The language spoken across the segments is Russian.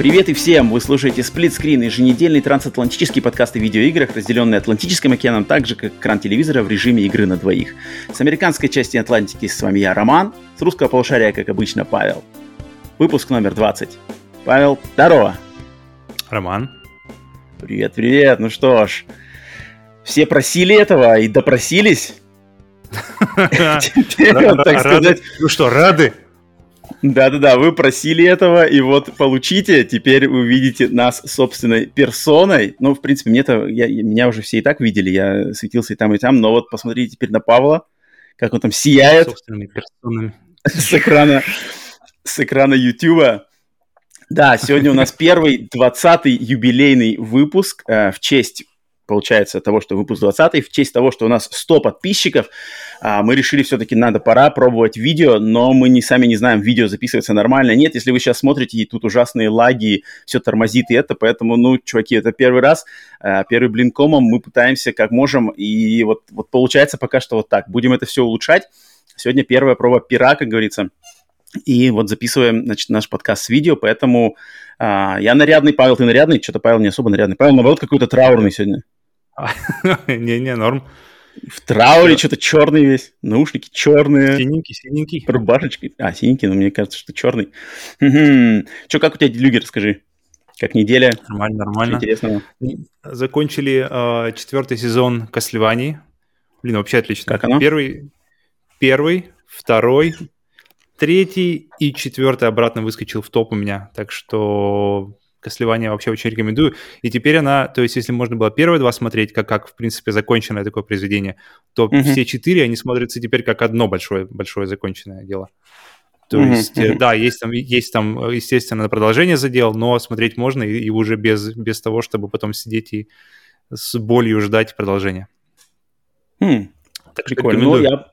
Привет и всем! Вы слушаете сплитскрин, еженедельный трансатлантический подкаст о видеоиграх, разделенный Атлантическим океаном, так же, как экран телевизора в режиме игры на двоих. С американской части Атлантики с вами я, Роман, с русского полушария, как обычно, Павел. Выпуск номер 20. Павел, здорово! Роман. Привет, привет! Ну что ж, все просили этого и допросились. Ну что, рады? Да-да-да, вы просили этого, и вот получите. Теперь увидите нас собственной персоной. Ну, в принципе, мне-то, я, меня уже все и так видели, я светился и там, и там, но вот посмотрите теперь на Павла, как он там сияет. Собственными персонами. С экрана, с экрана YouTube. Да, сегодня у нас первый, двадцатый юбилейный выпуск э, в честь получается, того, что выпуск 20 в честь того, что у нас 100 подписчиков, а, мы решили все-таки надо пора пробовать видео, но мы не сами не знаем, видео записывается нормально. Нет, если вы сейчас смотрите, и тут ужасные лаги, все тормозит и это, поэтому, ну, чуваки, это первый раз, а, первый блинкомом мы пытаемся как можем, и вот, вот получается пока что вот так. Будем это все улучшать. Сегодня первая проба пера, как говорится. И вот записываем, значит, наш подкаст с видео, поэтому а, я нарядный, Павел, ты нарядный? Что-то Павел не особо нарядный. Павел, наоборот, какой-то траурный сегодня. Не-не, норм. В трауре что-то черный весь, наушники черные. Синенький, синенький. Рубашечки. А, синенький, но мне кажется, что черный. Угу. Че, как у тебя делюги, расскажи. Как неделя? Нормально, нормально. Интересного. Закончили э, четвертый сезон Кослеваний. Блин, вообще отлично. Как оно? Первый, первый, второй, третий и четвертый обратно выскочил в топ у меня. Так что Кослевание вообще очень рекомендую. И теперь она, то есть если можно было первые два смотреть, как, как в принципе, законченное такое произведение, то mm-hmm. все четыре, они смотрятся теперь как одно большое, большое законченное дело. То mm-hmm. есть, mm-hmm. да, есть там, есть там, естественно, продолжение задел, но смотреть можно и, и уже без, без того, чтобы потом сидеть и с болью ждать продолжения. Mm. Так Прикольно. Ну, я,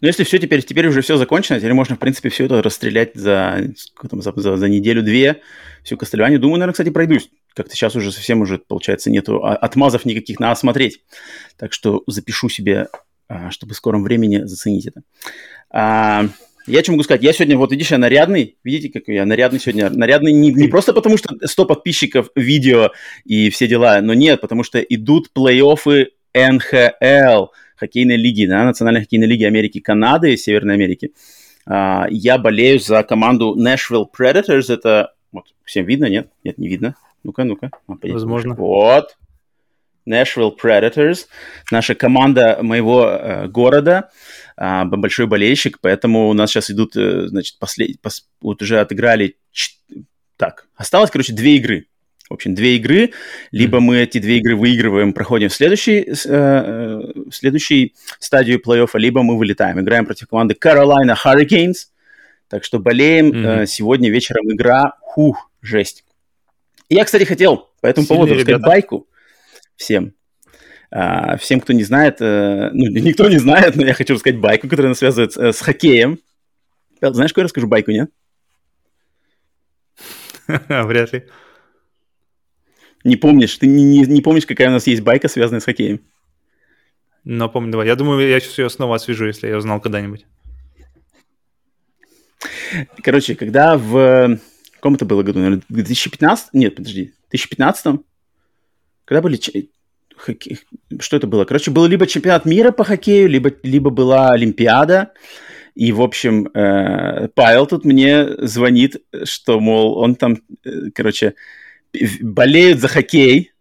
но если все теперь, теперь уже все закончено, теперь можно, в принципе, все это расстрелять за, там, за, за, за неделю-две, всю Кастельванию. Думаю, наверное, кстати, пройдусь. Как-то сейчас уже совсем уже, получается, нету отмазов никаких, надо смотреть. Так что запишу себе, а, чтобы в скором времени заценить это. А, я что могу сказать? Я сегодня, вот видишь, я нарядный. Видите, как я нарядный сегодня? Нарядный не, не просто потому, что 100 подписчиков, видео и все дела, но нет, потому что идут плей-оффы НХЛ – хоккейной лиги, да, Национальной хоккейной лиги Америки, Канады и Северной Америки. Uh, я болею за команду Nashville Predators. Это вот всем видно, нет? Нет, не видно. Ну-ка, ну-ка. Возможно. Вот. Nashville Predators. Наша команда моего uh, города. Uh, большой болельщик, поэтому у нас сейчас идут, uh, значит, послед... пос... вот уже отыграли... Ч... Так, осталось, короче, две игры. В общем, две игры. Либо мы эти две игры выигрываем, проходим в следующий, э, э, в следующей стадию плей-оффа, либо мы вылетаем. Играем против команды Carolina Hurricanes. Так что болеем. Mm-hmm. Э, сегодня вечером игра. Хух, жесть. И я, кстати, хотел по этому Сильные поводу рассказать байку всем. А, всем, кто не знает, э, ну, никто не знает, но я хочу рассказать байку, которая нас связывает э, с хоккеем. Знаешь, какую я расскажу байку, нет? Вряд ли. Не помнишь? Ты не, не, не помнишь, какая у нас есть байка, связанная с хоккеем? Но помню, давай. Я думаю, я сейчас ее снова освежу, если я узнал когда-нибудь. Короче, когда в... каком это было году? Наверное, 2015? Нет, подожди. 2015? Когда были... Хоккей... Что это было? Короче, был либо чемпионат мира по хоккею, либо, либо была Олимпиада. И, в общем, э, Павел тут мне звонит, что, мол, он там, э, короче, болеют за хоккей,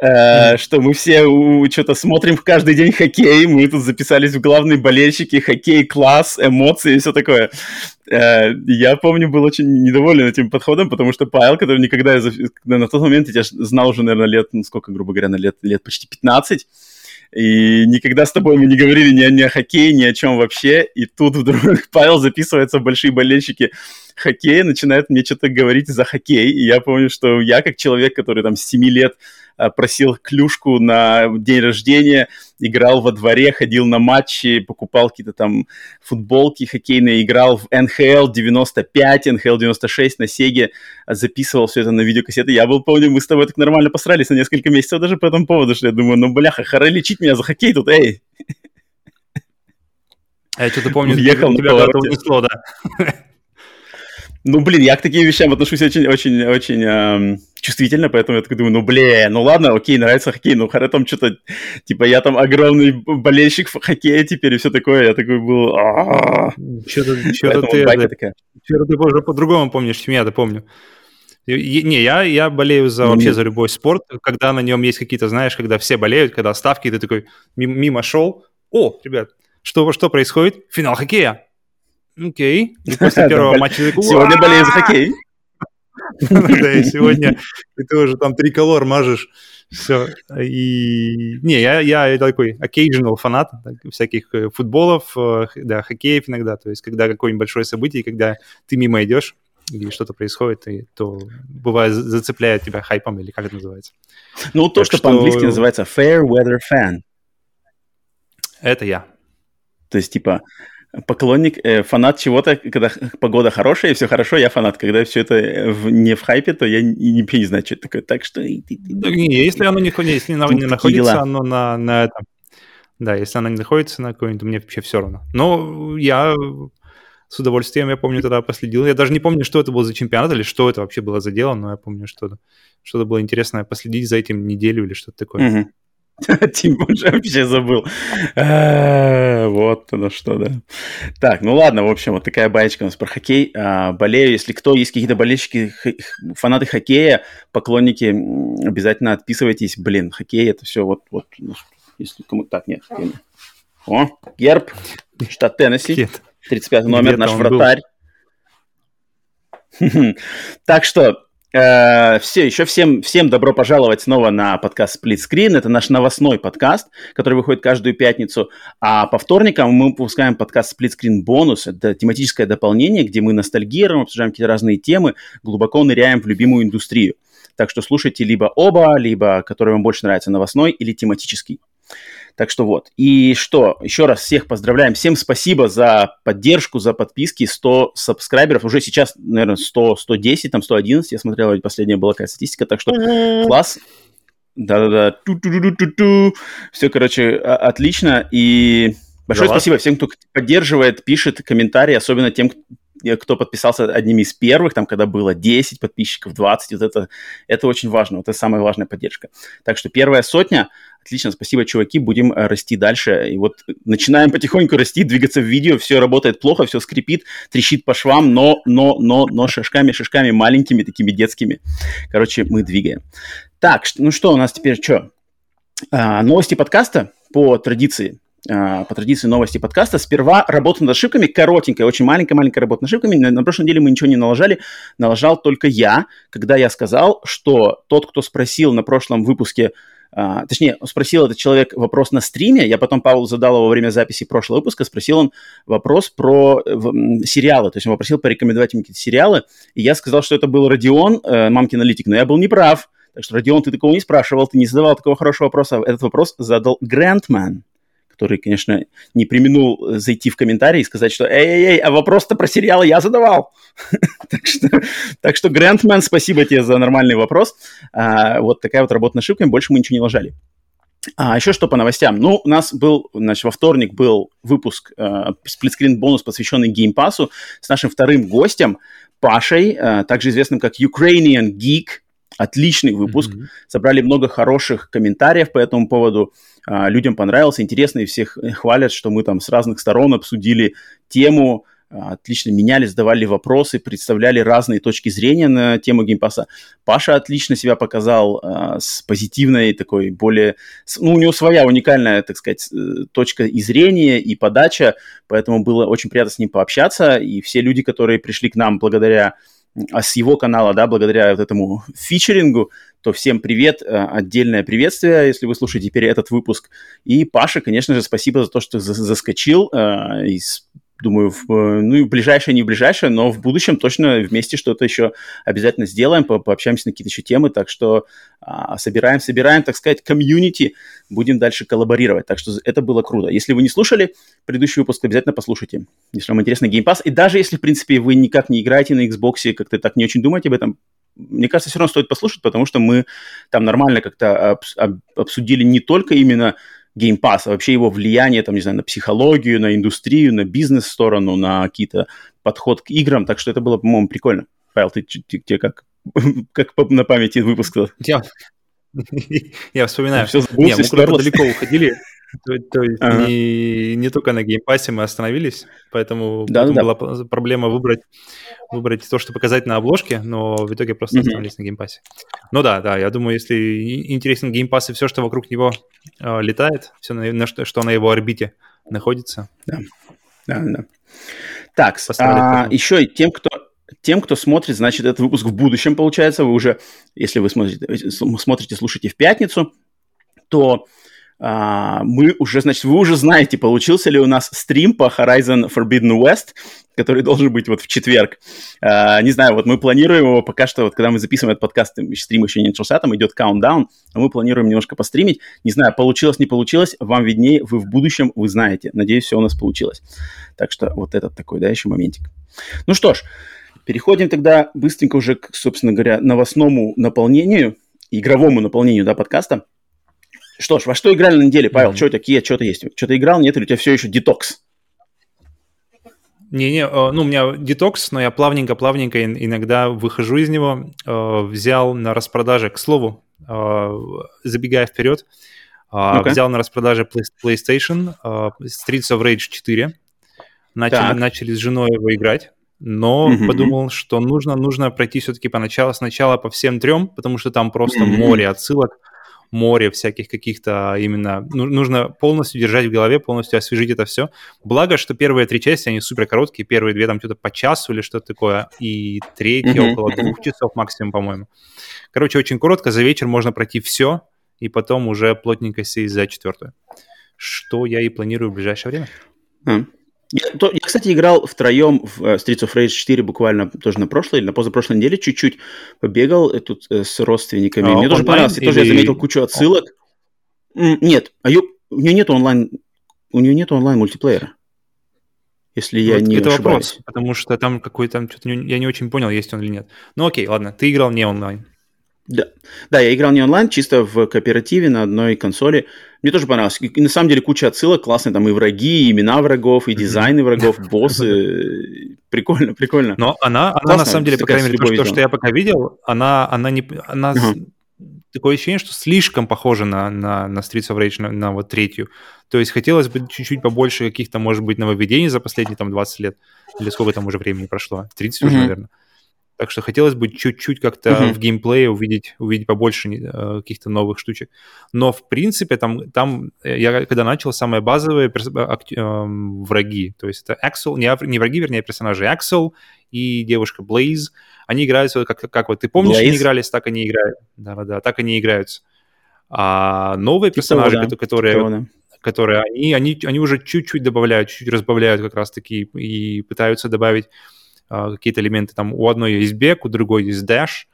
Uh, что мы все что-то смотрим в каждый день хоккей, мы тут записались в главные болельщики, хоккей, класс, эмоции и все такое. Uh, я помню, был очень недоволен этим подходом, потому что Павел, который никогда, на тот момент я тебя знал уже, наверное, лет, ну сколько, грубо говоря, на лет, лет почти 15, и никогда с тобой мы не говорили ни, ни о хоккее, ни о чем вообще, и тут вдруг Павел записывается в большие болельщики хоккея, начинает мне что-то говорить за хоккей. И я помню, что я, как человек, который там с 7 лет просил клюшку на день рождения, играл во дворе, ходил на матчи, покупал какие-то там футболки хоккейные, играл в НХЛ 95, НХЛ 96 на Сеге, записывал все это на видеокассеты. Я был, помню, мы с тобой так нормально посрались на несколько месяцев даже по этому поводу, что я думаю, ну, бляха, хара лечить меня за хоккей тут, эй! А я что-то помню, Уехал тебя куда-то унесло, да. Ну, блин, я к таким вещам отношусь очень-очень-очень эм, чувствительно, поэтому я такой думаю, ну, блин, ну ладно, окей, нравится хоккей, ну, хорошо, там что-то, типа, я там огромный болельщик хоккея теперь и все такое, я такой был... Что-то ты, уже по-другому помнишь, чем я-то помню. Не, я, я болею за, вообще за любой спорт, когда на нем есть какие-то, знаешь, когда все болеют, когда ставки, ты такой мимо шел, о, ребят, что, что происходит? Финал хоккея. Окей. И после первого матча... Сегодня болею за хоккей. Да, и сегодня ты уже там триколор мажешь. Все. И не, я, я такой occasional фанат всяких э, футболов, э, да, хоккеев иногда. То есть, когда какое-нибудь большое событие, когда ты мимо идешь, или что-то происходит, и то бывает зацепляет тебя хайпом, или как это называется. Ну, то, что, что по-английски называется fair weather fan. Это я. То есть, типа, поклонник, э, фанат чего-то, когда погода хорошая и все хорошо, я фанат. Когда все это в, не в хайпе, то я не, не, знаю, что это такое. Так что... Да, не, если оно не, если не, не находится дела. оно на, на этом... Да, если оно не находится на какой-нибудь, мне вообще все равно. Но я с удовольствием, я помню, тогда последил. Я даже не помню, что это был за чемпионат или что это вообще было за дело, но я помню, что что-то было интересное последить за этим неделю или что-то такое. Угу. Тим уже вообще забыл. А, вот оно что, да. Так, ну ладно, в общем, вот такая баечка у нас про хоккей. А, болею, если кто, есть какие-то болельщики, фанаты хоккея, поклонники, обязательно отписывайтесь. Блин, хоккей это все вот, вот, ну, если кому... Так, нет. О, герб, штат Теннесси, 35 номер, наш вратарь. Так что Э, все, еще всем, всем добро пожаловать снова на подкаст Split Screen. Это наш новостной подкаст, который выходит каждую пятницу. А по вторникам мы выпускаем подкаст Split Screen бонус. Это тематическое дополнение, где мы ностальгируем, обсуждаем какие-то разные темы, глубоко ныряем в любимую индустрию. Так что слушайте либо оба, либо который вам больше нравится, новостной или тематический. Так что вот. И что, еще раз всех поздравляем. Всем спасибо за поддержку, за подписки. 100 сабскрайберов. Уже сейчас, наверное, 100, 110, там 111. Я смотрел, последняя была какая статистика. Так что класс. Да-да-да. Все, короче, отлично. И большое спасибо всем, кто поддерживает, пишет комментарии, особенно тем, кто подписался одними из первых, там, когда было 10 подписчиков, 20, вот это, это очень важно, вот это самая важная поддержка. Так что первая сотня, отлично, спасибо, чуваки, будем э, расти дальше. И вот начинаем потихоньку расти, двигаться в видео, все работает плохо, все скрипит, трещит по швам, но, но, но, но шажками, шажками маленькими, такими детскими. Короче, мы двигаем. Так, ну что у нас теперь, что? А, новости подкаста по традиции. А, по традиции новости подкаста. Сперва работа над ошибками, коротенькая, очень маленькая-маленькая работа над ошибками. На, на прошлой неделе мы ничего не налажали, налажал только я, когда я сказал, что тот, кто спросил на прошлом выпуске, а, точнее, спросил этот человек вопрос на стриме, я потом Павел задал его во время записи прошлого выпуска, спросил он вопрос про в, сериалы, то есть он попросил порекомендовать ему какие-то сериалы, и я сказал, что это был Родион, э, мамкин аналитик, но я был неправ. Так что, Родион, ты такого не спрашивал, ты не задавал такого хорошего вопроса. Этот вопрос задал Грантман который, конечно, не применул э, зайти в комментарии и сказать, что «Эй-эй-эй, а вопрос-то про сериалы я задавал». так, что, так Грантмен, спасибо тебе за нормальный вопрос. А, вот такая вот работа над ошибками, больше мы ничего не ложали. А еще что по новостям? Ну, у нас был, значит, во вторник был выпуск э, сплитскрин бонус, посвященный геймпасу с нашим вторым гостем Пашей, э, также известным как Ukrainian Geek. Отличный выпуск. Mm-hmm. Собрали много хороших комментариев по этому поводу. А, людям понравился, интересно, и всех э, хвалят, что мы там с разных сторон обсудили тему, а, отлично меняли, задавали вопросы, представляли разные точки зрения на тему Game Pass а. Паша отлично себя показал а, с позитивной такой, более... Ну, у него своя уникальная, так сказать, э, точка и зрения, и подача, поэтому было очень приятно с ним пообщаться, и все люди, которые пришли к нам благодаря с его канала, да, благодаря вот этому featuring у, то всем привет, э, отдельное приветствие, если вы слушаете теперь этот выпуск. И Паша, конечно же, спасибо за то, что заскочил э, и думаю, в, э, ну и в ближайшее, не в ближайшее, но в будущем точно вместе что-то еще обязательно сделаем, по пообщаемся на какие-то еще темы, так что а, собираем, собираем, так сказать, комьюнити, будем дальше коллаборировать, так что это было круто. Если вы не слушали предыдущий выпуск, обязательно послушайте, если вам интересно Game Pass, и даже если, в принципе, вы никак не играете на Xbox, как-то так не очень думаете об этом, мне кажется, все равно стоит послушать, потому что мы там нормально как-то обсудили не только именно Game Pass, а вообще его влияние, там, не знаю, на психологию, на индустрию, на бизнес-сторону, на какие-то подход к играм. Так что это было, по-моему, прикольно. Павел, ты, ты, тебе как, как на памяти выпуск? Я, я вспоминаю. Все не, мы куда-то далеко уходили. То, то есть ага. не, не только на Game Pass е мы остановились, поэтому да, да, была проблема выбрать, выбрать то, что показать на обложке, но в итоге просто mm-hmm. остановились на Game Pass е. Ну да, да, я думаю, если интересен Game Pass и все, что вокруг него э, летает, все, на, на что, что на его орбите находится. Да, да, да. Так, а, еще и тем, кто тем, кто смотрит, значит, этот выпуск в будущем, получается, вы уже, если вы смотрите, смотрите слушаете в пятницу, то а, мы уже, значит, вы уже знаете, получился ли у нас стрим по Horizon Forbidden West, который должен быть вот в четверг. А, не знаю, вот мы планируем его пока что, вот когда мы записываем этот подкаст, стрим еще не начался, там идет countdown, а мы планируем немножко постримить. Не знаю, получилось, не получилось, вам виднее, вы в будущем, вы знаете. Надеюсь, все у нас получилось. Так что вот этот такой, да, еще моментик. Ну что ж, переходим тогда быстренько уже к, собственно говоря, новостному наполнению, игровому наполнению, да, подкаста. Что ж, во что играли на неделе, Павел? Mm-hmm. Что такие, что-то есть? Что-то играл, нет? Или у тебя все еще детокс? Не-не, э, ну, у меня детокс, но я плавненько-плавненько иногда выхожу из него. Э, взял на распродаже, к слову, э, забегая вперед, okay. взял на распродаже PlayStation Streets of Rage 4. Начали, начали с женой его играть но mm-hmm. подумал, что нужно, нужно пройти все-таки поначалу, сначала по всем трем, потому что там просто mm-hmm. море отсылок море всяких каких-то именно... Ну, нужно полностью держать в голове, полностью освежить это все. Благо, что первые три части, они супер короткие, первые две там что-то по часу или что-то такое, и третья mm-hmm. около двух часов максимум, по-моему. Короче, очень коротко, за вечер можно пройти все, и потом уже плотненько сесть за четвертую. Что я и планирую в ближайшее время. Mm. Я, то, я, кстати, играл втроем в uh, Streets of Rage 4 буквально тоже на прошлой или на позапрошлой неделе чуть-чуть побегал э, тут uh, с родственниками. А, Мне тоже понравилось. Или... Тоже я заметил кучу отсылок. Mm, нет, а ю... у нее нет онлайн... У нее нет онлайн мультиплеера. Если я вот не это ошибаюсь. вопрос, потому что там какой-то... Я не очень понял, есть он или нет. Ну окей, ладно, ты играл не онлайн. Да. да, я играл не онлайн, чисто в кооперативе на одной консоли. Мне тоже понравилось. И на самом деле куча отсылок классные, там и враги, и имена врагов, и дизайны врагов, боссы. Прикольно, прикольно. Но она, она на самом деле, по крайней мере, то, что я пока видел, она, она не... Она такое ощущение, что слишком похожа на, на, на Streets of Rage, на, на вот третью. То есть хотелось бы чуть-чуть побольше каких-то, может быть, нововведений за последние там 20 лет. Или сколько там уже времени прошло? 30 уже, наверное. Так что хотелось бы чуть-чуть как-то uh-huh. в геймплее увидеть, увидеть побольше э, каких-то новых штучек. Но, в принципе, там, там э, я когда начал, самые базовые перс- акти- э, враги, то есть это Axel, не, не враги, вернее, персонажи Axel и девушка Blaze, они играются как, как вот ты помнишь, Blaze? они игрались, так они играют. Да-да-да, так они играются. А новые типа персонажи, да. которые... Того, да которые они, они, они уже чуть-чуть добавляют, чуть-чуть разбавляют как раз-таки и пытаются добавить какие-то элементы. Там у одной есть бег, у другой есть dash,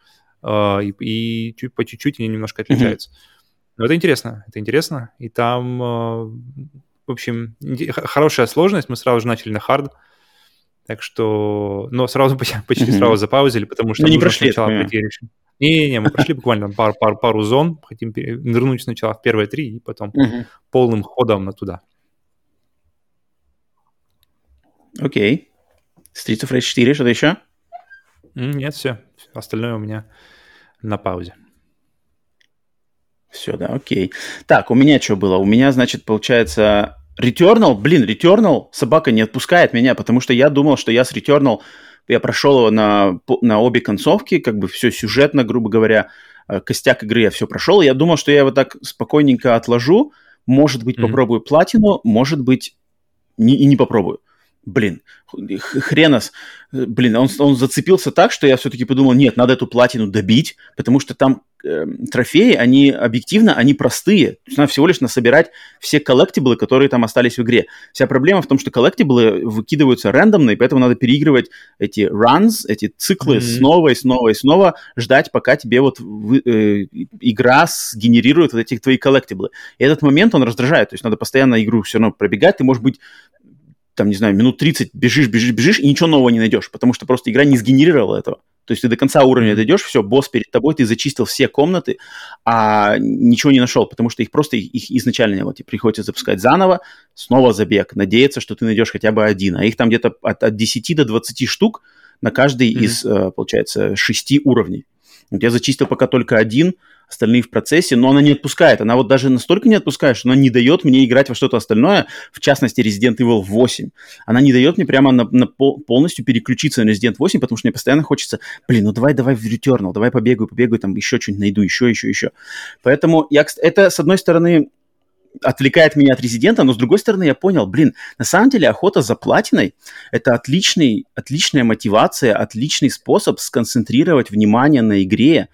а, и, и чуть, по чуть-чуть они немножко отличаются. Mm-hmm. Но это интересно, это интересно. И там, а, в общем, хорошая сложность. Мы сразу же начали на хард. Так что, но сразу почти mm-hmm. сразу запаузили, потому что ну, не прошли сначала пройти решение. Не-не-не, мы прошли буквально пару, пару, пару зон, хотим нырнуть сначала в первые три и потом uh-huh. полным ходом на туда. Окей. Streets of Rage 4, что-то еще? Нет, все. Остальное у меня на паузе. Все, да, окей. Так, у меня что было? У меня, значит, получается Returnal. Блин, Returnal собака не отпускает меня, потому что я думал, что я с Returnal, я прошел его на, на обе концовки, как бы все сюжетно, грубо говоря, э, костяк игры я все прошел. Я думал, что я его так спокойненько отложу. Может быть, mm-hmm. попробую платину, может быть, не, и не попробую блин, хренос, блин, он, он зацепился так, что я все-таки подумал, нет, надо эту платину добить, потому что там э, трофеи, они объективно, они простые. То есть надо всего лишь насобирать все коллектиблы, которые там остались в игре. Вся проблема в том, что коллектиблы выкидываются рандомно, и поэтому надо переигрывать эти runs, эти циклы mm-hmm. снова и снова и снова, ждать, пока тебе вот вы, э, игра сгенерирует вот эти твои коллектиблы. И этот момент, он раздражает. То есть надо постоянно игру все равно пробегать. Ты, может быть, там, не знаю, минут 30 бежишь, бежишь, бежишь, и ничего нового не найдешь, потому что просто игра не сгенерировала этого. То есть ты до конца уровня дойдешь, все, босс перед тобой, ты зачистил все комнаты, а ничего не нашел, потому что их просто их изначально не было. Тебе приходится запускать заново, снова забег, надеяться, что ты найдешь хотя бы один. А их там где-то от, от 10 до 20 штук на каждый mm-hmm. из, э, получается, шести уровней. Я зачистил пока только один, остальные в процессе, но она не отпускает. Она вот даже настолько не отпускает, что она не дает мне играть во что-то остальное, в частности Resident Evil 8. Она не дает мне прямо на, на пол, полностью переключиться на Resident 8, потому что мне постоянно хочется, блин, ну давай, давай в Returnal, давай побегаю, побегаю, там еще что-нибудь найду, еще, еще, еще. Поэтому я, это, с одной стороны, отвлекает меня от резидента, но с другой стороны я понял, блин, на самом деле охота за платиной – это отличный, отличная мотивация, отличный способ сконцентрировать внимание на игре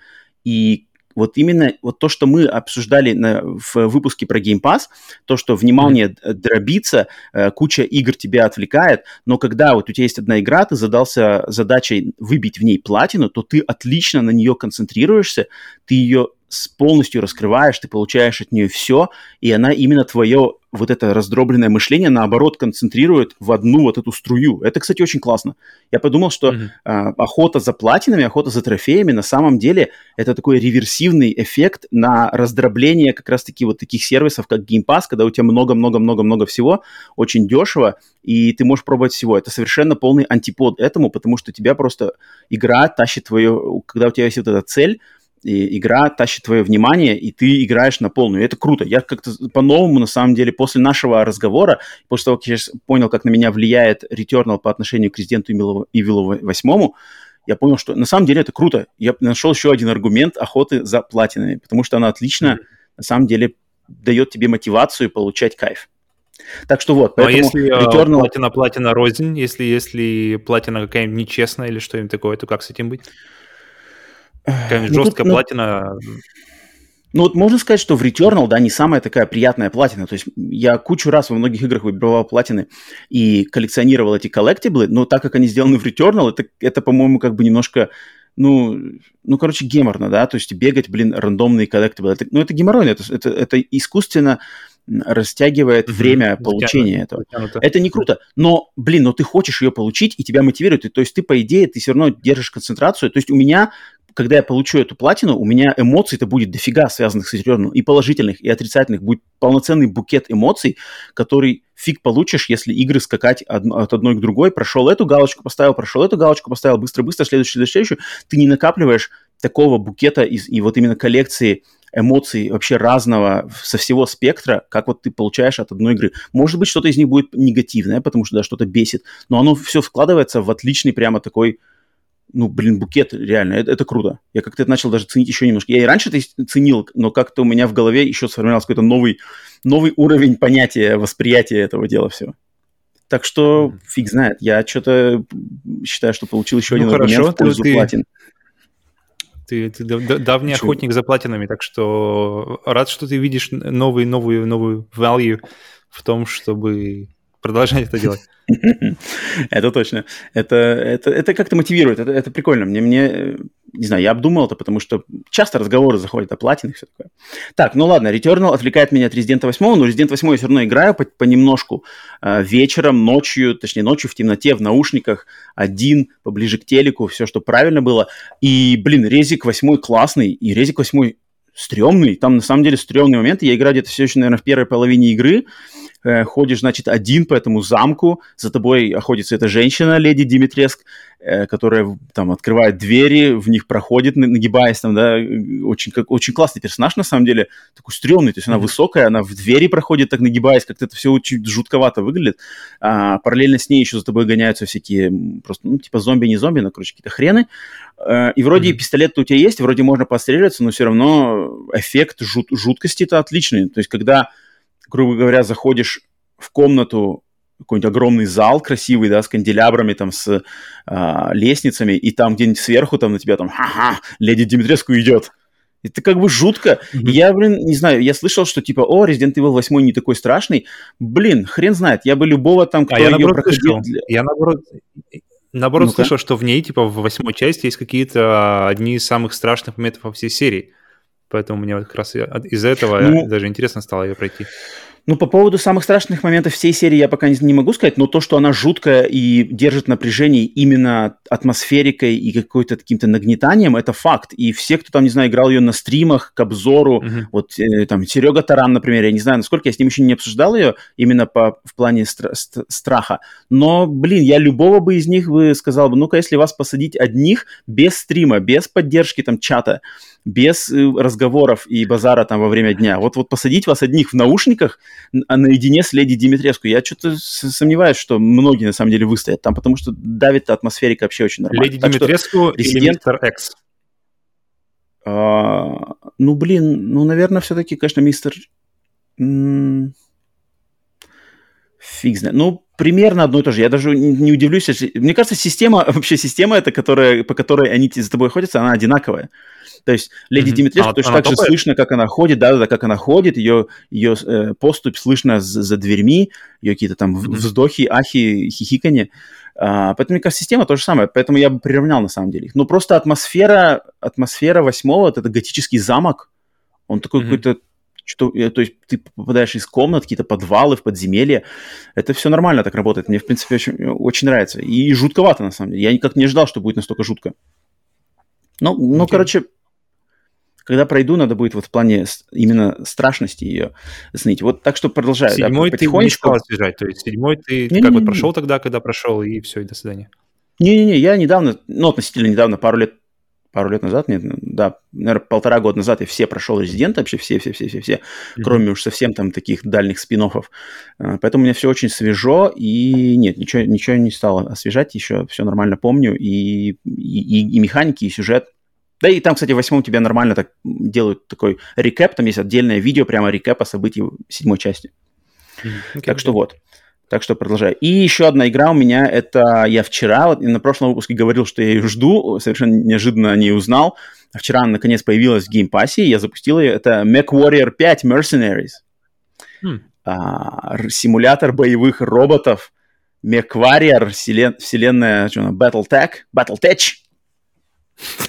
и вот именно вот то, что мы обсуждали на, в выпуске про Game Pass, то, что внимание mm-hmm. дробится, э, куча игр тебя отвлекает, но когда вот у тебя есть одна игра, ты задался задачей выбить в ней платину, то ты отлично на нее концентрируешься, ты ее полностью раскрываешь, ты получаешь от нее все, и она именно твое вот это раздробленное мышление, наоборот, концентрирует в одну вот эту струю. Это, кстати, очень классно. Я подумал, что mm-hmm. э, охота за платинами, охота за трофеями, на самом деле, это такой реверсивный эффект на раздробление как раз-таки вот таких сервисов, как Game Pass, когда у тебя много-много-много-много всего, очень дешево, и ты можешь пробовать всего. Это совершенно полный антипод этому, потому что тебя просто игра тащит твою... Когда у тебя есть вот эта цель, и игра тащит твое внимание, и ты играешь на полную. И это круто. Я как-то по-новому, на самом деле, после нашего разговора, после того, как я понял, как на меня влияет Returnal по отношению к Resident Evil 8, я понял, что на самом деле это круто. Я нашел еще один аргумент охоты за платинами, потому что она отлично, mm-hmm. на самом деле, дает тебе мотивацию получать кайф. Так что вот, ну, а поэтому а если Returnal... платина, платина рознь, если, если платина какая-нибудь нечестная или что-нибудь такое, то как с этим быть? Какая-нибудь ну, жесткая тут, платина. Ну, вот можно сказать, что в Returnal, да, не самая такая приятная платина. То есть я кучу раз во многих играх выбивал платины и коллекционировал эти коллектиблы, но так как они сделаны в Returnal, это, это по-моему, как бы немножко ну, ну, короче, геморно, да, то есть бегать, блин, рандомные коллектиблы. Это, ну, это геморройно, это, это, это искусственно растягивает mm-hmm. время получения Затянуто. этого. Затянуто. Это не круто. Но, блин, но ты хочешь ее получить, и тебя мотивирует. И, то есть ты, по идее, ты все равно держишь концентрацию. То есть у меня когда я получу эту платину, у меня эмоций-то будет дофига связанных с Returnal, и положительных, и отрицательных. Будет полноценный букет эмоций, который фиг получишь, если игры скакать од- от одной к другой. Прошел эту галочку, поставил, прошел эту галочку, поставил, быстро-быстро, следующую, следующую. Ты не накапливаешь такого букета из, и вот именно коллекции эмоций вообще разного со всего спектра, как вот ты получаешь от одной игры. Может быть, что-то из них будет негативное, потому что да, что-то бесит, но оно все складывается в отличный прямо такой ну, блин, букет, реально, это, это круто. Я как-то это начал даже ценить еще немножко. Я и раньше это ценил, но как-то у меня в голове еще сформировался какой-то новый, новый уровень понятия, восприятия этого дела всего. Так что фиг знает. Я что-то считаю, что получил еще ну, один хорошо, аргумент в пользу ты, платин. Ты, ты давний Чего? охотник за платинами, так что рад, что ты видишь новый, новую, новую value в том, чтобы продолжать это делать. Это точно. Это, это, это как-то мотивирует, это, это прикольно. Мне, мне, не знаю, я обдумал это, потому что часто разговоры заходят о платинах, все такое. Так, ну ладно, Returnal отвлекает меня от Resident 8, но Resident 8 я все равно играю по, понемножку. Э, вечером, ночью, точнее ночью в темноте, в наушниках, один, поближе к телеку, все, что правильно было. И, блин, Резик 8 классный, и Резик 8 стрёмный. Там на самом деле стрёмный момент. Я играю где-то все еще, наверное, в первой половине игры. Э, ходишь, значит, один по этому замку, за тобой охотится эта женщина, леди Димитреск, которая там открывает двери, в них проходит, нагибаясь там, да, очень, как, очень классный персонаж, на самом деле, такой стрёмный, то есть она mm-hmm. высокая, она в двери проходит, так нагибаясь, как-то это все очень жутковато выглядит. А, параллельно с ней еще за тобой гоняются всякие, просто, ну, типа зомби, не зомби, но, короче, какие-то хрены. Э, и вроде mm-hmm. пистолет у тебя есть, вроде можно постреливаться, но все равно эффект жут, жуткости-то отличный. То есть когда грубо говоря, заходишь в комнату, какой-нибудь огромный зал красивый, да, с канделябрами, там, с а, лестницами, и там где-нибудь сверху там на тебя там, ха-ха, леди Димитреску идет. Это как бы жутко. Mm-hmm. Я, блин, не знаю, я слышал, что типа, о, Resident Evil 8 не такой страшный. Блин, хрен знает, я бы любого там, кто а я наоборот проходил... Слышал. Я наоборот, наоборот ну слышал, что в ней, типа, в восьмой части есть какие-то одни из самых страшных моментов во всей серии. Поэтому мне вот как раз из-за этого ну, даже интересно стало ее пройти. Ну, по поводу самых страшных моментов всей серии я пока не, не могу сказать, но то, что она жуткая и держит напряжение именно атмосферикой и какой-то каким-то нагнетанием, это факт. И все, кто там, не знаю, играл ее на стримах, к обзору, mm-hmm. вот э, там Серега Таран, например, я не знаю, насколько я с ним еще не обсуждал ее именно по, в плане стра- ст- страха. Но, блин, я любого бы из них бы сказал бы, ну-ка, если вас посадить одних без стрима, без поддержки там чата, без э, разговоров и базара там во время дня. Вот, вот посадить вас одних в наушниках а наедине с леди Димитреску. Я что-то сомневаюсь, что многие на самом деле выстоят там, потому что давит атмосферика вообще очень нормально. Леди так Димитреску Резидент... или Мистер Экс? А, ну, блин, ну, наверное, все-таки, конечно, мистер... Фиг знает. Ну, примерно одно и то же. Я даже не удивлюсь, если... Мне кажется, система, вообще система эта, которая, по которой они за тобой ходятся, она одинаковая. То есть леди mm-hmm. Димитреску а, точно так же слышно, как она ходит, да-да-да, как она ходит, ее, ее э, поступь слышно за, за дверьми, ее какие-то там mm-hmm. вздохи, ахи, хихиканье. А, поэтому, мне кажется, система то же самое. Поэтому я бы приравнял на самом деле. Но просто атмосфера, атмосфера восьмого, вот это готический замок, он такой mm-hmm. какой-то что, э, то есть ты попадаешь из комнат, какие-то подвалы, в подземелья. Это все нормально так работает. Мне, в принципе, очень, очень нравится. И жутковато, на самом деле. Я никак не ожидал, что будет настолько жутко. Ну, ну okay. короче, когда пройду, надо будет вот в плане именно страшности ее оценить. Вот так что продолжаю. Седьмой да, ты не стал освежать, то есть седьмой ты не, как не, вот прошел тогда, когда прошел, и все, и до свидания. Не-не-не, я недавно, ну, относительно недавно, пару лет, пару лет назад, нет, да, наверное, полтора года назад я все прошел Резидент, вообще все-все-все-все-все, mm-hmm. кроме уж совсем там таких дальних спин -оффов. А, поэтому у меня все очень свежо, и нет, ничего, ничего не стало освежать, еще все нормально помню, и, и, и механики, и сюжет, да и там, кстати, в восьмом тебя нормально так делают такой рекэп, там есть отдельное видео, прямо рекэпа событий седьмой части. Okay. Так что вот. Так что продолжаю. И еще одна игра у меня, это я вчера, вот на прошлом выпуске говорил, что я ее жду, совершенно неожиданно о ней узнал. Вчера она наконец появилась в Game Pass е, я запустил ее. Это MechWarrior 5 Mercenaries. Hmm. А, симулятор боевых роботов. MechWarrior, вселен, вселенная, что она, Battletech, Battletech.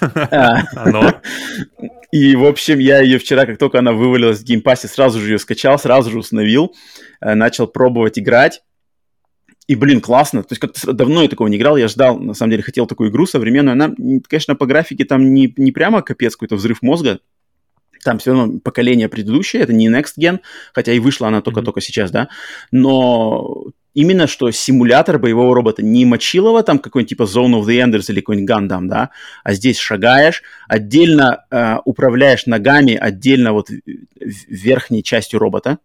А. И, в общем, я ее вчера, как только она вывалилась в Game Pass е, сразу же ее скачал, сразу же установил, э, начал пробовать играть. И, блин, классно. То есть как-то давно я такого не играл. Я ждал, на самом деле, хотел такую игру современную. Она, конечно, по графике там не, не прямо капец какой-то взрыв мозга. Там все равно поколение предыдущее, это не Next Gen, хотя и вышла она только-только mm-hmm. сейчас, да. Но именно что симулятор боевого робота, не мочилова там какой-нибудь типа Zone of the Enders или какой-нибудь Gundam, да, а здесь шагаешь, отдельно э, управляешь ногами, отдельно вот верхней частью робота,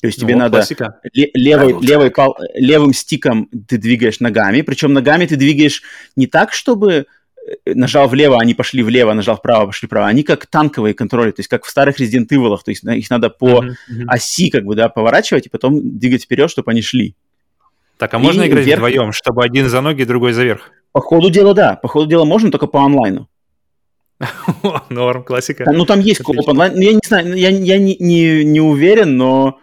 то есть ну, тебе вот надо ле- левой, левой пал- левым стиком ты двигаешь ногами, причем ногами ты двигаешь не так, чтобы э, нажал влево, они пошли влево, нажал вправо, пошли вправо. Они как танковые контроли, то есть как в старых Resident Evil, то есть их надо по uh-huh, uh-huh. оси как бы, да, поворачивать и потом двигать вперед, чтобы они шли. Так, а можно и играть вверх... вдвоем, чтобы один за ноги, другой за верх? По ходу дела, да. По ходу дела можно, только по онлайну. Норм, классика. Ну, там есть кооп онлайн. Ну, я не знаю, я, я не, не, не уверен, но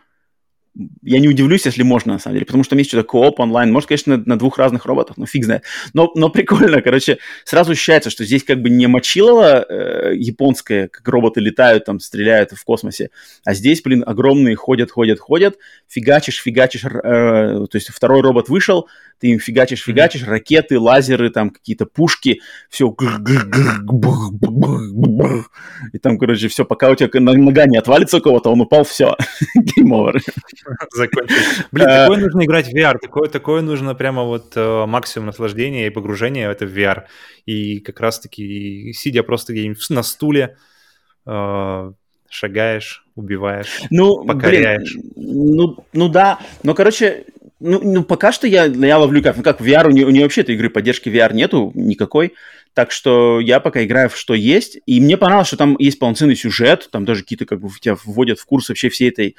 я не удивлюсь, если можно, на самом деле, потому что там есть что-то кооп онлайн. Может, конечно, на, на двух разных роботах, но фиг знает. Но, но прикольно, короче, сразу ощущается, что здесь как бы не мочилово э, японское, как роботы летают, там, стреляют в космосе, а здесь, блин, огромные ходят, ходят, ходят, фигачишь, фигачишь, э, то есть второй робот вышел, ты им фигачишь, фигачишь, ракеты, лазеры, там, какие-то пушки, все, и там, короче, все, пока у тебя нога не отвалится у кого-то, он упал, все, game over. закончить. Блин, э, такое нужно играть в VR, такое, такое нужно прямо вот э, максимум наслаждения и погружения в это в VR. И как раз-таки, сидя просто где-нибудь на стуле, э, шагаешь, убиваешь, ну, покоряешь. Блин, ну, ну да, но, короче, ну, ну пока что я, я ловлю кайф. Ну как, в VR, у нее, у нее вообще этой игры поддержки VR нету никакой. Так что я пока играю в что есть. И мне понравилось, что там есть полноценный сюжет, там даже какие-то как бы тебя вводят в курс вообще всей этой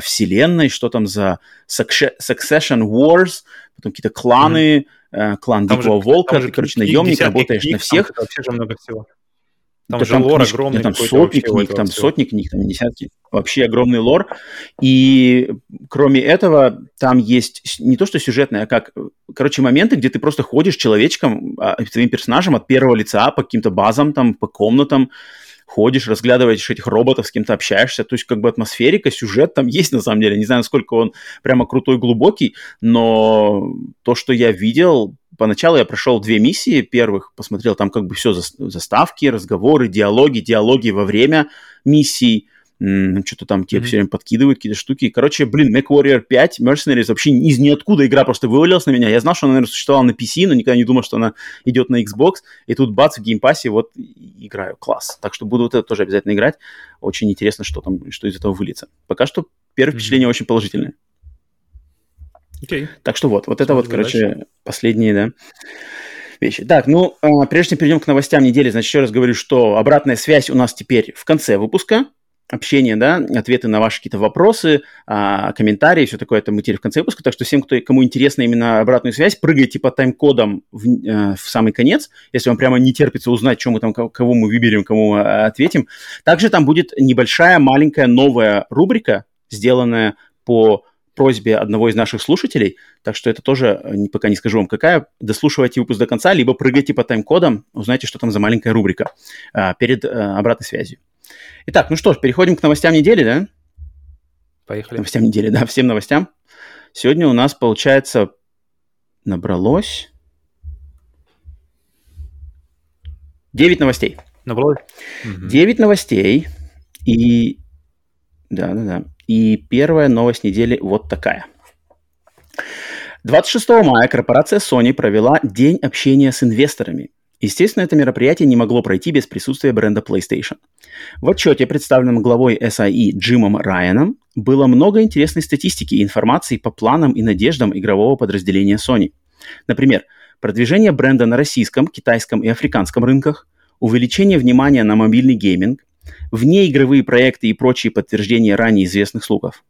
вселенной, что там за Succession Wars, потом какие-то кланы, mm-hmm. клан там Дикого же, Волка, ты, короче, наемник, работаешь книг, на всех. Там вообще же много всего. Там да же там лор книж... огромный. Там сотни книг, там всего. сотни книг, там десятки. Вообще огромный лор. И кроме этого, там есть не то что сюжетное, а как, короче, моменты, где ты просто ходишь человечком, а, твоим персонажем от первого лица по каким-то базам, там, по комнатам, ходишь, разглядываешь этих роботов, с кем-то общаешься, то есть как бы атмосферика, сюжет там есть на самом деле, не знаю, насколько он прямо крутой, глубокий, но то, что я видел, поначалу я прошел две миссии. Первых, посмотрел там как бы все заставки, разговоры, диалоги, диалоги во время миссий, что-то там тебе mm-hmm. все время подкидывают какие-то штуки. Короче, блин, MechWarrior 5, Mercenaries вообще из ниоткуда игра просто вывалилась на меня. Я знал, что она, наверное, существовала на PC, но никогда не думал, что она идет на Xbox. И тут бац, в Game Pass е вот играю. Класс. Так что буду вот это тоже обязательно играть. Очень интересно, что там, что из этого выльется. Пока что первое mm-hmm. впечатление очень положительное. Okay. Так что вот, вот это вот, короче, дальше. последние, да, вещи. Так, ну, а, прежде чем перейдем к новостям недели, значит, еще раз говорю, что обратная связь у нас теперь в конце выпуска общение, да, ответы на ваши какие-то вопросы, а, комментарии, все такое, это мы теперь в конце выпуска. Так что всем, кто, кому интересна именно обратную связь, прыгайте по тайм-кодам в, э, в самый конец, если вам прямо не терпится узнать, чем мы там, кого мы выберем, кому а, ответим. Также там будет небольшая, маленькая новая рубрика, сделанная по просьбе одного из наших слушателей, так что это тоже, э, пока не скажу вам какая, дослушивайте выпуск до конца, либо прыгайте по тайм-кодам, узнайте, что там за маленькая рубрика а, перед а, обратной связью. Итак, ну что ж, переходим к новостям недели, да? Поехали. Новостям недели, да, всем новостям. Сегодня у нас, получается, набралось 9 новостей. Набралось? 9 новостей. И... Да-да-да. И первая новость недели вот такая. 26 мая корпорация Sony провела День общения с инвесторами – Естественно, это мероприятие не могло пройти без присутствия бренда PlayStation. В отчете, представленном главой SIE Джимом Райаном, было много интересной статистики и информации по планам и надеждам игрового подразделения Sony. Например, продвижение бренда на российском, китайском и африканском рынках, увеличение внимания на мобильный гейминг, внеигровые проекты и прочие подтверждения ранее известных слухов.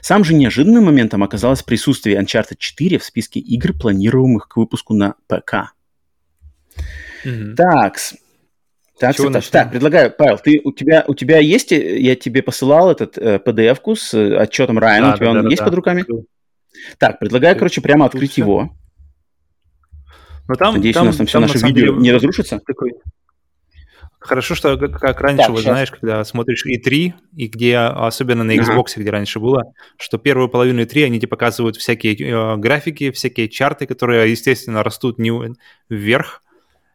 Сам же неожиданным моментом оказалось присутствие Uncharted 4 в списке игр, планируемых к выпуску на ПК. Угу. Так, так, так, так, так, предлагаю, Павел, ты, у, тебя, у тебя есть, э, я тебе посылал этот э, PDF-ку с э, отчетом Райана, да, у тебя да, он да, есть да. под руками? Так, предлагаю, короче, прямо открыть Тут его. Но там, Надеюсь, там, у нас там, там все наше видео деле, не разрушится. Такой... Хорошо, что как, раньше, так, вот, знаешь, когда смотришь E3, и где, особенно на Xbox, ага. где раньше было, что первую половину E3 они тебе показывают всякие э, графики, всякие чарты, которые, естественно, растут не вверх,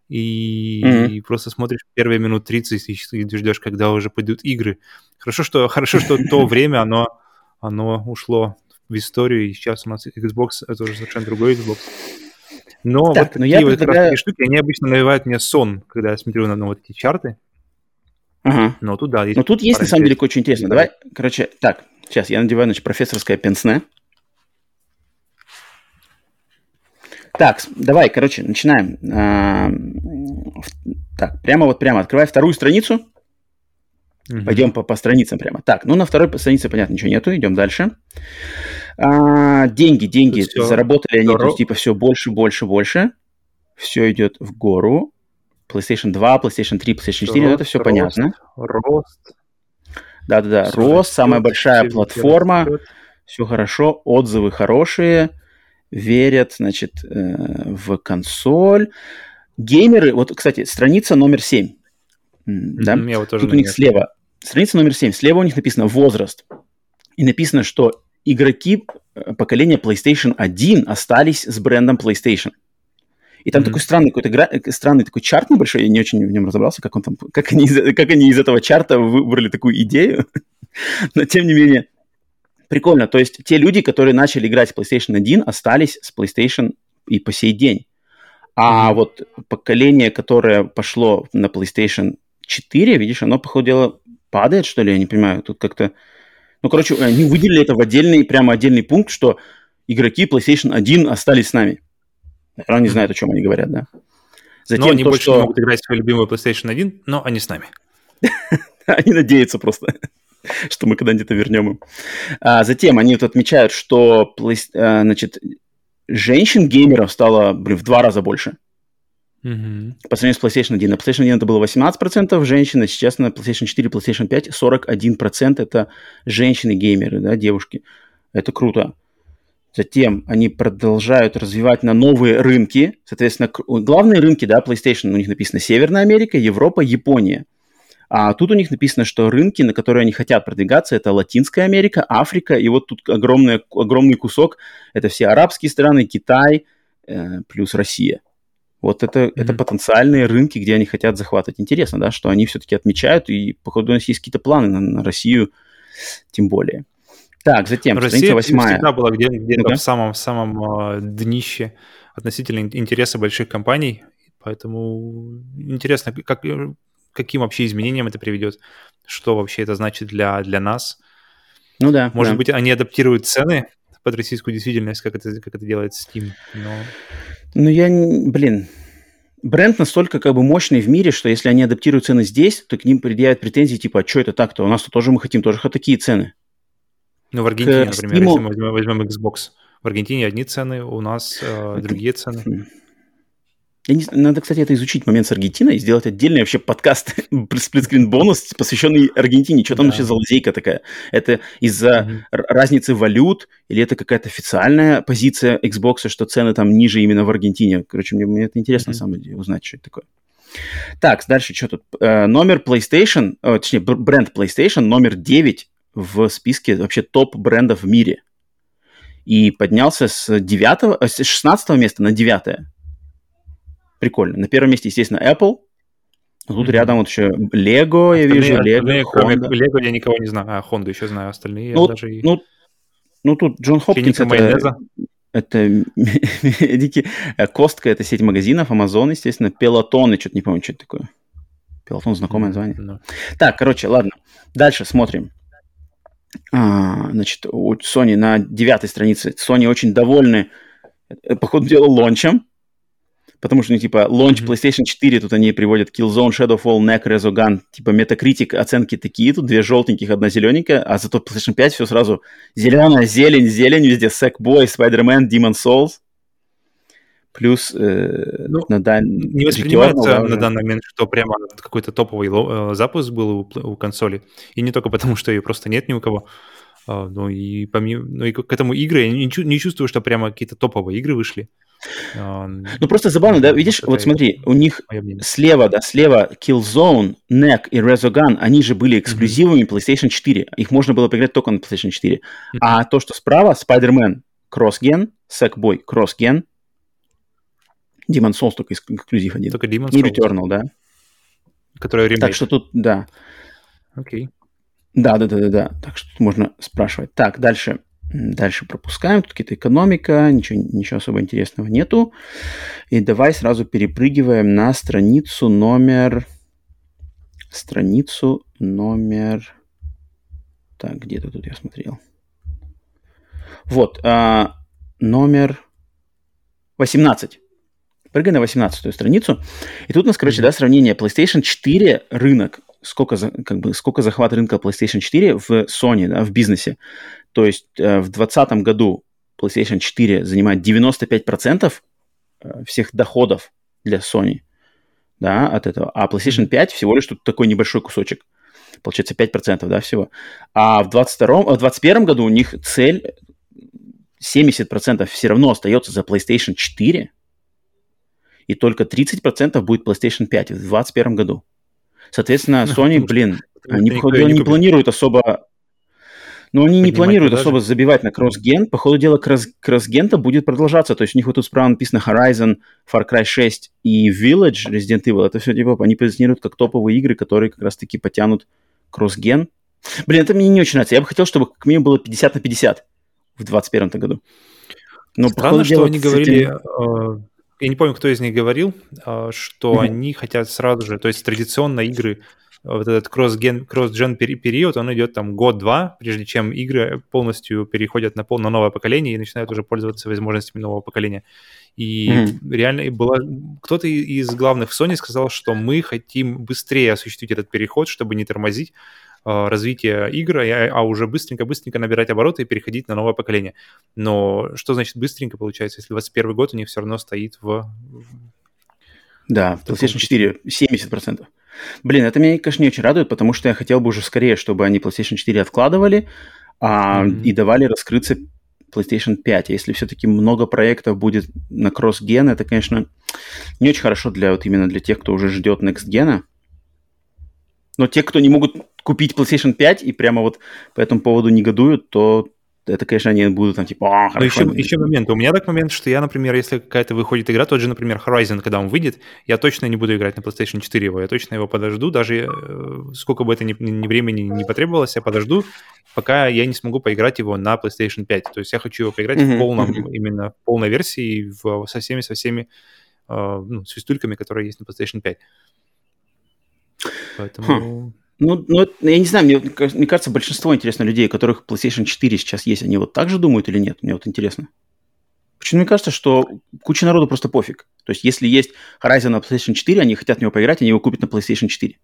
и, mm-hmm. и просто смотришь первые минут 30 и, и ждешь, когда уже пойдут игры. Хорошо, что, хорошо, что то время, оно, оно ушло в историю, и сейчас у нас Xbox, это уже совершенно другой Xbox. Но так, вот но такие вот предлагаю... штуки, они обычно навевают мне сон, когда я смотрю на, на вот эти чарты. Ага. Но тут, да, есть Но тут есть, на самом деле, очень интересно. Давай, короче, так, сейчас я надеваю, значит, профессорское пенсне. Так, давай, короче, начинаем. А, так, прямо вот прямо открывай вторую страницу. Угу. Пойдем по, по страницам прямо. Так, ну на второй странице, понятно, ничего нету, идем дальше. А, деньги, деньги, все. заработали они, то есть, типа, все больше, больше, больше. Все идет в гору. PlayStation 2, PlayStation 3, PlayStation 4, рост, это все рост, понятно. Рост. Да-да-да, рост, самая большая платформа, все хорошо, отзывы хорошие верят, значит, э, в консоль. Геймеры, вот, кстати, страница номер 7. Да? Mm-hmm, вот Тут у них слева, страница номер 7, слева у них написано возраст. И написано, что игроки э, поколения PlayStation 1 остались с брендом PlayStation. И там mm-hmm. такой странный какой-то гра... Э, странный такой чарт небольшой, я не очень в нем разобрался, как он там, как они, из, как они из этого чарта выбрали такую идею. Но тем не менее, прикольно. То есть те люди, которые начали играть в PlayStation 1, остались с PlayStation и по сей день. А mm-hmm. вот поколение, которое пошло на PlayStation 4, видишь, оно, по ходу дела, падает, что ли, я не понимаю. Тут как-то... Ну, короче, они выделили это в отдельный, прямо отдельный пункт, что игроки PlayStation 1 остались с нами. Наверное, не знают, о чем они говорят, да. Затем но они то, больше что... не могут играть в свою любимую PlayStation 1, но они с нами. Они надеются просто. что мы когда-нибудь это вернем им. А затем они вот отмечают, что а, значит, женщин-геймеров стало, блин, в два раза больше. Mm-hmm. По сравнению с PlayStation 1. На PlayStation 1 это было 18% женщин, а сейчас на PlayStation 4 PlayStation 5 41% это женщины-геймеры, да, девушки. Это круто. Затем они продолжают развивать на новые рынки. Соответственно, главные рынки, да, PlayStation, у них написано Северная Америка, Европа, Япония. А тут у них написано, что рынки, на которые они хотят продвигаться, это Латинская Америка, Африка, и вот тут огромный, огромный кусок, это все арабские страны, Китай, э, плюс Россия. Вот это, mm-hmm. это потенциальные рынки, где они хотят захватывать. Интересно, да, что они все-таки отмечают, и, походу, у нас есть какие-то планы на, на Россию, тем более. Так, затем, Россия страница восьмая. всегда была где- где-то ну в самом, самом э, днище относительно интереса больших компаний, поэтому интересно, как, каким вообще изменениям это приведет, что вообще это значит для, для нас. Ну да. Может да. быть, они адаптируют цены под российскую действительность, как это, как это делает Steam, но... Ну я, блин, бренд настолько как бы мощный в мире, что если они адаптируют цены здесь, то к ним предъявят претензии типа, а что это так-то? У нас-то тоже мы хотим тоже такие цены. Ну, в Аргентине, к например, Steam... если мы возьмем, возьмем Xbox. В Аргентине одни цены, у нас э, другие цены. Хм. Не, надо, кстати, это изучить момент с Аргентиной и сделать отдельный вообще подкаст сплитскрин бонус, посвященный Аргентине. Что там да. вообще за лазейка такая? Это из-за mm-hmm. разницы валют или это какая-то официальная позиция Xbox, что цены там ниже именно в Аргентине? Короче, мне, мне это интересно, mm-hmm. на самом деле, узнать, что это такое. Так, дальше что тут? Э, номер PlayStation, о, точнее, бренд PlayStation номер 9 в списке вообще топ брендов в мире. И поднялся с 9, э, с 16 места на 9. Прикольно. На первом месте, естественно, Apple. Тут mm-hmm. рядом вот еще Lego, я вижу, Lego, кроме Lego я никого не знаю. А, Honda еще знаю, остальные ну, даже... И... Ну, ну, тут Джон Хопкинс это, это медики. Э, Костка это сеть магазинов, Amazon, естественно, Пелотон, я что-то не помню, что это такое. Пелотон знакомое название. No. Так, короче, ладно. Дальше смотрим. А, значит, у Sony на девятой странице Sony очень довольны, э, по ходу дела, лончем. Потому что, ну, типа, launch. PlayStation 4, тут они приводят Killzone, Shadowfall, NEC, Resogun, типа, Metacritic, оценки такие, тут две желтеньких, одна зелененькая, а зато PlayStation 5 все сразу зеленая, зелень, зелень, везде Sackboy, Spider-Man, Demon Souls. Плюс э, ну, на дан... не воспринимается на данный момент, что прямо какой-то топовый э, запуск был у, у консоли. И не только потому, что ее просто нет ни у кого. Uh, ну и помимо, ну и к этому игры я не, не чувствую, что прямо какие-то топовые игры вышли. Ну, просто забавно, да? Видишь, вот смотри, у них слева, да, слева Killzone, NEC и Resogun, они же были эксклюзивами PlayStation 4. Их можно было поиграть только на PlayStation 4. А то, что справа, Spider-Man Cross-Gen, Sackboy Cross-Gen, Demon Souls только эксклюзив один. Только Demon Souls. И Returnal, да. Который ремейк. Так что тут, да. Окей. Да, да, да, да, да. Так что тут можно спрашивать. Так, дальше. Дальше пропускаем, тут какая-то экономика, ничего, ничего особо интересного нету. И давай сразу перепрыгиваем на страницу номер... Страницу номер... Так, где-то тут я смотрел. Вот, а, номер 18. Прыгай на 18 страницу. И тут у нас, короче, да, сравнение PlayStation 4 рынок сколько, как бы, сколько захват рынка PlayStation 4 в Sony, да, в бизнесе. То есть э, в 2020 году PlayStation 4 занимает 95% э, всех доходов для Sony, да, от этого. А PlayStation 5 всего лишь тут такой небольшой кусочек. Получается 5%, да, всего. А в 22 в 2021 году у них цель 70% все равно остается за PlayStation 4, и только 30% будет PlayStation 5 в 2021 году. Соответственно, Sony, блин, они, походу, не планируют особо... Но они не планируют продажи. особо забивать на кросс-ген. По ходу дела, кросс-ген-то будет продолжаться. То есть у них вот тут справа написано Horizon, Far Cry 6 и Village, Resident Evil. Это все типа они позиционируют как топовые игры, которые как раз-таки потянут кросс-ген. Блин, это мне не очень нравится. Я бы хотел, чтобы как минимум было 50 на 50 в 2021 году. Но, Странно, что они говорили... Этим я не помню, кто из них говорил, а, что mm-hmm. они хотят сразу же, то есть традиционно игры, вот этот кросс-ген, кросс-джен период, он идет там год-два, прежде чем игры полностью переходят на, пол, на новое поколение и начинают уже пользоваться возможностями нового поколения. И mm-hmm. реально было... Кто-то из главных в Sony сказал, что мы хотим быстрее осуществить этот переход, чтобы не тормозить, а, развития игр, а, а уже быстренько-быстренько набирать обороты и переходить на новое поколение. Но что значит быстренько получается, если 21 год у них все равно стоит в... Да, в PlayStation 4 70%. Блин, это меня, конечно, не очень радует, потому что я хотел бы уже скорее, чтобы они PlayStation 4 откладывали а, mm-hmm. и давали раскрыться PlayStation 5. Если все-таки много проектов будет на кросс-ген, это, конечно, не очень хорошо для вот именно для тех, кто уже ждет next гена Но те, кто не могут купить PlayStation 5 и прямо вот по этому поводу негодуют, то это, конечно, они будут там типа, а, хорошо. Но еще, еще момент. У меня так момент, что я, например, если какая-то выходит игра, тот же, например, Horizon, когда он выйдет, я точно не буду играть на PlayStation 4 его, я точно его подожду, даже э, сколько бы это ни, ни времени не потребовалось, я подожду, пока я не смогу поиграть его на PlayStation 5. То есть я хочу его поиграть mm-hmm. в полном, именно в полной версии, в, со всеми, со всеми э, ну, свистульками, которые есть на PlayStation 5. Поэтому... Huh. Ну, ну, я не знаю, мне, мне кажется, большинство, интересно, людей, у которых PlayStation 4 сейчас есть, они вот так же думают или нет? Мне вот интересно. Почему мне кажется, что куча народу просто пофиг. То есть, если есть Horizon на PlayStation 4, они хотят в него поиграть, они его купят на PlayStation 4.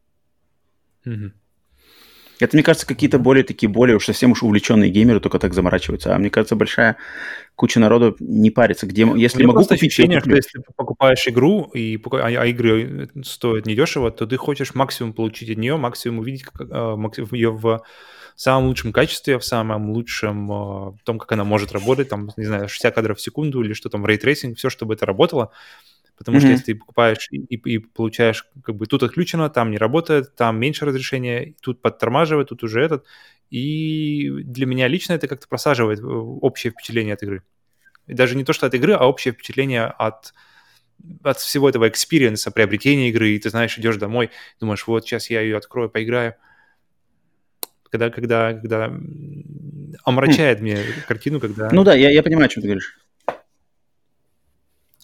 Mm-hmm. Это, мне кажется, какие-то более такие, более уж совсем уж увлеченные геймеры только так заморачиваются. А мне кажется, большая куча народу не парится. Где, если могу купить, ощущение, что если ты покупаешь игру, и, а, а игры стоят недешево, то ты хочешь максимум получить от нее, максимум увидеть как, а, ее в самом лучшем качестве, в самом лучшем а, в том, как она может работать, там, не знаю, 60 кадров в секунду или что там, ray tracing, все, чтобы это работало. Потому mm-hmm. что если ты покупаешь и, и получаешь, как бы тут отключено, там не работает, там меньше разрешения, тут подтормаживает, тут уже этот. И для меня лично это как-то просаживает э, общее впечатление от игры. И даже не то, что от игры, а общее впечатление от, от всего этого experience а, приобретения игры. И ты знаешь, идешь домой, думаешь, вот сейчас я ее открою, поиграю. Когда, когда, когда омрачает mm. мне картину, когда... Ну да, я, я понимаю, о чем ты говоришь.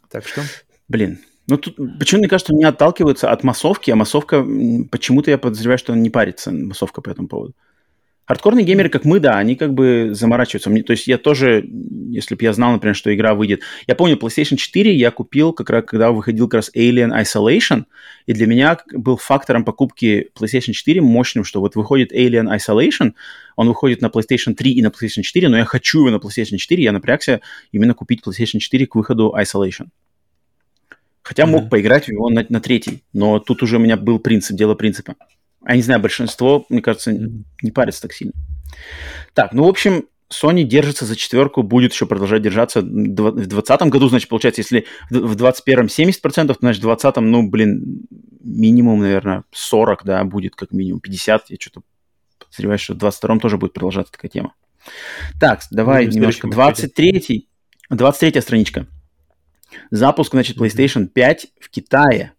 Так что... Блин, ну тут почему мне кажется, не отталкивается от массовки, а массовка, почему-то я подозреваю, что он не парится, массовка по этому поводу. Хардкорные геймеры, как мы, да, они как бы заморачиваются. Мне, то есть я тоже, если бы я знал, например, что игра выйдет... Я помню, PlayStation 4 я купил, как раз, когда выходил как раз Alien Isolation, и для меня был фактором покупки PlayStation 4 мощным, что вот выходит Alien Isolation, он выходит на PlayStation 3 и на PlayStation 4, но я хочу его на PlayStation 4, я напрягся именно купить PlayStation 4 к выходу Isolation. Хотя mm-hmm. мог поиграть в него на, на третий, но тут уже у меня был принцип, дело принципа. А не знаю, большинство, мне кажется, mm-hmm. не парится так сильно. Так, ну, в общем, Sony держится за четверку, будет еще продолжать держаться. В 2020 году, значит, получается, если в 2021 70%, то, значит, в 2020, ну, блин, минимум, наверное, 40, да, будет как минимум 50. Я что-то подозреваю, что в 2022 тоже будет продолжаться такая тема. Так, давай ну, немножко. 23 23 страничка. Запуск, значит, PlayStation 5 в Китае.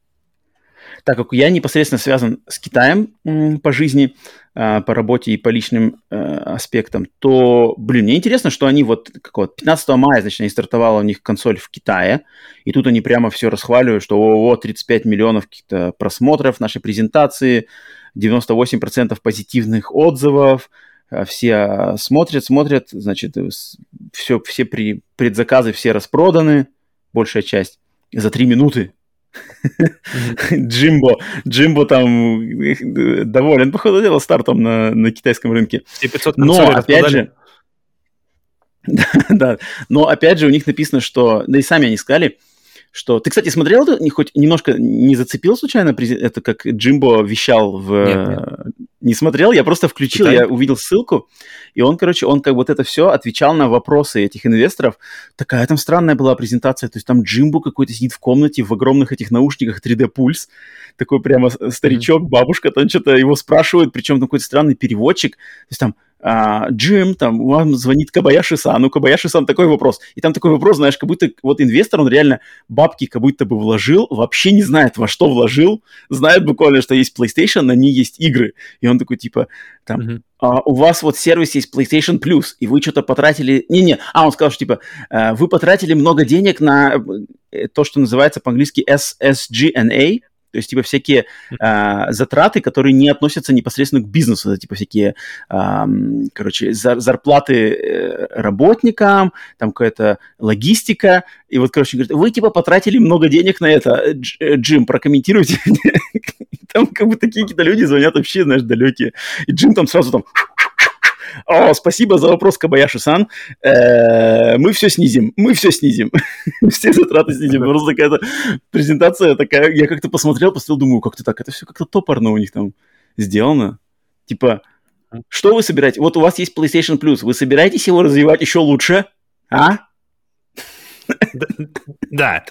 Так как я непосредственно связан с Китаем по жизни, а, по работе и по личным э, аспектам, то, блин, мне интересно, что они вот, как вот 15 мая, значит, они стартовала у них консоль в Китае, и тут они прямо все расхваливают, что о, 35 миллионов каких-то просмотров нашей презентации, 98% позитивных отзывов, а, все смотрят, смотрят, значит, все, все при, предзаказы все распроданы, большая часть, за три минуты. Джимбо, Джимбо там э, доволен, походу дела, стартом на, на китайском рынке. Но, опять же, да, да, но опять же у них написано, что, да и сами они сказали, что... Ты, кстати, смотрел это? Хоть немножко не зацепил случайно это, как Джимбо вещал в... Нет, нет. Не смотрел, я просто включил, Китай? я увидел ссылку, и он, короче, он как вот это все отвечал на вопросы этих инвесторов. Такая там странная была презентация, то есть там Джимбо какой-то сидит в комнате в огромных этих наушниках 3D-пульс, такой прямо старичок, бабушка там что-то его спрашивают, причем какой-то странный переводчик, то есть там Джим, там, вам звонит Кабаяши-сан, ну, Кабаяши-сан такой вопрос. И там такой вопрос, знаешь, как будто вот инвестор, он реально бабки как будто бы вложил, вообще не знает, во что вложил, знает буквально, что есть PlayStation, на ней есть игры. И он такой, типа, там, mm-hmm. а, у вас вот сервис есть PlayStation Plus, и вы что-то потратили... Не-не, а, он сказал, что, типа, а, вы потратили много денег на э, то, что называется по-английски SSGNA, то есть, типа, всякие э, затраты, которые не относятся непосредственно к бизнесу. Это, типа, всякие, э, короче, зар зарплаты э, работникам, там какая-то логистика. И вот, короче, говорит, вы, типа, потратили много денег на это. Дж э, Джим, прокомментируйте. Там как бы такие какие-то люди звонят вообще, знаешь, далекие. И Джим там сразу там о, спасибо за вопрос, Кабаяши-сан. Э, мы все снизим, мы все снизим. все затраты снизим. Просто какая-то презентация такая, я как-то посмотрел, посмотрел, думаю, как-то так, это все как-то топорно у них там сделано. Типа, что вы собираете? Вот у вас есть PlayStation Plus, вы собираетесь его развивать еще лучше? А? Да.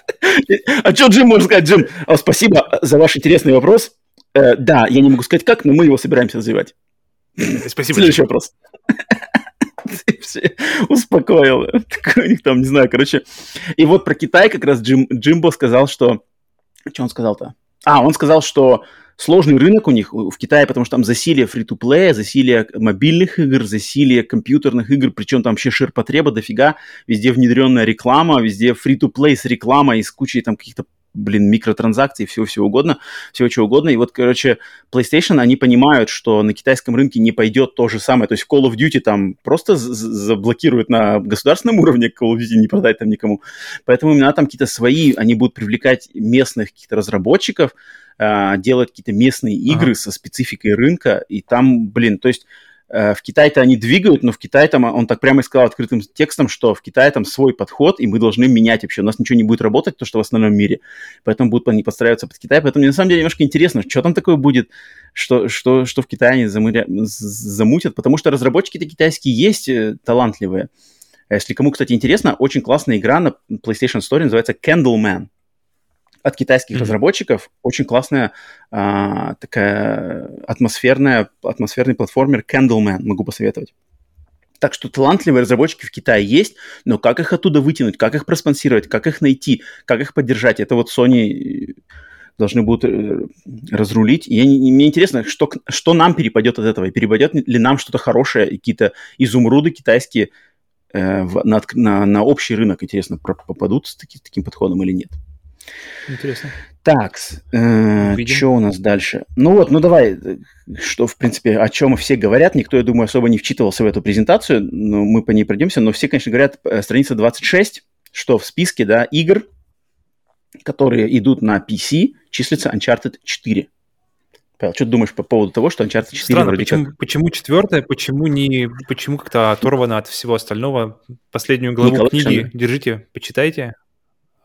А что Джим может сказать? Джим, спасибо за ваш интересный вопрос. Э, да, я не могу сказать как, но мы его собираемся развивать. Спасибо. Следующий вопрос. Успокоил. У них там, не знаю, короче. И вот про Китай как раз Джим, Джимбо сказал, что... Что он сказал-то? А, он сказал, что сложный рынок у них в Китае, потому что там засилие фри-то-плея, засилие мобильных игр, засилие компьютерных игр, причем там вообще ширпотреба дофига, везде внедренная реклама, везде фри-то-плей с рекламой, с кучей там каких-то блин, микротранзакций, всего-всего угодно, всего чего угодно. И вот, короче, PlayStation, они понимают, что на китайском рынке не пойдет то же самое. То есть Call of Duty там просто заблокируют на государственном уровне, Call of Duty не продать там никому. Поэтому именно там какие-то свои, они будут привлекать местных каких-то разработчиков, а, делать какие-то местные игры ага. со спецификой рынка, и там, блин, то есть в Китае-то они двигают, но в Китае там, он так прямо и сказал открытым текстом, что в Китае там свой подход, и мы должны менять вообще. У нас ничего не будет работать, то, что в остальном мире. Поэтому будут они подстраиваться под Китай. Поэтому мне на самом деле немножко интересно, что там такое будет, что, что, что в Китае они замыря... замутят. Потому что разработчики-то китайские есть э, талантливые. Если кому, кстати, интересно, очень классная игра на PlayStation Store называется Candleman от китайских mm-hmm. разработчиков. Очень классная а, такая атмосферная, атмосферный платформер Candleman, могу посоветовать. Так что талантливые разработчики в Китае есть, но как их оттуда вытянуть, как их проспонсировать, как их найти, как их поддержать, это вот Sony должны будут э, разрулить. И мне интересно, что, что нам перепадет от этого, и перепадет ли нам что-то хорошее, какие-то изумруды китайские э, в, на, на, на общий рынок, интересно, попадут с таки, таким подходом или нет. Интересно. Так, э, что у нас дальше? Ну вот, ну давай, что, в принципе, о чем все говорят. Никто, я думаю, особо не вчитывался в эту презентацию, но мы по ней пройдемся. Но все, конечно, говорят, э, страница 26, что в списке, да, игр, которые идут на PC, числится Uncharted 4. Павел, что ты думаешь по поводу того, что Uncharted 4 Странно, почему, как... почему четвертое, почему не, почему как-то оторвано от всего остального? Последнюю главу книги держите, почитайте.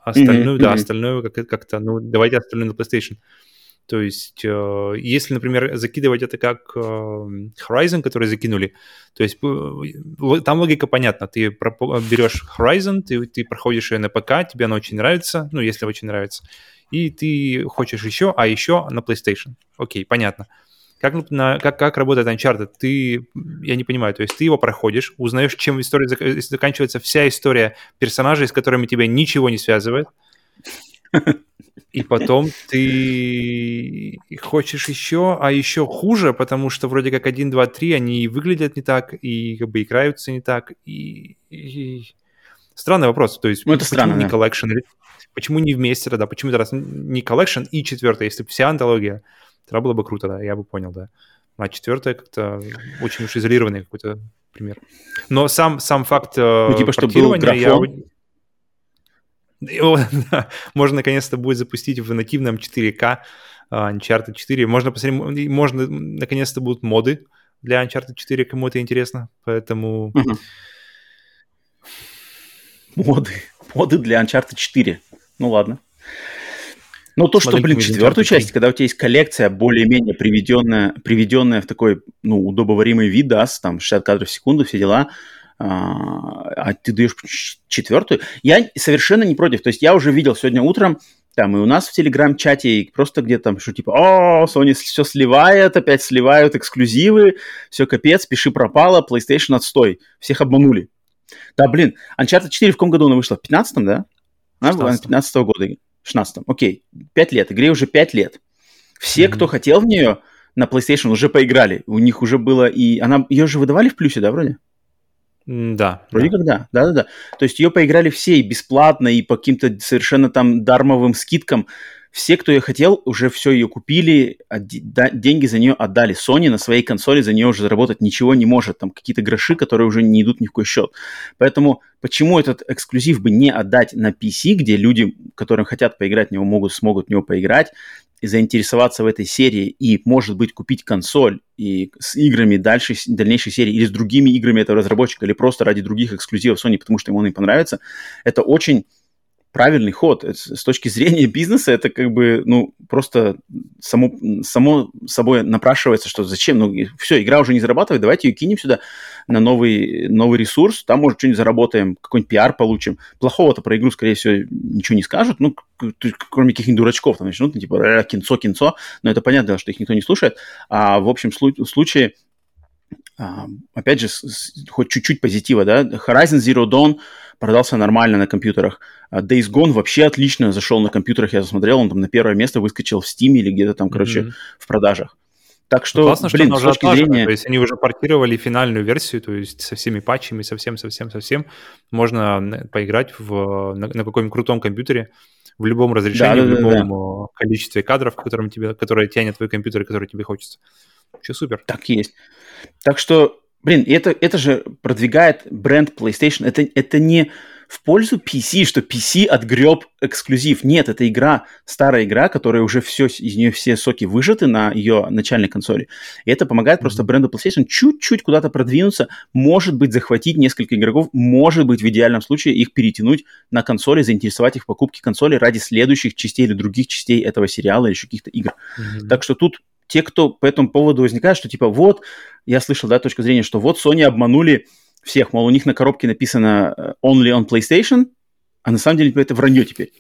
Остальную, mm-hmm. да, остальную как- как-то, ну, давайте остальную на PlayStation. То есть, э, если, например, закидывать это как э, Horizon, который закинули, то есть э, там логика понятна. Ты берешь Horizon, ты, ты проходишь ее на ПК, тебе она очень нравится, ну, если очень нравится, и ты хочешь еще, а еще на PlayStation. Окей, понятно. Как, на, как, как работает Uncharted? Ты, я не понимаю, то есть ты его проходишь, узнаешь, чем история зак- заканчивается вся история персонажей, с которыми тебя ничего не связывает, и потом ты хочешь еще, а еще хуже, потому что вроде как 1, 2, 3, они выглядят не так, и как бы играются не так, и... и... Странный вопрос, то есть ну, это почему странно, не да. collection, почему не вместе тогда, почему раз не collection и четвертое, если вся антология Тогда было бы круто, да, я бы понял, да. А четвертое как-то очень уж изолированный какой-то пример. Но сам, сам факт э, ну, типа, что был графон. Я... можно наконец-то будет запустить в нативном 4К uh, Uncharted 4. Можно посмотреть, можно наконец-то будут моды для Uncharted 4, кому это интересно. Поэтому... Моды. Моды для Uncharted 4. Ну ладно. Ну, то, что, блин, четвертую часть, когда у тебя есть коллекция более-менее приведенная, приведенная в такой, ну, удобоваримый вид, да, там 60 кадров в секунду, все дела, а, а ты даешь четвертую. Я совершенно не против. То есть я уже видел сегодня утром, там и у нас в телеграм-чате, и просто где-то там, что типа, о, Sony все сливает, опять сливают эксклюзивы, все капец, пиши пропало, PlayStation отстой, всех обманули. Да, блин, Uncharted 4 в каком году она вышла? В 15-м, да? Она была 15 -го года. 16 окей, 5 лет, игре уже 5 лет. Все, mm-hmm. кто хотел в нее на PlayStation, уже поиграли. У них уже было и... Она... Ее же выдавали в плюсе, да, вроде? Да. Вроде да. как да. Да-да-да. То есть ее поиграли все и бесплатно, и по каким-то совершенно там дармовым скидкам все, кто ее хотел, уже все ее купили, а деньги за нее отдали. Sony на своей консоли за нее уже заработать ничего не может. Там какие-то гроши, которые уже не идут ни в какой счет. Поэтому почему этот эксклюзив бы не отдать на PC, где люди, которые хотят поиграть в него, могут, смогут в него поиграть, и заинтересоваться в этой серии и, может быть, купить консоль и с играми дальше, дальнейшей серии или с другими играми этого разработчика, или просто ради других эксклюзивов Sony, потому что ему он им понравится, это очень правильный ход. С точки зрения бизнеса это как бы, ну, просто само, само собой напрашивается, что зачем? Ну, все, игра уже не зарабатывает, давайте ее кинем сюда на новый, новый ресурс, там, может, что-нибудь заработаем, какой-нибудь пиар получим. Плохого-то про игру, скорее всего, ничего не скажут, ну, кроме каких-нибудь дурачков, там начнут, ну, типа, кинцо, кинцо, но это понятно, что их никто не слушает. А в общем случае, а, опять же, хоть чуть-чуть позитива, да, Horizon Zero Dawn продался нормально на компьютерах. А Days Gone вообще отлично зашел на компьютерах, я посмотрел, он там на первое место выскочил в Steam или где-то там, короче, mm-hmm. в продажах. Так что, ну, Классно, блин, что с точки зрения... То есть они уже портировали финальную версию, то есть со всеми патчами, совсем-совсем-совсем. Можно поиграть в, на, на каком-нибудь крутом компьютере в любом разрешении, да, да, в любом да, да. количестве кадров, которым тебе, которые тянет твой компьютер и которые тебе хочется. Все супер. Так есть. Так что, блин, это, это же продвигает бренд PlayStation. Это, это не в пользу PC, что PC отгреб эксклюзив. Нет, это игра, старая игра, которая уже все, из нее все соки выжаты на ее начальной консоли. И это помогает просто бренду PlayStation чуть-чуть куда-то продвинуться, может быть, захватить несколько игроков, может быть, в идеальном случае их перетянуть на консоли, заинтересовать их в покупке консоли ради следующих частей или других частей этого сериала или еще каких-то игр. Mm-hmm. Так что тут те, кто по этому поводу возникает, что типа вот, я слышал, да, точка зрения, что вот Sony обманули всех, мол, у них на коробке написано э, only on PlayStation, а на самом деле это вранье теперь.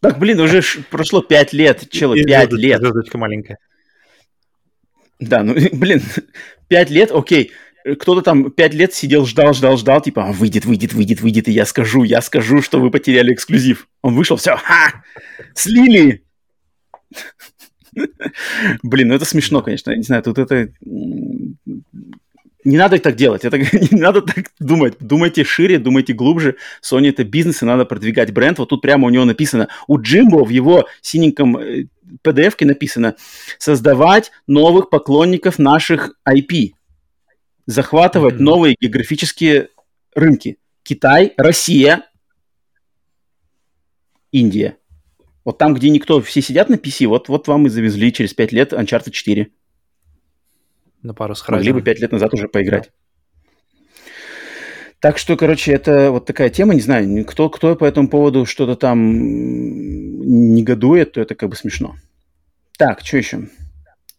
Так, блин, уже прошло 5 лет, чело, 5 лет. Звездочка маленькая. Да, ну, блин, 5 лет, окей. Кто-то там 5 лет сидел, ждал, ждал, ждал, типа, а, выйдет, выйдет, выйдет, выйдет, и я скажу, я скажу, что вы потеряли эксклюзив. Он вышел, все, ха, слили. Блин, ну это смешно, конечно. Я не знаю, тут это... Не надо так делать, это не надо так думать. Думайте шире, думайте глубже. Sony это бизнес, и надо продвигать бренд. Вот тут прямо у него написано, у Джимбо в его синеньком PDF э, написано создавать новых поклонников наших IP, захватывать mm-hmm. новые географические рынки. Китай, Россия, Индия. Вот там, где никто, все сидят на PC, вот, вот вам и завезли через 5 лет Uncharted 4. На пару с. Могли бы 5 лет назад уже поиграть. Да. Так что, короче, это вот такая тема, не знаю, кто, кто по этому поводу что-то там негодует, то это как бы смешно. Так, что еще?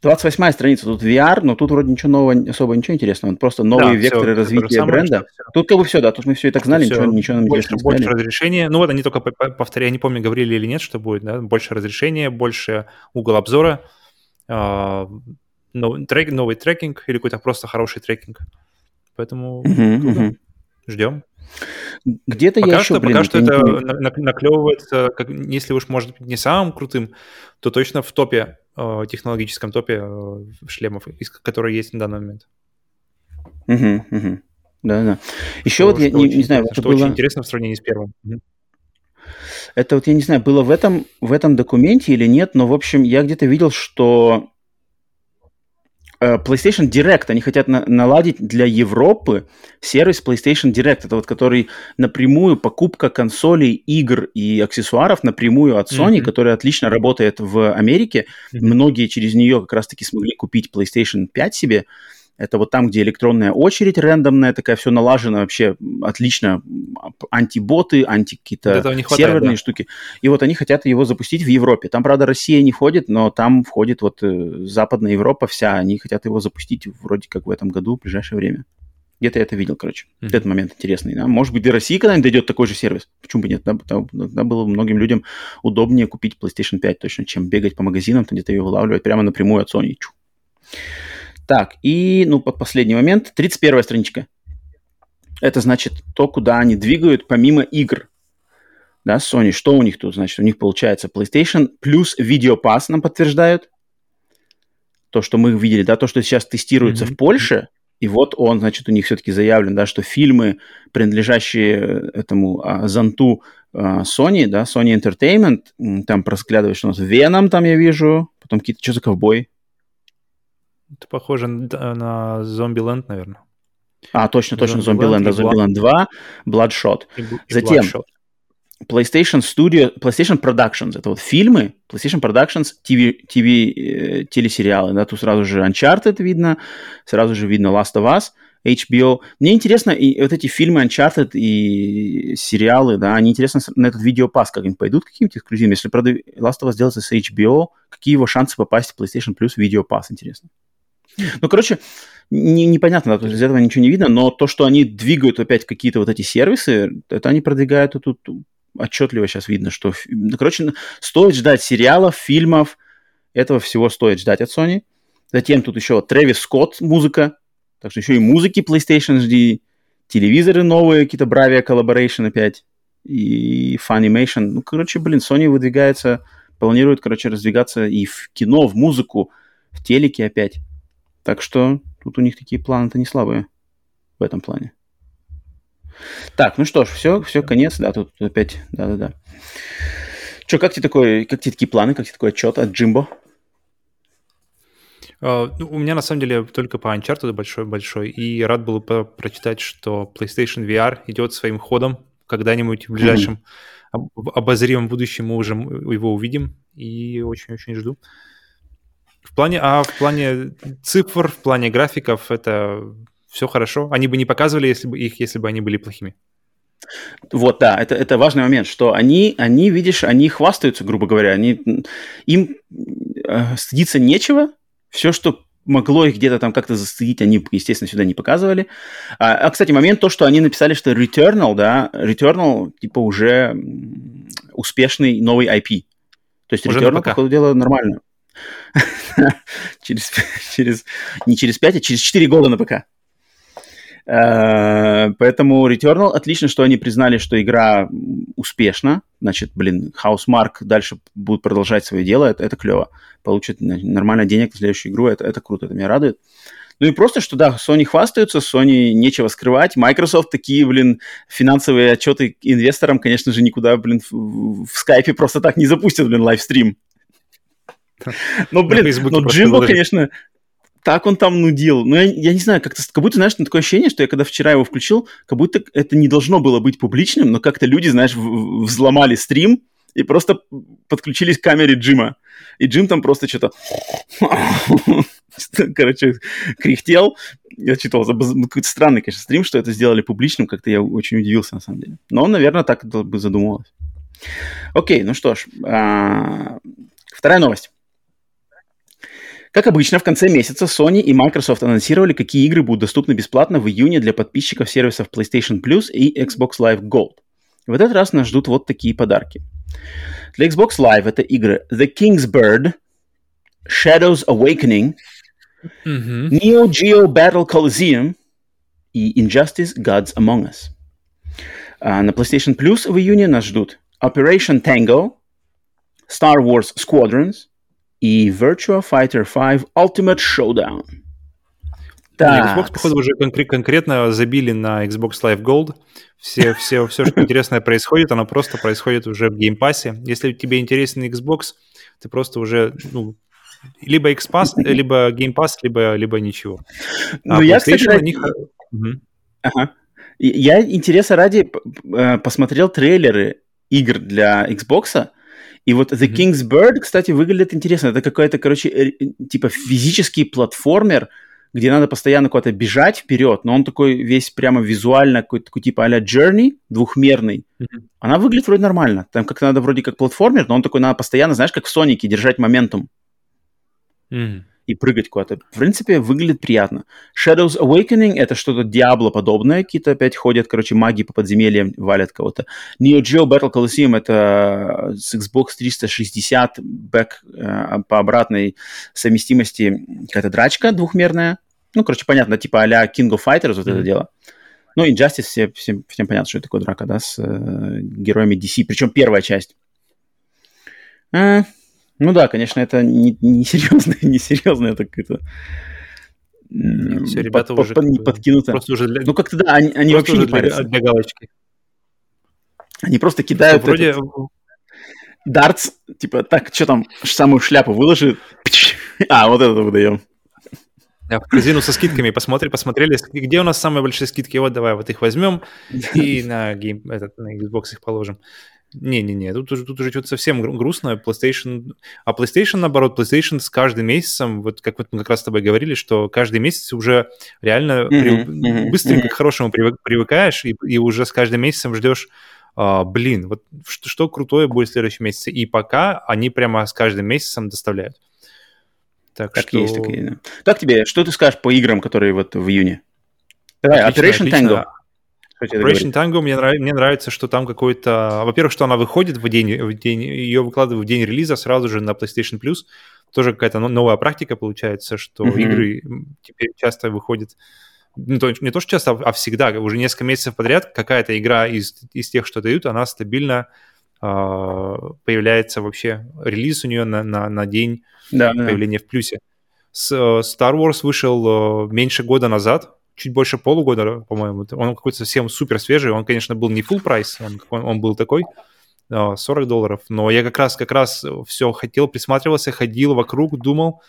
28 страница, тут VR, но тут вроде ничего нового, особо ничего интересного. Просто новые да, векторы все, развития самое, бренда. Все. Тут как бы все, да, тут мы все и так знали, ничего, ничего нам больше, не Больше разрешения. Ну вот они только, повторяю, я не помню, говорили или нет, что будет, да, больше разрешения, больше угол обзора, э, новый, трек, новый трекинг или какой-то просто хороший трекинг. Поэтому uh-huh, uh-huh. ждем. Где-то пока я что, еще, блин, Пока что это наклевывается, как, если уж может быть не самым крутым, то точно в топе э, технологическом топе э, шлемов, которые есть на данный момент. Угу, угу. Да, да. Еще что, вот я не, не знаю, что было... очень интересно в сравнении с первым. Угу. Это вот я не знаю, было в этом в этом документе или нет, но в общем я где-то видел, что Э, PlayStation Direct, они хотят на- наладить для Европы сервис PlayStation Direct, это вот который напрямую покупка консолей, игр и аксессуаров напрямую от Sony, mm-hmm. который отлично работает в Америке. Mm-hmm. Многие через нее как раз-таки смогли купить PlayStation 5 себе. Это вот там, где электронная очередь рандомная, такая все налажено вообще отлично. Антиботы, анти какие-то хватает, серверные да. штуки. И вот они хотят его запустить в Европе. Там, правда, Россия не входит, но там входит вот э, Западная Европа вся. Они хотят его запустить вроде как в этом году, в ближайшее время. Где-то я это видел, короче. Mm-hmm. этот момент интересный. Да? Может быть, до России когда-нибудь дойдет такой же сервис. Почему бы нет? Да, тогда было многим людям удобнее купить PlayStation 5 точно, чем бегать по магазинам, где-то ее вылавливать прямо напрямую от Sony. Чу. Так, и, ну, под последний момент, 31 страничка. Это значит то, куда они двигают помимо игр. Да, Sony, что у них тут? Значит, у них получается PlayStation плюс Video Pass нам подтверждают. То, что мы видели, да, то, что сейчас тестируется mm-hmm. в Польше, и вот он, значит, у них все-таки заявлен, да, что фильмы, принадлежащие этому а, зонту а, Sony, да, Sony Entertainment, там просглядываешь, что у нас Веном там я вижу, потом какие-то, что за ковбой? Это похоже на, на Zombieland, наверное. А, точно, точно, Zombieland, Zombieland 2, Bloodshot. И, Затем Bloodshot. PlayStation Studio, PlayStation Productions, это вот фильмы, PlayStation Productions, TV, TV э, телесериалы, да, тут сразу же Uncharted видно, сразу же видно Last of Us, HBO. Мне интересно, и вот эти фильмы Uncharted и сериалы, да, они интересно на этот видеопас, как они пойдут каким-то эксклюзивом. Если, правда, Last of Us делается с HBO, какие его шансы попасть в PlayStation Plus видеопас, интересно. Ну, короче, не, непонятно, да, из этого ничего не видно, но то, что они двигают опять какие-то вот эти сервисы, это они продвигают тут отчетливо сейчас видно, что, ну, короче, стоит ждать сериалов, фильмов, этого всего стоит ждать от Sony. Затем тут еще Трэвис Скотт, музыка, так что еще и музыки PlayStation жди, телевизоры новые, какие-то Bravia Collaboration опять, и Funimation. Ну, короче, блин, Sony выдвигается, планирует, короче, раздвигаться и в кино, в музыку, в телеке опять. Так что тут у них такие планы-то не слабые в этом плане. Так, ну что ж, все, все, конец, да, тут опять, да-да-да. Че, как тебе такой, как тебе такие планы, как тебе такой отчет от Джимбо? Uh, ну, у меня на самом деле только по Uncharted большой-большой, и рад был по прочитать, что PlayStation VR идет своим ходом, когда-нибудь в ближайшем mm-hmm. обозримом будущем мы уже его увидим, и очень-очень жду. В плане, а в плане цифр, в плане графиков это все хорошо. Они бы не показывали если бы их, если бы они были плохими. Вот, да, это, это важный момент, что они, они, видишь, они хвастаются, грубо говоря, они, им э, стыдиться нечего, все, что могло их где-то там как-то застыдить, они, естественно, сюда не показывали. А, а, кстати, момент то, что они написали, что Returnal, да, Returnal, типа, уже успешный новый IP. То есть уже Returnal, по ходу дела, нормально. через, через, не через 5, а через 4 года на ПК. Э, поэтому Returnal отлично, что они признали, что игра успешна. Значит, блин, Housemark дальше будут продолжать свое дело, это, это клево. Получат нормально денег на следующую игру, это, это круто, это меня радует. Ну и просто, что да, Sony хвастаются, Sony нечего скрывать. Microsoft такие, блин, финансовые отчеты инвесторам, конечно же, никуда, блин, в, в скайпе просто так не запустят, блин, лайвстрим. Ну, блин, но Джимбо, конечно, так он там нудил. Ну, я, я не знаю, как-то, как будто, знаешь, такое ощущение, что я когда вчера его включил, как будто это не должно было быть публичным, но как-то люди, знаешь, взломали стрим и просто подключились к камере Джима. И Джим там просто что-то... Короче, кряхтел. Я читал, ну, какой-то странный, конечно, стрим, что это сделали публичным, как-то я очень удивился, на самом деле. Но он, наверное, так бы задумывалось. Окей, ну что ж. А, вторая новость. Как обычно, в конце месяца Sony и Microsoft анонсировали, какие игры будут доступны бесплатно в июне для подписчиков сервисов PlayStation Plus и Xbox Live Gold. В этот раз нас ждут вот такие подарки. Для Xbox Live это игры The King's Bird, Shadows Awakening, mm-hmm. Neo Geo Battle Coliseum и Injustice Gods Among Us. А на PlayStation Plus в июне нас ждут Operation Tango, Star Wars Squadrons, и Virtua Fighter 5 Ultimate Showdown. Так. Xbox, походу, уже конкрет, конкретно забили на Xbox Live Gold. Все, все, все, что интересное происходит, оно просто происходит уже в геймпассе. Если тебе интересен Xbox, ты просто уже, ну, либо X-Pass, либо Game Pass, либо, либо ничего. Ну, а я, кстати, ради... них... угу. ага. Я интереса ради э, посмотрел трейлеры игр для Xbox, и вот The King's Bird, кстати, выглядит интересно. Это какой-то, короче, типа физический платформер, где надо постоянно куда-то бежать вперед, но он такой весь прямо визуально, какой-то такой типа а-ля Journey, двухмерный. Mm-hmm. Она выглядит вроде нормально. Там как надо вроде как платформер, но он такой надо постоянно, знаешь, как в Сонике, держать моментум. Mm-hmm и прыгать куда-то. В принципе, выглядит приятно. Shadows Awakening — это что-то Diablo подобное. Какие-то опять ходят, короче, маги по подземельям, валят кого-то. Neo Geo Battle Coliseum — это с Xbox 360 бэк э, по обратной совместимости какая-то драчка двухмерная. Ну, короче, понятно, типа а-ля King of Fighters вот mm-hmm. это дело. Ну, Injustice, все, всем, всем понятно, что это такое драка, да, с э, героями DC. Причем первая часть. А, ну да, конечно, это не, не серьезно, не серьезно, это какое-то все, ребята под, уже под, не подкинуто. Просто уже для... Ну как-то да, они, они вообще не парятся. Для, для галочки. Они просто кидают вроде... этот... дартс, типа, так, что там, самую шляпу выложи, а, вот это выдаем. Да, в корзину со скидками посмотри, посмотрели, где у нас самые большие скидки, вот давай вот их возьмем и на Game, этот, на Xbox их положим. Не-не-не, тут уже, тут уже что-то совсем грустно. PlayStation... А PlayStation, наоборот, PlayStation с каждым месяцем, вот как вот мы как раз с тобой говорили, что каждый месяц уже реально mm-hmm, при... mm-hmm, быстренько mm-hmm. к хорошему привыкаешь, и, и уже с каждым месяцем ждешь а, блин, вот что, что крутое будет в следующем месяце. И пока они прямо с каждым месяцем доставляют. Так, так что... есть такие, да. Как тебе, что ты скажешь по играм, которые вот в июне? Давай, отлично, Operation отлично. Tango. Operation Tango мне, нрав... мне нравится, что там какой-то... Во-первых, что она выходит в день, в день... Ее выкладывают в день релиза сразу же на PlayStation Plus. Тоже какая-то новая практика получается, что mm-hmm. игры теперь часто выходят не то, не то что часто, а всегда, уже несколько месяцев подряд какая-то игра из, из тех, что дают, она стабильно э, появляется вообще, релиз у нее на, на, на день да, появления да. в плюсе. С, э, Star Wars вышел э, меньше года назад, чуть больше полугода, по-моему. Он какой-то совсем супер свежий. Он, конечно, был не full прайс, он, он был такой, 40 долларов. Но я как раз, как раз все хотел, присматривался, ходил вокруг, думал.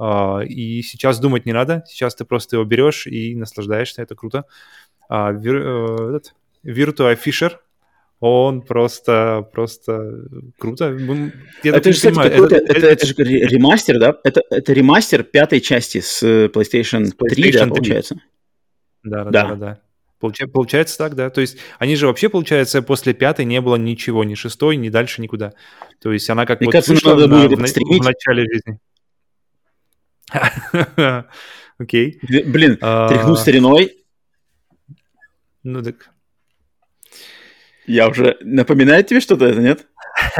И сейчас думать не надо. Сейчас ты просто его берешь и наслаждаешься. Это круто. Э, этот, Virtua Fisher, он просто, просто круто. Я это, же, понимаю, это, это, это, же ремастер, да? Это, это ремастер пятой части с PlayStation, с PlayStation 3, да, 3. Да, да, да. да, да. Получается, получается так, да. То есть они же вообще, получается, после пятой не было ничего, ни шестой, ни дальше никуда. То есть она как Мне вот кажется, вышла надо на, в, в начале жизни. Окей. Блин, а, тряхну стариной. Ну так. Я уже... Напоминает тебе что-то это, нет?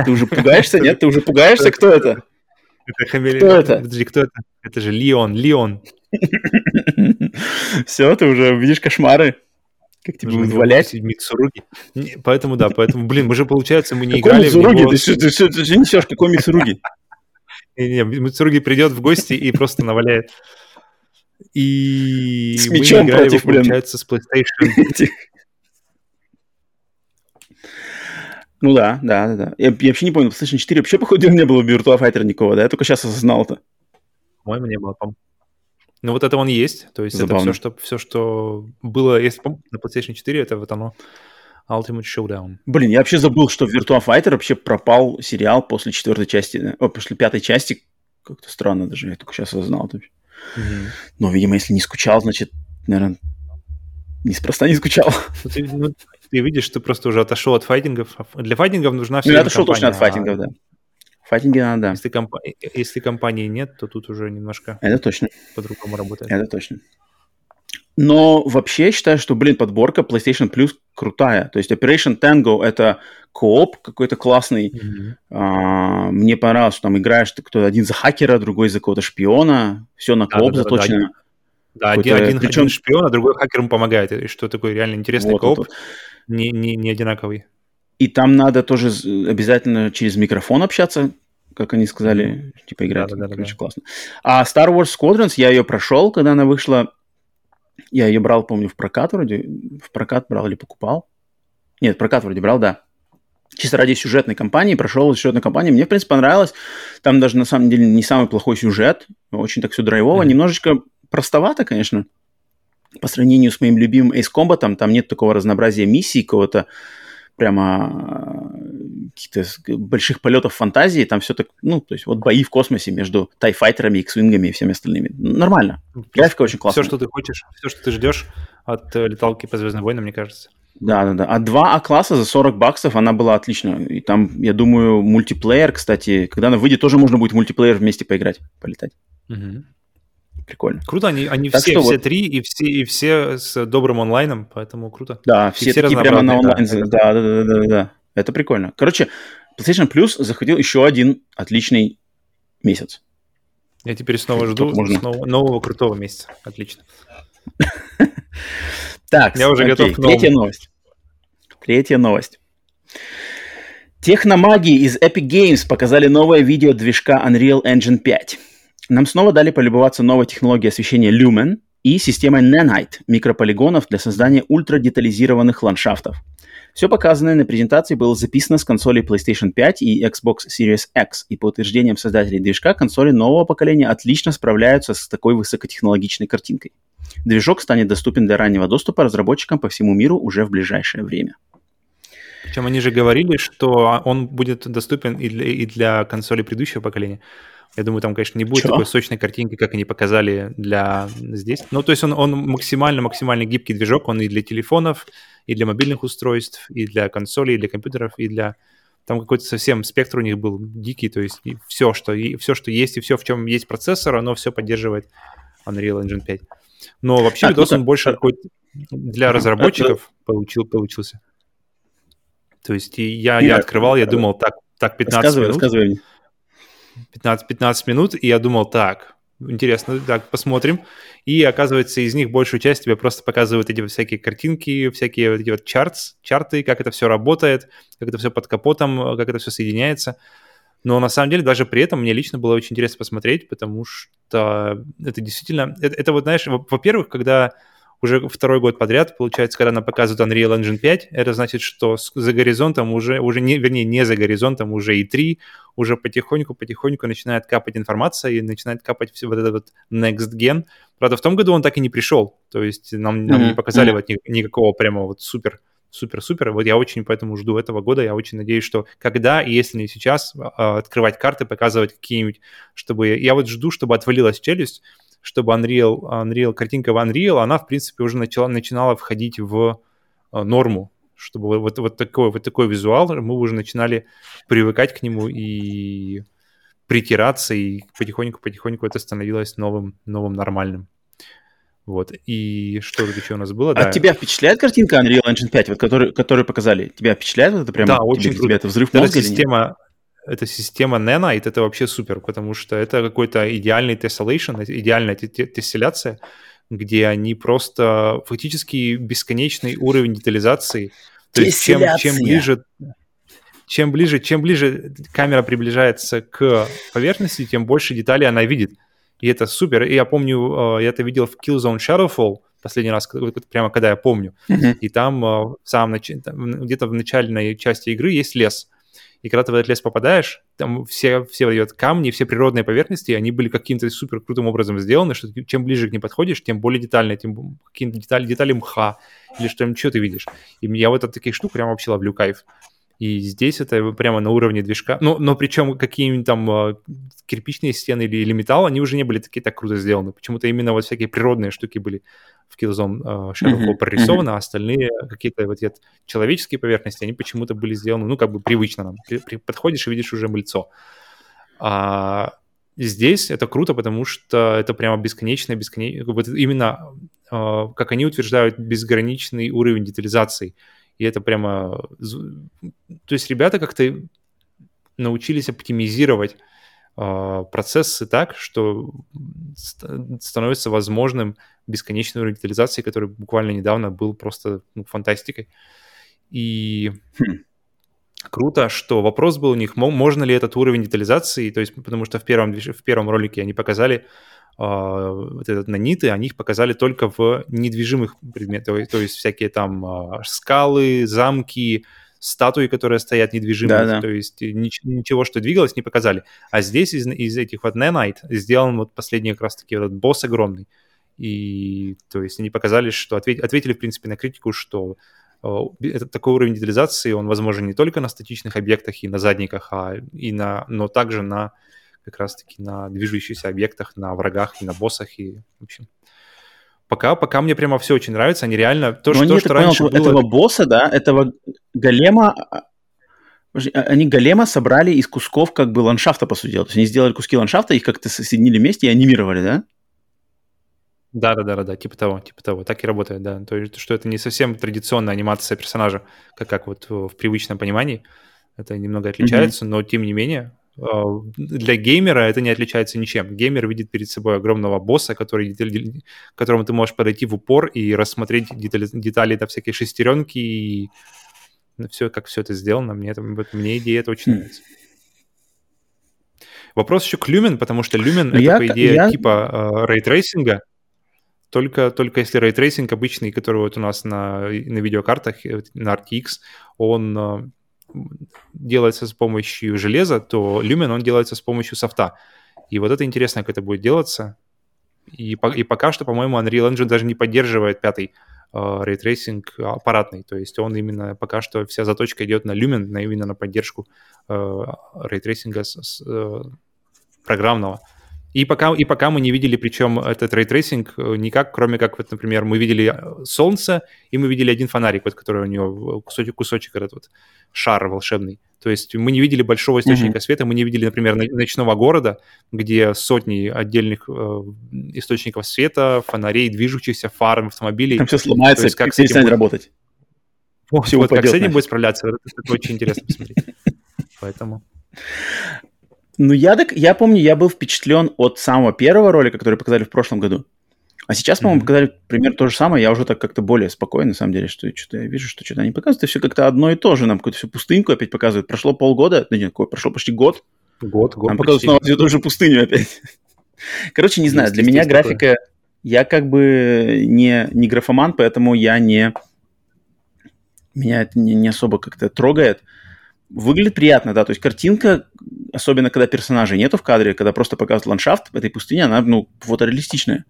Ты уже пугаешься, нет? Ты уже пугаешься? Кто это? Это хамелеон. Кто это? Подожди, кто это? Это же Леон, Леон. Все, ты уже видишь кошмары. Как тебе будут валять? Миксуруги. Поэтому, да, поэтому, блин, мы же, получается, мы не играли? Ты что, ты что, ты несешь? Какой Миксуруги? Не, Мицуруги придет в гости и просто наваляет. И с мячом мы играли против, его, получается, с PlayStation. Ну да, да, да, да. Я, я вообще не понял, PlayStation 4 вообще, походу, не было Virtua Fighter никого, да? Я только сейчас осознал это. По-моему, не было, по Ну вот это он есть, то есть Забавно. это все, что, все, что было если, на PlayStation 4, это вот оно. Ultimate Showdown. Блин, я вообще забыл, что в Virtua Fighter вообще пропал сериал после четвертой части, о, после пятой части. Как-то странно даже, я только сейчас осознал. Mm-hmm. Но, видимо, если не скучал, значит, наверное, неспроста не скучал. Ну, ты, ну, ты видишь, ты просто уже отошел от файтингов. Для файтингов нужна все Ну, я отошел точно от файтингов, а... да. Файтинги надо, да. Если, комп... если компании нет, то тут уже немножко Это точно. по-другому работает. Это точно. Но вообще я считаю, что, блин, подборка PlayStation Plus крутая. То есть Operation Tango — это кооп какой-то классный. Mm-hmm. А, мне понравилось, что там играешь ты кто один за хакера, другой за какого-то шпиона. Все на кооп да, заточено. Да, да, да. один, один, Причем... один шпион, а другой хакер ему помогает. И что такой реально интересный вот, кооп, вот. Не, не, не одинаковый. И там надо тоже обязательно через микрофон общаться, как они сказали, типа играть. Да, да, да, Короче, да. классно. А Star Wars Squadrons я ее прошел, когда она вышла я ее брал, помню, в прокат вроде. В прокат брал или покупал. Нет, прокат вроде брал, да. Чисто ради сюжетной кампании. Прошел сюжетную кампанию. Мне, в принципе, понравилось. Там даже, на самом деле, не самый плохой сюжет. Очень так все драйвово. Mm-hmm. Немножечко простовато, конечно. По сравнению с моим любимым Ace Combat, там нет такого разнообразия миссий, какого-то прямо каких-то больших полетов фантазии, там все так, ну, то есть вот бои в космосе между тайфайтерами, икс-вингами и всеми остальными. Нормально. Графика очень классная. Все, что ты хочешь, все, что ты ждешь от э, леталки по Звездным войнам, мне кажется. Да, да, да. А 2 А-класса за 40 баксов она была отлично. И там, я думаю, мультиплеер, кстати, когда она выйдет, тоже можно будет мультиплеер вместе поиграть, полетать. Угу. Прикольно. Круто, они, они все, все вот... три и все, и все с добрым онлайном, поэтому круто. Да, все, все такие прямо на онлайн. Да, да, да, да, да, да. Это прикольно. Короче, PlayStation Plus заходил еще один отличный месяц. Я теперь снова жду можно... снова, нового крутого месяца. Отлично. Так, я уже готов к. Третья новость. Третья новость. Техномаги из Epic Games показали новое видео движка Unreal Engine 5. Нам снова дали полюбоваться новой технологией освещения Lumen и системой Nanite микрополигонов для создания ультрадетализированных ландшафтов – все показанное на презентации было записано с консолей PlayStation 5 и Xbox Series X, и по утверждениям создателей движка, консоли нового поколения отлично справляются с такой высокотехнологичной картинкой. Движок станет доступен для раннего доступа разработчикам по всему миру уже в ближайшее время. Причем они же говорили, что он будет доступен и для, и для консолей предыдущего поколения. Я думаю, там, конечно, не будет Чё? такой сочной картинки, как они показали для здесь. Ну, то есть он, он максимально-максимально гибкий движок, он и для телефонов, и для мобильных устройств, и для консолей, и для компьютеров, и для... Там какой-то совсем спектр у них был дикий, то есть все, что, и все, что есть, и все, в чем есть процессор, оно все поддерживает Unreal Engine 5. Но вообще так, видос он больше какой-то для разработчиков получил, получился. То есть я, я открывал, я думал, так, так 15 рассказывай, минут. Рассказывай. 15, 15 минут, и я думал, так, интересно, так, посмотрим. И оказывается, из них большую часть тебе просто показывают эти всякие картинки, всякие вот эти вот чартс, чарты, как это все работает, как это все под капотом, как это все соединяется. Но на самом деле даже при этом мне лично было очень интересно посмотреть, потому что это действительно... Это, это вот, знаешь, во-первых, когда уже второй год подряд, получается, когда нам показывают Unreal Engine 5, это значит, что за горизонтом уже, уже не, вернее, не за горизонтом, уже и 3, уже потихоньку-потихоньку начинает капать информация и начинает капать все вот этот вот next gen. Правда, в том году он так и не пришел, то есть нам, нам mm-hmm. не показали mm-hmm. вот ни, никакого прямо вот супер супер-супер. Вот я очень поэтому жду этого года. Я очень надеюсь, что когда, и если не сейчас, а, открывать карты, показывать какие-нибудь, чтобы... Я вот жду, чтобы отвалилась челюсть, чтобы Unreal, Unreal, картинка в Unreal, она, в принципе, уже начала, начинала входить в э, норму, чтобы вот, вот, такой, вот такой визуал, мы уже начинали привыкать к нему и притираться, и потихоньку-потихоньку это становилось новым, новым нормальным. Вот. И что тут еще у нас было? А да. тебя впечатляет картинка Unreal Engine 5, вот, который, которую показали? Тебя впечатляет это прямо? Да, очень тебе, круто. Тебе это взрыв мозга система, эта система Nanite, это вообще супер, потому что это какой-то идеальный tessellation, идеальная тесселяция, где они просто фактически бесконечный уровень детализации. То есть чем, чем ближе чем ближе, чем ближе камера приближается к поверхности, тем больше деталей она видит. И это супер. И я помню, э, я это видел в Killzone Shadowfall, последний раз, прямо когда я помню. Mm-hmm. И там э, в самом нач... где-то в начальной части игры есть лес. И когда ты в этот лес попадаешь, там все, все вот камни, все природные поверхности, они были каким-то супер крутым образом сделаны, что чем ближе к ним подходишь, тем более детально, тем какие-то детали, детали мха или что-нибудь, что ты видишь. И я вот от таких штук прям вообще ловлю кайф. И здесь это прямо на уровне движка. Но, но причем какие-нибудь там э, кирпичные стены или, или металл, они уже не были такие так круто сделаны. Почему-то именно вот всякие природные штуки были в Killzone uh, Shadowfall mm-hmm. прорисованы, а остальные какие-то вот эти человеческие поверхности, они почему-то были сделаны, ну, как бы привычно нам. При, при, подходишь и видишь уже мыльцо. А, здесь это круто, потому что это прямо бесконечное, бесконечное, вот именно, uh, как они утверждают, безграничный уровень детализации – и это прямо... То есть ребята как-то научились оптимизировать э, процессы так, что становится возможным бесконечный уровень детализации, который буквально недавно был просто ну, фантастикой. И хм. круто, что вопрос был у них, можно ли этот уровень детализации, то есть потому что в первом, в первом ролике они показали, вот этот наниты, они их показали только в недвижимых предметах, то есть всякие там а, скалы, замки, статуи, которые стоят недвижимые, да, да. то есть ничего, что двигалось, не показали. А здесь из, из этих вот Nanite сделан вот последний как раз-таки вот босс огромный. И то есть они показали, что ответ, ответили, в принципе, на критику, что этот такой уровень детализации, он возможен не только на статичных объектах и на задниках, а и на, но также на как раз-таки на движущихся объектах, на врагах и на боссах, и, в общем, пока, пока мне прямо все очень нравится, они реально... То, Но что, они, что раньше понял, было... этого босса, да, этого голема, а, а, они голема собрали из кусков как бы ландшафта, по сути дела. То есть они сделали куски ландшафта, их как-то соединили вместе и анимировали, да? Да, да, да, да, типа того, типа того. Так и работает, да. То есть, что это не совсем традиционная анимация персонажа, как, как вот в привычном понимании. Это немного отличается, mm-hmm. но тем не менее, а, для геймера это не отличается ничем. Геймер видит перед собой огромного босса, который, к которому ты можешь подойти в упор и рассмотреть детали, детали до всякие шестеренки и все, как все это сделано. Мне, это, мне идея это очень хм. нравится. Вопрос еще к Lumen, потому что Lumen это, я, по идее, я... типа рейтрейсинга, только, только если рейтрейсинг обычный, который вот у нас на, на видеокартах, э, на RTX, он а, делается с помощью железа, то Lumen, он делается с помощью софта. И вот это интересно, как это будет делаться. И, и пока что, по-моему, Unreal Engine даже не поддерживает пятый рейтрейсинг аппаратный, то есть он именно пока что вся заточка идет на Lumen, на, именно на поддержку рейтрейсинга программного. И пока, и пока мы не видели, причем этот рейтрейсинг никак, кроме как, вот, например, мы видели солнце, и мы видели один фонарик, вот, который у него кусочек, кусочек этот вот шар волшебный. То есть мы не видели большого источника mm-hmm. света, мы не видели, например, ночного города, где сотни отдельных э, источников света, фонарей, движущихся, фар, автомобилей. Там все сломается, есть, как, с этим будет... работать. О, все вот как с этим будет справляться, это, это очень интересно посмотреть. Поэтому... Ну, я, так, я помню, я был впечатлен от самого первого ролика, который показали в прошлом году. А сейчас, по-моему, mm-hmm. показали примерно то же самое. Я уже так как-то более спокойно, на самом деле, что что-то я вижу, что что-то они показывают, и все как-то одно и то же. Нам какую-то всю пустыньку опять показывают. Прошло полгода, да нет, прошло почти год. Год, год. Нам показывают снова всю ту же пустыню опять. Короче, не знаю, для меня графика... Я как бы не, не графоман, поэтому я не... Меня это не, не особо как-то трогает. Выглядит приятно, да, то есть картинка, особенно когда персонажей нету в кадре, когда просто показывают ландшафт в этой пустыне, она, ну, фотореалистичная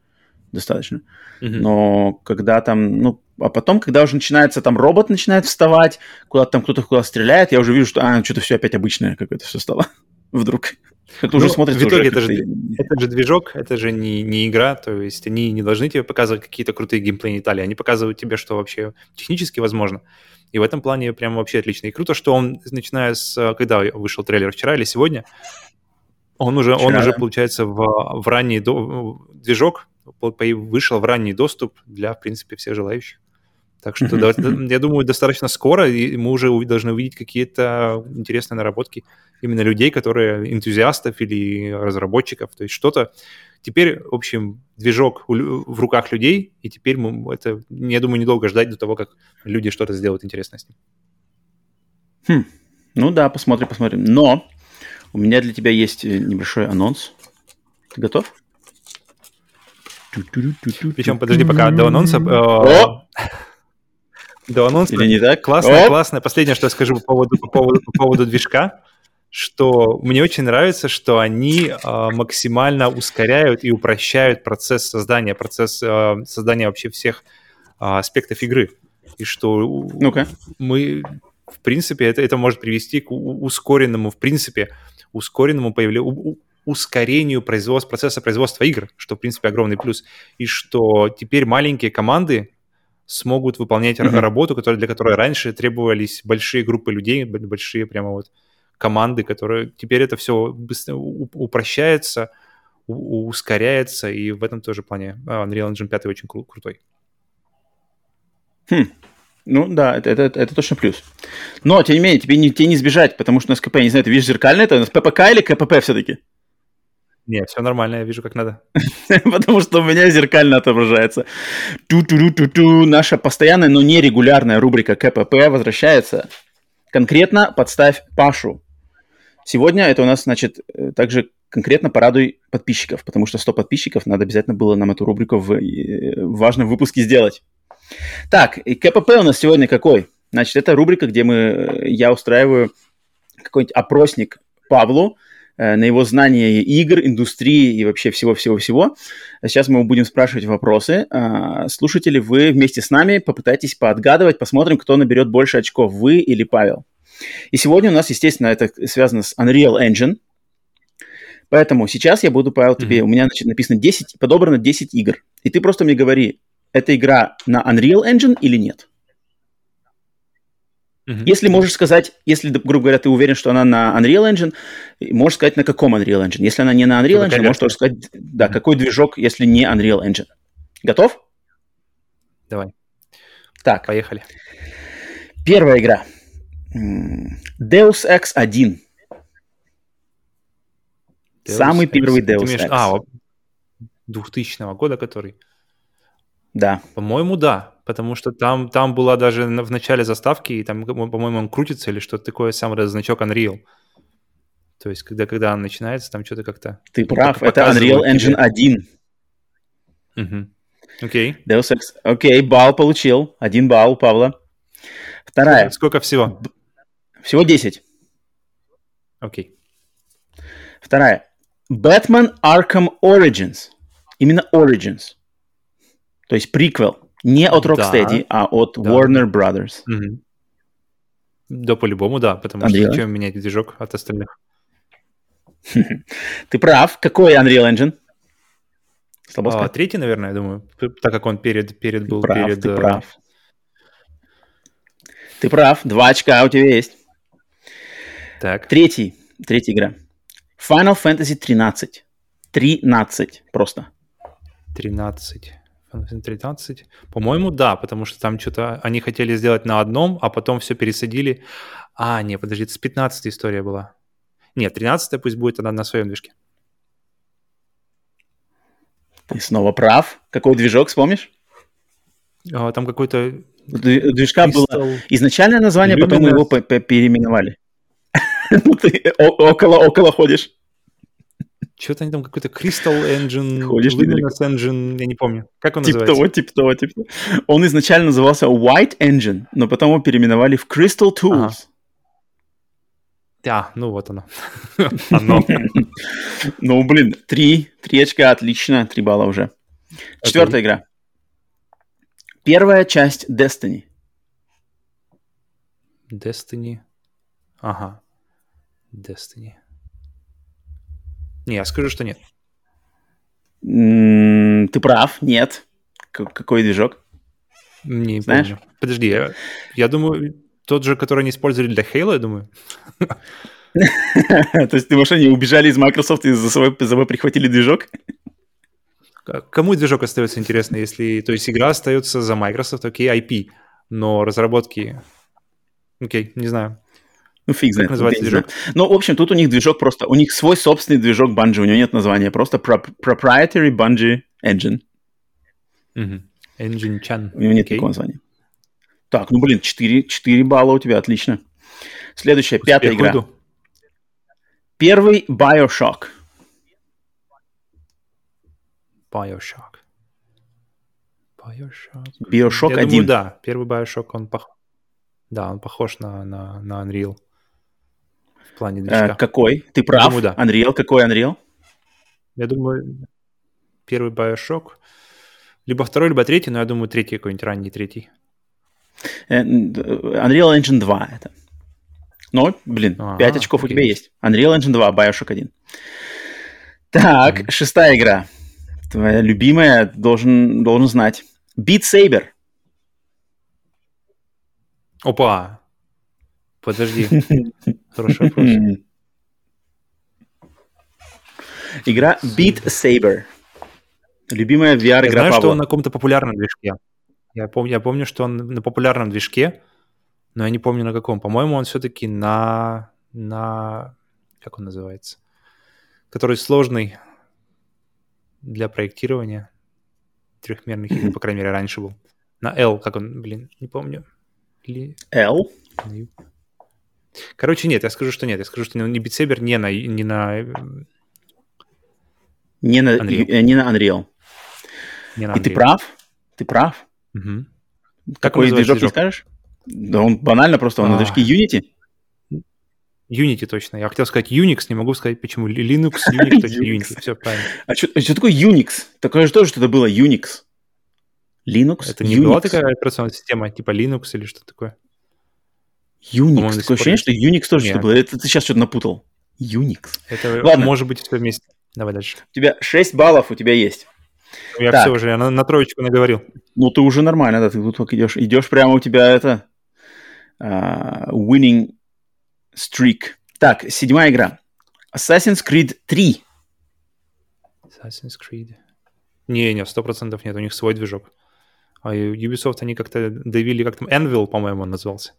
достаточно. Mm-hmm. Но когда там, ну, а потом, когда уже начинается, там робот начинает вставать, куда-то там кто-то куда стреляет, я уже вижу, что, а, что-то все опять обычное какое-то все стало вдруг. Это ну, уже смотрится в итоге это, же, это же движок, это же не, не игра, то есть они не должны тебе показывать какие-то крутые геймплей детали, они показывают тебе, что вообще технически возможно. И в этом плане прям вообще отлично. И круто, что он, начиная с... Когда вышел трейлер, вчера или сегодня, он уже, вчера. он уже получается, в, в ранний до, движок, вышел в ранний доступ для, в принципе, всех желающих. Так что, я думаю, достаточно скоро и мы уже должны увидеть какие-то интересные наработки именно людей, которые энтузиастов или разработчиков. То есть что-то... Теперь, в общем, движок в руках людей, и теперь мы это, я думаю, недолго ждать до того, как люди что-то сделают интересное с ним. Хм. Ну да, посмотрим, посмотрим. Но у меня для тебя есть э, небольшой анонс. Ты готов? Причем, подожди, пока до анонса... О! До анонса. Или не так? Классно, классно. Последнее, что я скажу по поводу, по поводу, по поводу движка, что мне очень нравится, что они э, максимально ускоряют и упрощают процесс создания, процесс э, создания вообще всех э, аспектов игры. И что ну мы, в принципе, это, это может привести к ускоренному, в принципе, ускоренному появлению, ускорению производства, процесса производства игр, что, в принципе, огромный плюс. И что теперь маленькие команды смогут выполнять mm-hmm. работу, которая, для которой раньше требовались большие группы людей, большие прямо вот команды, которые... Теперь это все быстро упрощается, ускоряется, и в этом тоже плане а, Unreal Engine 5 очень кру- крутой. Хм. Ну да, это, это, это точно плюс. Но, тем не менее, тебе не, тебе не сбежать, потому что у нас КП, не знаю, ты видишь зеркально это, у нас ППК или КПП все-таки? Нет, все нормально, я вижу, как надо. Потому что у меня зеркально отображается. Ту-ту-ту-ту-ту. Наша постоянная, но нерегулярная рубрика КПП возвращается. Конкретно подставь Пашу. Сегодня это у нас, значит, э, также конкретно порадуй подписчиков, потому что 100 подписчиков, надо обязательно было нам эту рубрику в, э, важном выпуске сделать. Так, и КПП у нас сегодня какой? Значит, это рубрика, где мы, э, я устраиваю какой-нибудь опросник Павлу, на его знание игр, индустрии и вообще всего-всего-всего. Сейчас мы будем спрашивать вопросы. А, слушатели, вы вместе с нами попытайтесь поотгадывать, посмотрим, кто наберет больше очков, вы или Павел. И сегодня у нас, естественно, это связано с Unreal Engine. Поэтому сейчас я буду, Павел, тебе, mm-hmm. у меня значит, написано 10, подобрано 10 игр. И ты просто мне говори, это игра на Unreal Engine или нет? Uh-huh. Если можешь сказать, если, грубо говоря, ты уверен, что она на Unreal Engine, можешь сказать, на каком Unreal Engine. Если она не на Unreal Engine, можешь тоже сказать, да, uh-huh. какой движок, если не Unreal Engine. Готов? Давай. Так. Поехали. Первая игра. Deus Ex 1. Deus Самый Ex. первый Deus. Ex. А, 2000 года, который? Да. По-моему, да потому что там, там была даже в начале заставки, и там, по-моему, он крутится или что-то такое, сам этот значок Unreal. То есть, когда, когда он начинается, там что-то как-то... Ты прав, это Unreal Engine 1. Угу. Окей. Deus Ex. Окей, балл получил. Один балл, Павла. Вторая. Сколько всего? Всего 10. Окей. Вторая. Batman Arkham Origins. Именно Origins. То есть приквел. Не от Да. Rocksteady, а от Да. Warner Brothers. Мгм. Да, по-любому, да, потому Unreal? что зачем менять движок от остальных? Ты прав. Какой Unreal Engine? Слабо А, третий, наверное, я думаю, так как он перед, перед Ты был прав, перед... ты э, прав. Ты прав. Два очка у тебя есть. Так, Третий. Третья игра. Final Fantasy 13. 13 просто. 13. Fantasy 13. По-моему, да, потому что там что-то они хотели сделать на одном, а потом все пересадили. А, не, подожди, это с 15 история была. Нет, 13 пусть будет она на своем движке. Ты снова прав. Какой движок, вспомнишь? А, Там какой-то... Движка было Crystal- изначальное название, потом Luminous. его по- по- переименовали. Ну, ты о- около, около ходишь. Что-то они там какой-то Crystal Engine, Ходишь. Luminous Engine, я не помню. Как он Типа называется? того, типа того, типа того. Он изначально назывался White Engine, но потом его переименовали в Crystal Tools. Ага. Да, ну вот оно. Оно. Ну, блин, три, три очка, отлично, три балла уже. Четвертая игра. Первая часть Destiny. Destiny. Ага. Destiny. Не, я скажу, что нет. М, Ты прав, нет. К- Какой движок? Не Знаешь? помню. Подожди, я, я думаю, тот же, который они использовали для Halo, я думаю. То есть ты, может, они убежали из Microsoft и за собой, за собой прихватили движок? Кому движок остается интересно, если... То есть игра остается за Microsoft, окей, IP, но разработки... Окей, не знаю. Ну, фиг знает. называется я не знаю. Ну, в общем, тут у них движок просто... У них свой собственный движок Bungie, у него нет названия, просто pro- proprietary Bungie Engine. Мгм. Engine Chan. У него нет Окей. такого названия. Так, ну, блин, 4, 4 балла у тебя, отлично. Следующая, пятая Успех игра. уйду. Первый Bioshock. Bioshock. Bioshock. Bioshock Я 1. думаю, да. Первый Bioshock, он пох... Да, он похож на, на, на Unreal в плане Э, движка. какой? Ты прав. Думаю, да. Unreal. Какой Unreal? Я думаю, первый Bioshock. Либо второй, либо третий, но я думаю, третий какой-нибудь ранний третий. Э, д- Unreal Engine 2 это. Но, блин, Ага, 5 очков у окей. тебя есть. Unreal Engine 2, Bioshock 1. Так, Мгм. шестая игра. Твоя любимая, должен, должен знать. Beat Saber. Опа! Подожди. Хороший вопрос. Игра Beat Saber. Любимая Я VR-игра знаю, что он на каком-то популярном движке. Я помню, я помню, что он на популярном движке, но я не помню на каком. По-моему, он все-таки на... на... Как он называется? Который сложный для проектирования трехмерных игр, по крайней мере, раньше был. На L, как он, блин, не помню. Или... L. Короче, нет, я скажу, что нет. Я скажу, что не Saber не на, не на, Не на, Unreal. э, не на Unreal. не на И ты Unreal. прав. Ты прав. Мгм. Как Какой называется движок не скажешь? Да он банально просто, он на А. движке Unity. Unity точно. Я хотел сказать Unix, не могу сказать почему. Linux, Unix, точно Unix. Unity. Все правильно. А что такое Unix? Такое же тоже что-то было Unix. Linux? Это не Unix. была такая операционная система, типа Linux или что такое? Unix. Такое ощущение, что Unix тоже что-то было. Это ты сейчас что-то напутал. Unix. Это Ладно. может быть все вместе. Давай дальше. У тебя 6 баллов у тебя есть. Я Так. все уже, я на, на троечку наговорил. Ну, ты уже нормально, да, ты тут только идешь. Идешь прямо у тебя это... а, winning streak. Так, седьмая игра. Assassin's Creed 3. Assassin's Creed. Не, не, сто процентов нет, у них свой движок. А Ubisoft они как-то давили, как там, Anvil, по-моему, он назывался.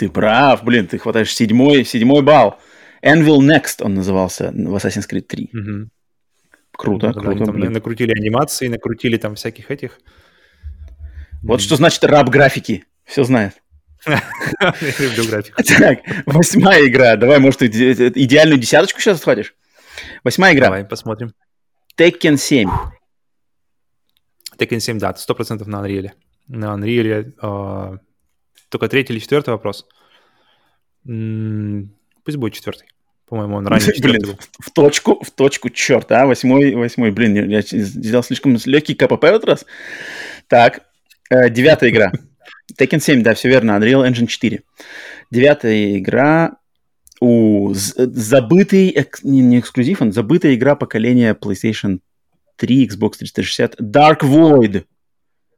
Ты прав, блин, ты хватаешь седьмой, седьмой балл. Anvil Next он назывался в Assassin's Creed 3. Мгм. Круто, Да, они круто, там блин. накрутили анимации, накрутили там всяких этих. Вот что значит раб графики. Все знает. Я люблю графику. Так, восьмая игра. Давай, может, иде- идеальную десяточку сейчас отхватишь? Восьмая игра. Давай посмотрим. Tekken 7. Tekken 7, да, сто процентов на Unreal. На Unreal а, только третий или четвертый вопрос. Пусть будет четвертый. По-моему, он ранее Блин, был. в точку, в точку, черт, а, восьмой, восьмой, блин, я, сделал слишком легкий КПП в этот раз. Так, э, девятая игра. Tekken 7, да, все верно, Unreal Engine 4. Девятая игра, у забытый, эк, не, не эксклюзив, он забытая игра поколения PlayStation 3, Xbox 360, Dark Void.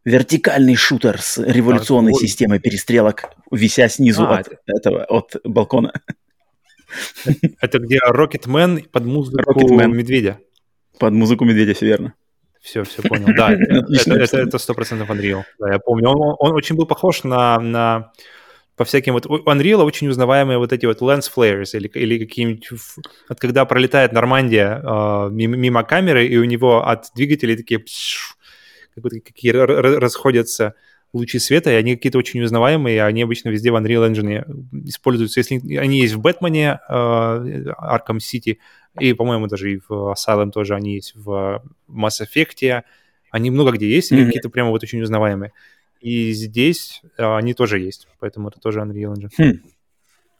Вертикальный шутер с революционной системой перестрелок, вися снизу А, от этого, от балкона. Это где Рокетмен под музыку Rocketman. медведя. Под музыку медведя, все верно. Все, все понял. Да, это- это это это сто процентов Unreal. Да, я помню. Он, он очень был похож на, на по всяким вот Unreal очень узнаваемые вот эти вот lens flares или, или какие-нибудь вот когда пролетает Нормандия э, мимо, мимо камеры и у него от двигателей такие пш, какие расходятся лучи света, и они какие-то очень узнаваемые, и они обычно везде в Unreal Engine используются. Если они есть в Бэтмене, э, Arkham City, и, по-моему, даже и в Asylum тоже они есть в Mass Effect, они много где есть, Мгм. какие-то прямо вот очень узнаваемые. И здесь а, они тоже есть, поэтому это тоже Unreal Engine. Хм.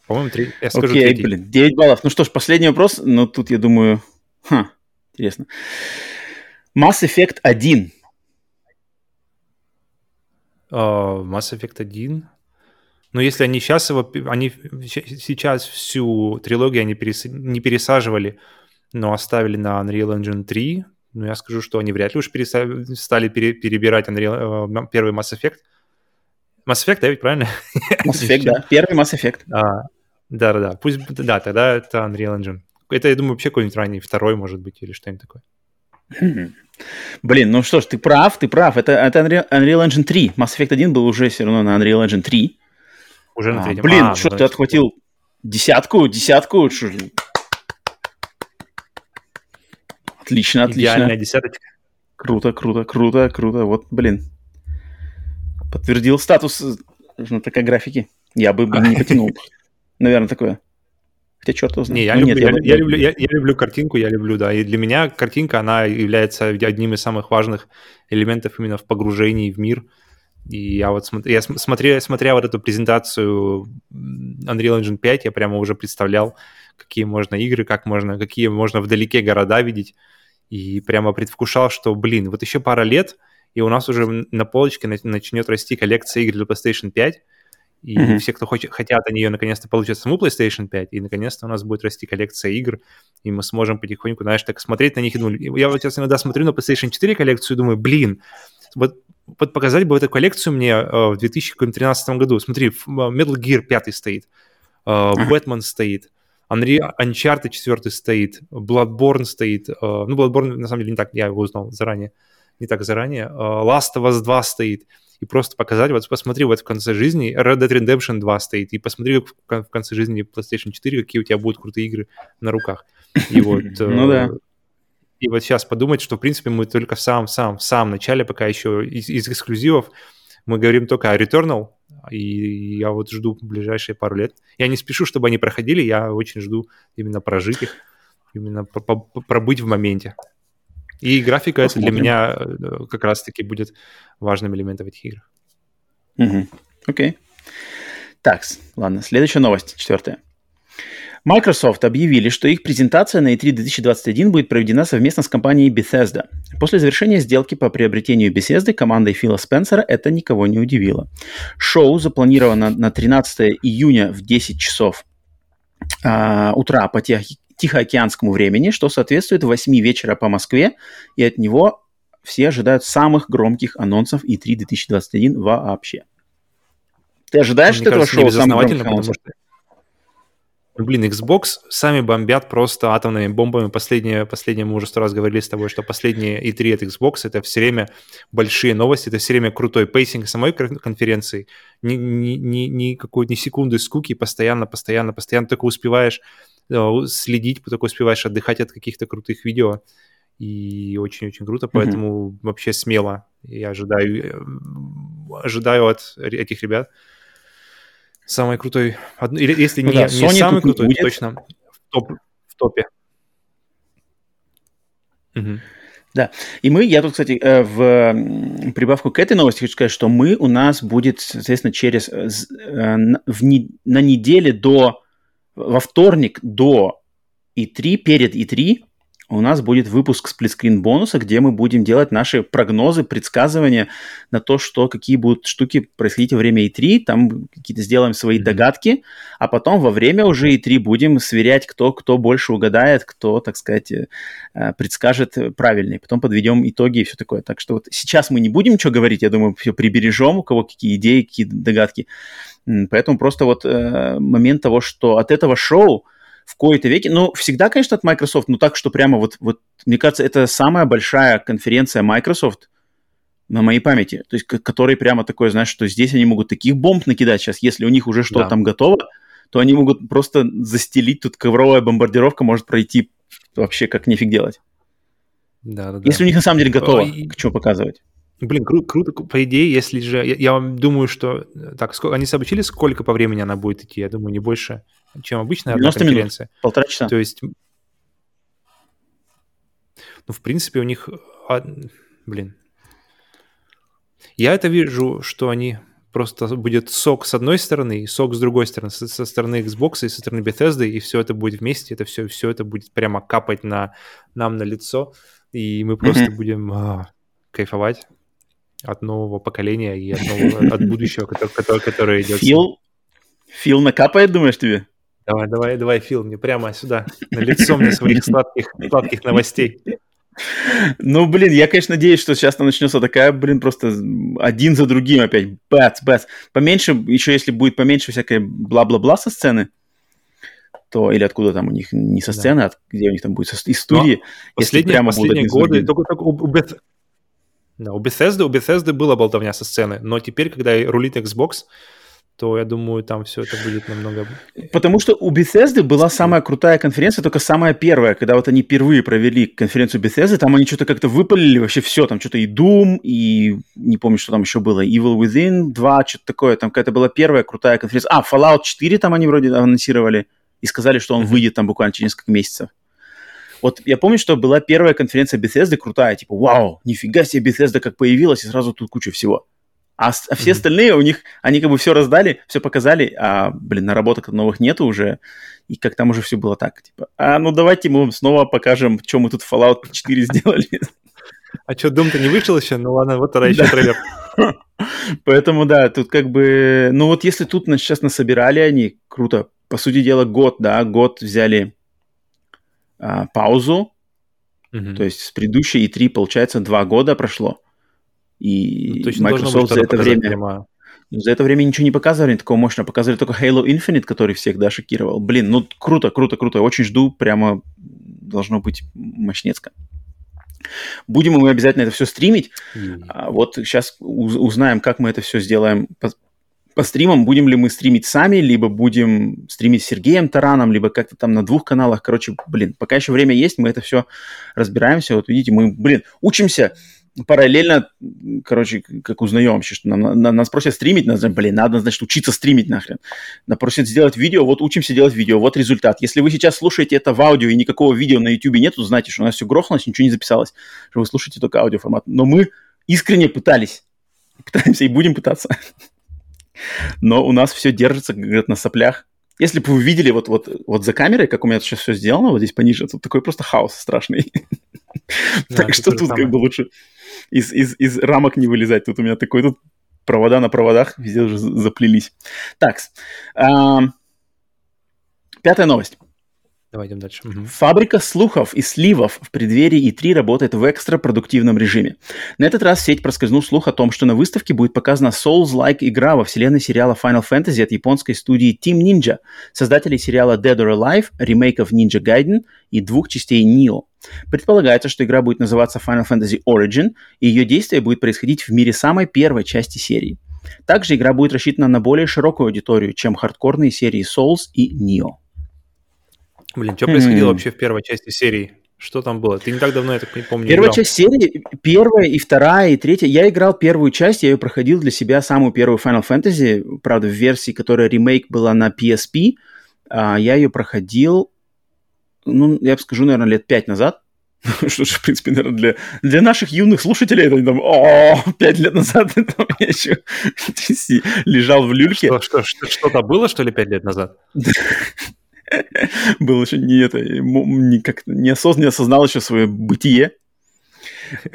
По-моему, три, я скажу Окей, третий. блин, 9 баллов. Ну что ж, последний вопрос, но тут я думаю... Ха, интересно. Mass Effect 1. А, Mass Effect 1. Но если они сейчас его, они сейчас всю трилогию они перес- не пересаживали, но оставили на Unreal Engine 3, ну, я скажу, что они вряд ли уж переса- стали пере- перебирать Unreal, э, первый Mass Effect. Mass Effect, да, ведь правильно? Mass Effect, да. Первый Mass Effect. А, Да-да-да, пусть, да, тогда это Unreal Engine. Это, я думаю, вообще какой-нибудь ранний, второй, может быть, или что-нибудь такое. Хм. Блин, ну что ж, ты прав, ты прав. Это, это Unreal, Unreal Engine 3. Mass Effect 1 был уже все равно на Unreal Engine 3. Уже на А, третьем. блин, А, что ну, ты отхватил десятку, десятку? Шо ж- Отлично, Идеальная отлично. десяточка. Круто, круто, круто, круто. Вот, блин. Подтвердил статус э, знатока графики. Я бы не потянул. Наверное, такое. Хотя черт его знает. Не, я, Ну, люблю, нет, я, лю- я люблю, я, я люблю картинку, я люблю, да. И для меня картинка, она является одним из самых важных элементов именно в погружении в мир. И я вот смотр- я см- смотря, смотря вот эту презентацию Unreal Engine 5, я прямо уже представлял, какие можно игры, как можно, какие можно вдалеке города видеть. И прямо предвкушал, что, блин, вот еще пара лет, и у нас уже на полочке нач- начнет расти коллекция игр для PlayStation 5, и Мгм. все, кто хочет, хотят они ее наконец-то получат саму PlayStation 5, и наконец-то у нас будет расти коллекция игр, и мы сможем потихоньку, знаешь, так смотреть на них и думать. Я вот сейчас иногда смотрю на PlayStation 4 коллекцию и думаю, блин, вот, вот показать бы эту коллекцию мне э, в 2013 году. Смотри, э, Metal Gear 5 стоит, э, Batman стоит, Unreal, Uncharted 4 стоит, Bloodborne стоит. э, ну, Bloodborne, на самом деле, не так, я его узнал заранее, не так заранее. э, Last of Us 2 стоит. И просто показать, вот посмотри, вот в конце жизни Red Dead Redemption 2 стоит, и посмотри как в кон- в конце жизни PlayStation 4, какие у тебя будут крутые игры на руках. И вот, э, Ну да. И вот сейчас подумать, что, в принципе, мы только в самом-самом в самом начале, пока еще из, из эксклюзивов, мы говорим только о Returnal, и я вот жду ближайшие пару лет. Я не спешу, чтобы они проходили, я очень жду именно прожить их, именно пробыть в моменте. И графика это для Посмотрим. меня э, как раз-таки будет важным элементом этих игр. Мгм. Окей. Так, ладно, следующая новость, четвертая. Microsoft объявили, что их презентация на E3 2021 будет проведена совместно с компанией Bethesda. После завершения сделки по приобретению Bethesda командой Фила Спенсера это никого не удивило. Шоу запланировано на 13 июня в 10 часов а, утра по Тихо- Тихоокеанскому времени, что соответствует 8 вечера по Москве, и от него все ожидают самых громких анонсов E3 2021 вообще. Ты ожидаешь Мне этого кажется, шоу самых громких анонсов? что Блин, Xbox сами бомбят просто атомными бомбами. Последнее, последнее мы уже сто раз говорили с тобой, что последние E3 от Xbox это все время большие новости, это все время крутой пейсинг самой кон- конференции. Ни, ни, ни, ни какой ни секунды скуки, постоянно, постоянно, постоянно только успеваешь следить, только успеваешь отдыхать от каких-то крутых видео. И очень-очень круто, поэтому вообще смело. Я ожидаю, э, ожидаю от этих ребят самый крутой, или если Ну не, да, не Sony самый крутой, то будет. точно в, топ, в топе. Мгм. И мы, я тут, кстати, э, в прибавку к этой новости хочу сказать, что мы у нас будет, соответственно, через э, э, в на неделе до во вторник до E3, перед E3 у нас будет выпуск сплитскрин бонуса, где мы будем делать наши прогнозы, предсказывания на то, что какие будут штуки происходить во время E3, там какие-то сделаем свои mm-hmm. догадки, а потом во время уже E3 будем сверять, кто, кто больше угадает, кто, так сказать, э, предскажет правильнее. Потом подведем итоги и все такое. Так что вот сейчас мы не будем ничего говорить, я думаю, все прибережем, у кого какие идеи, какие догадки. Поэтому просто вот э, момент того, что от этого шоу в кои-то веке, ну, всегда, конечно, от Microsoft, но так, что прямо вот, вот, мне кажется, это самая большая конференция Microsoft на моей памяти, то есть, который прямо такой, знаешь, что здесь они могут таких бомб накидать сейчас, если у них уже что-то да. там готово, то они могут просто застелить, тут ковровая бомбардировка может пройти вообще как нефиг делать. Да, да, да. Если у них на самом деле готово, Ой. что показывать. Блин, кру- круто, по идее, если же... Я, я думаю, что... Так, сколько, они сообщили, сколько по времени она будет идти? Я думаю, не больше чем обычная конференция. Минут, полтора часа. То есть, ну, в принципе, у них, а, блин, я это вижу, что они просто будет сок с одной стороны и сок с другой стороны, со, со стороны Xbox и со стороны Bethesda, и все это будет вместе, это все, все это будет прямо капать на нам на лицо, и мы просто mm-hmm. будем а, кайфовать от нового поколения и от, нового, от будущего, которое, которое, идет. Фил, Фил накапает, думаешь, тебе? Давай, давай, давай, Фил, мне прямо сюда, на лицо мне своих сладких, сладких новостей. Ну, блин, я, конечно, надеюсь, что сейчас там начнется такая, блин, просто один за другим опять, бац, бац. Поменьше, еще если будет поменьше всякой бла-бла-бла со сцены, то или откуда там у них, не со сцены, да. а где у них там будет со, из студии. Но последние прямо последние годы, только, только у, у, Beth... да, у Bethesda, у Bethesda была болтовня со сцены, но теперь, когда рулит Xbox, то я думаю, там все это будет намного... Потому что у Bethesda была самая крутая конференция, только самая первая, когда вот они впервые провели конференцию Bethesda, там они что-то как-то выпалили вообще все, там что-то и Doom, и не помню, что там еще было, Evil Within 2, что-то такое, там какая-то была первая крутая конференция. А, Fallout 4 там они вроде анонсировали и сказали, что он выйдет там буквально через несколько месяцев. Вот я помню, что была первая конференция Bethesda крутая, типа, вау, нифига себе Bethesda как появилась, и сразу тут куча всего. А, а все mm-hmm. остальные у них, они как бы все раздали, все показали, а, блин, наработок новых нету уже, и как там уже все было так, типа, а ну давайте мы вам снова покажем, что мы тут Fallout 4 сделали. А что, Doom-то не вышел еще? Ну ладно, вот тогда еще трейлер. Поэтому, да, тут как бы... Ну вот если тут сейчас насобирали они, круто. По сути дела, год, да, год взяли а, паузу. Mm-hmm. То есть с предыдущей E3, получается, два года прошло. И ну, Microsoft за это время... Прямо... За это время ничего не показывали такого мощного. Показывали только Halo Infinite, который всех, да, шокировал. Блин, ну круто, круто, круто. Очень жду, прямо должно быть мощнецко. Будем мы обязательно это все стримить. Mm. А, вот сейчас узнаем, как мы это все сделаем по, стримам. Будем ли мы стримить сами, либо будем стримить с Сергеем Тараном, либо как-то там на двух каналах. Короче, блин, пока еще время есть, мы это все разбираемся. Вот видите, мы, блин, учимся параллельно, короче, как узнаем вообще, что нам, на, нас просят стримить, нас, блин, надо, значит, учиться стримить нахрен. Нас просят сделать видео, вот учимся делать видео, вот результат. Если вы сейчас слушаете это в аудио и никакого видео на YouTube нету, знайте, что у нас все грохнулось, ничего не записалось, что вы слушаете только аудиоформат. Но мы искренне пытались, пытаемся и будем пытаться. Но у нас все держится, как говорят, на соплях. Если бы вы видели вот, вот, вот за камерой, как у меня сейчас все сделано, вот здесь пониже, тут такой просто хаос страшный. Так что тут как бы лучше из, из, из рамок не вылезать. Тут у меня такой тут провода на проводах везде уже заплелись. Так, пятая новость. Давай идем дальше. Угу. Фабрика слухов и сливов в преддверии E3 работает в экстра-продуктивном режиме. На этот раз в сеть проскользнул слух о том, что на выставке будет показана Souls-like игра во вселенной сериала Final Fantasy от японской студии Team Ninja, создателей сериала Dead or Alive, ремейков Ninja Gaiden и двух частей Nioh. Предполагается, что игра будет называться Final Fantasy Origin, и ее действие будет происходить в мире самой первой части серии. Также игра будет рассчитана на более широкую аудиторию, чем хардкорные серии Souls и Nioh. Блин, что происходило mm. вообще в первой части серии? Что там было? Ты не так давно, я так не помню. Первая играл. часть серии, первая и вторая, и третья. Я играл первую часть, я ее проходил для себя, самую первую Final Fantasy, правда, в версии, которая ремейк была на PSP. А, я ее проходил, ну, я бы скажу, наверное, лет пять назад. Что ж, в принципе, наверное, для, для наших юных слушателей это там, о, пять лет назад это я еще лежал в люльке. Что, что, что, что-то было, что ли, пять лет назад? Был еще не это, не, как, неосознанно осознал еще свое бытие.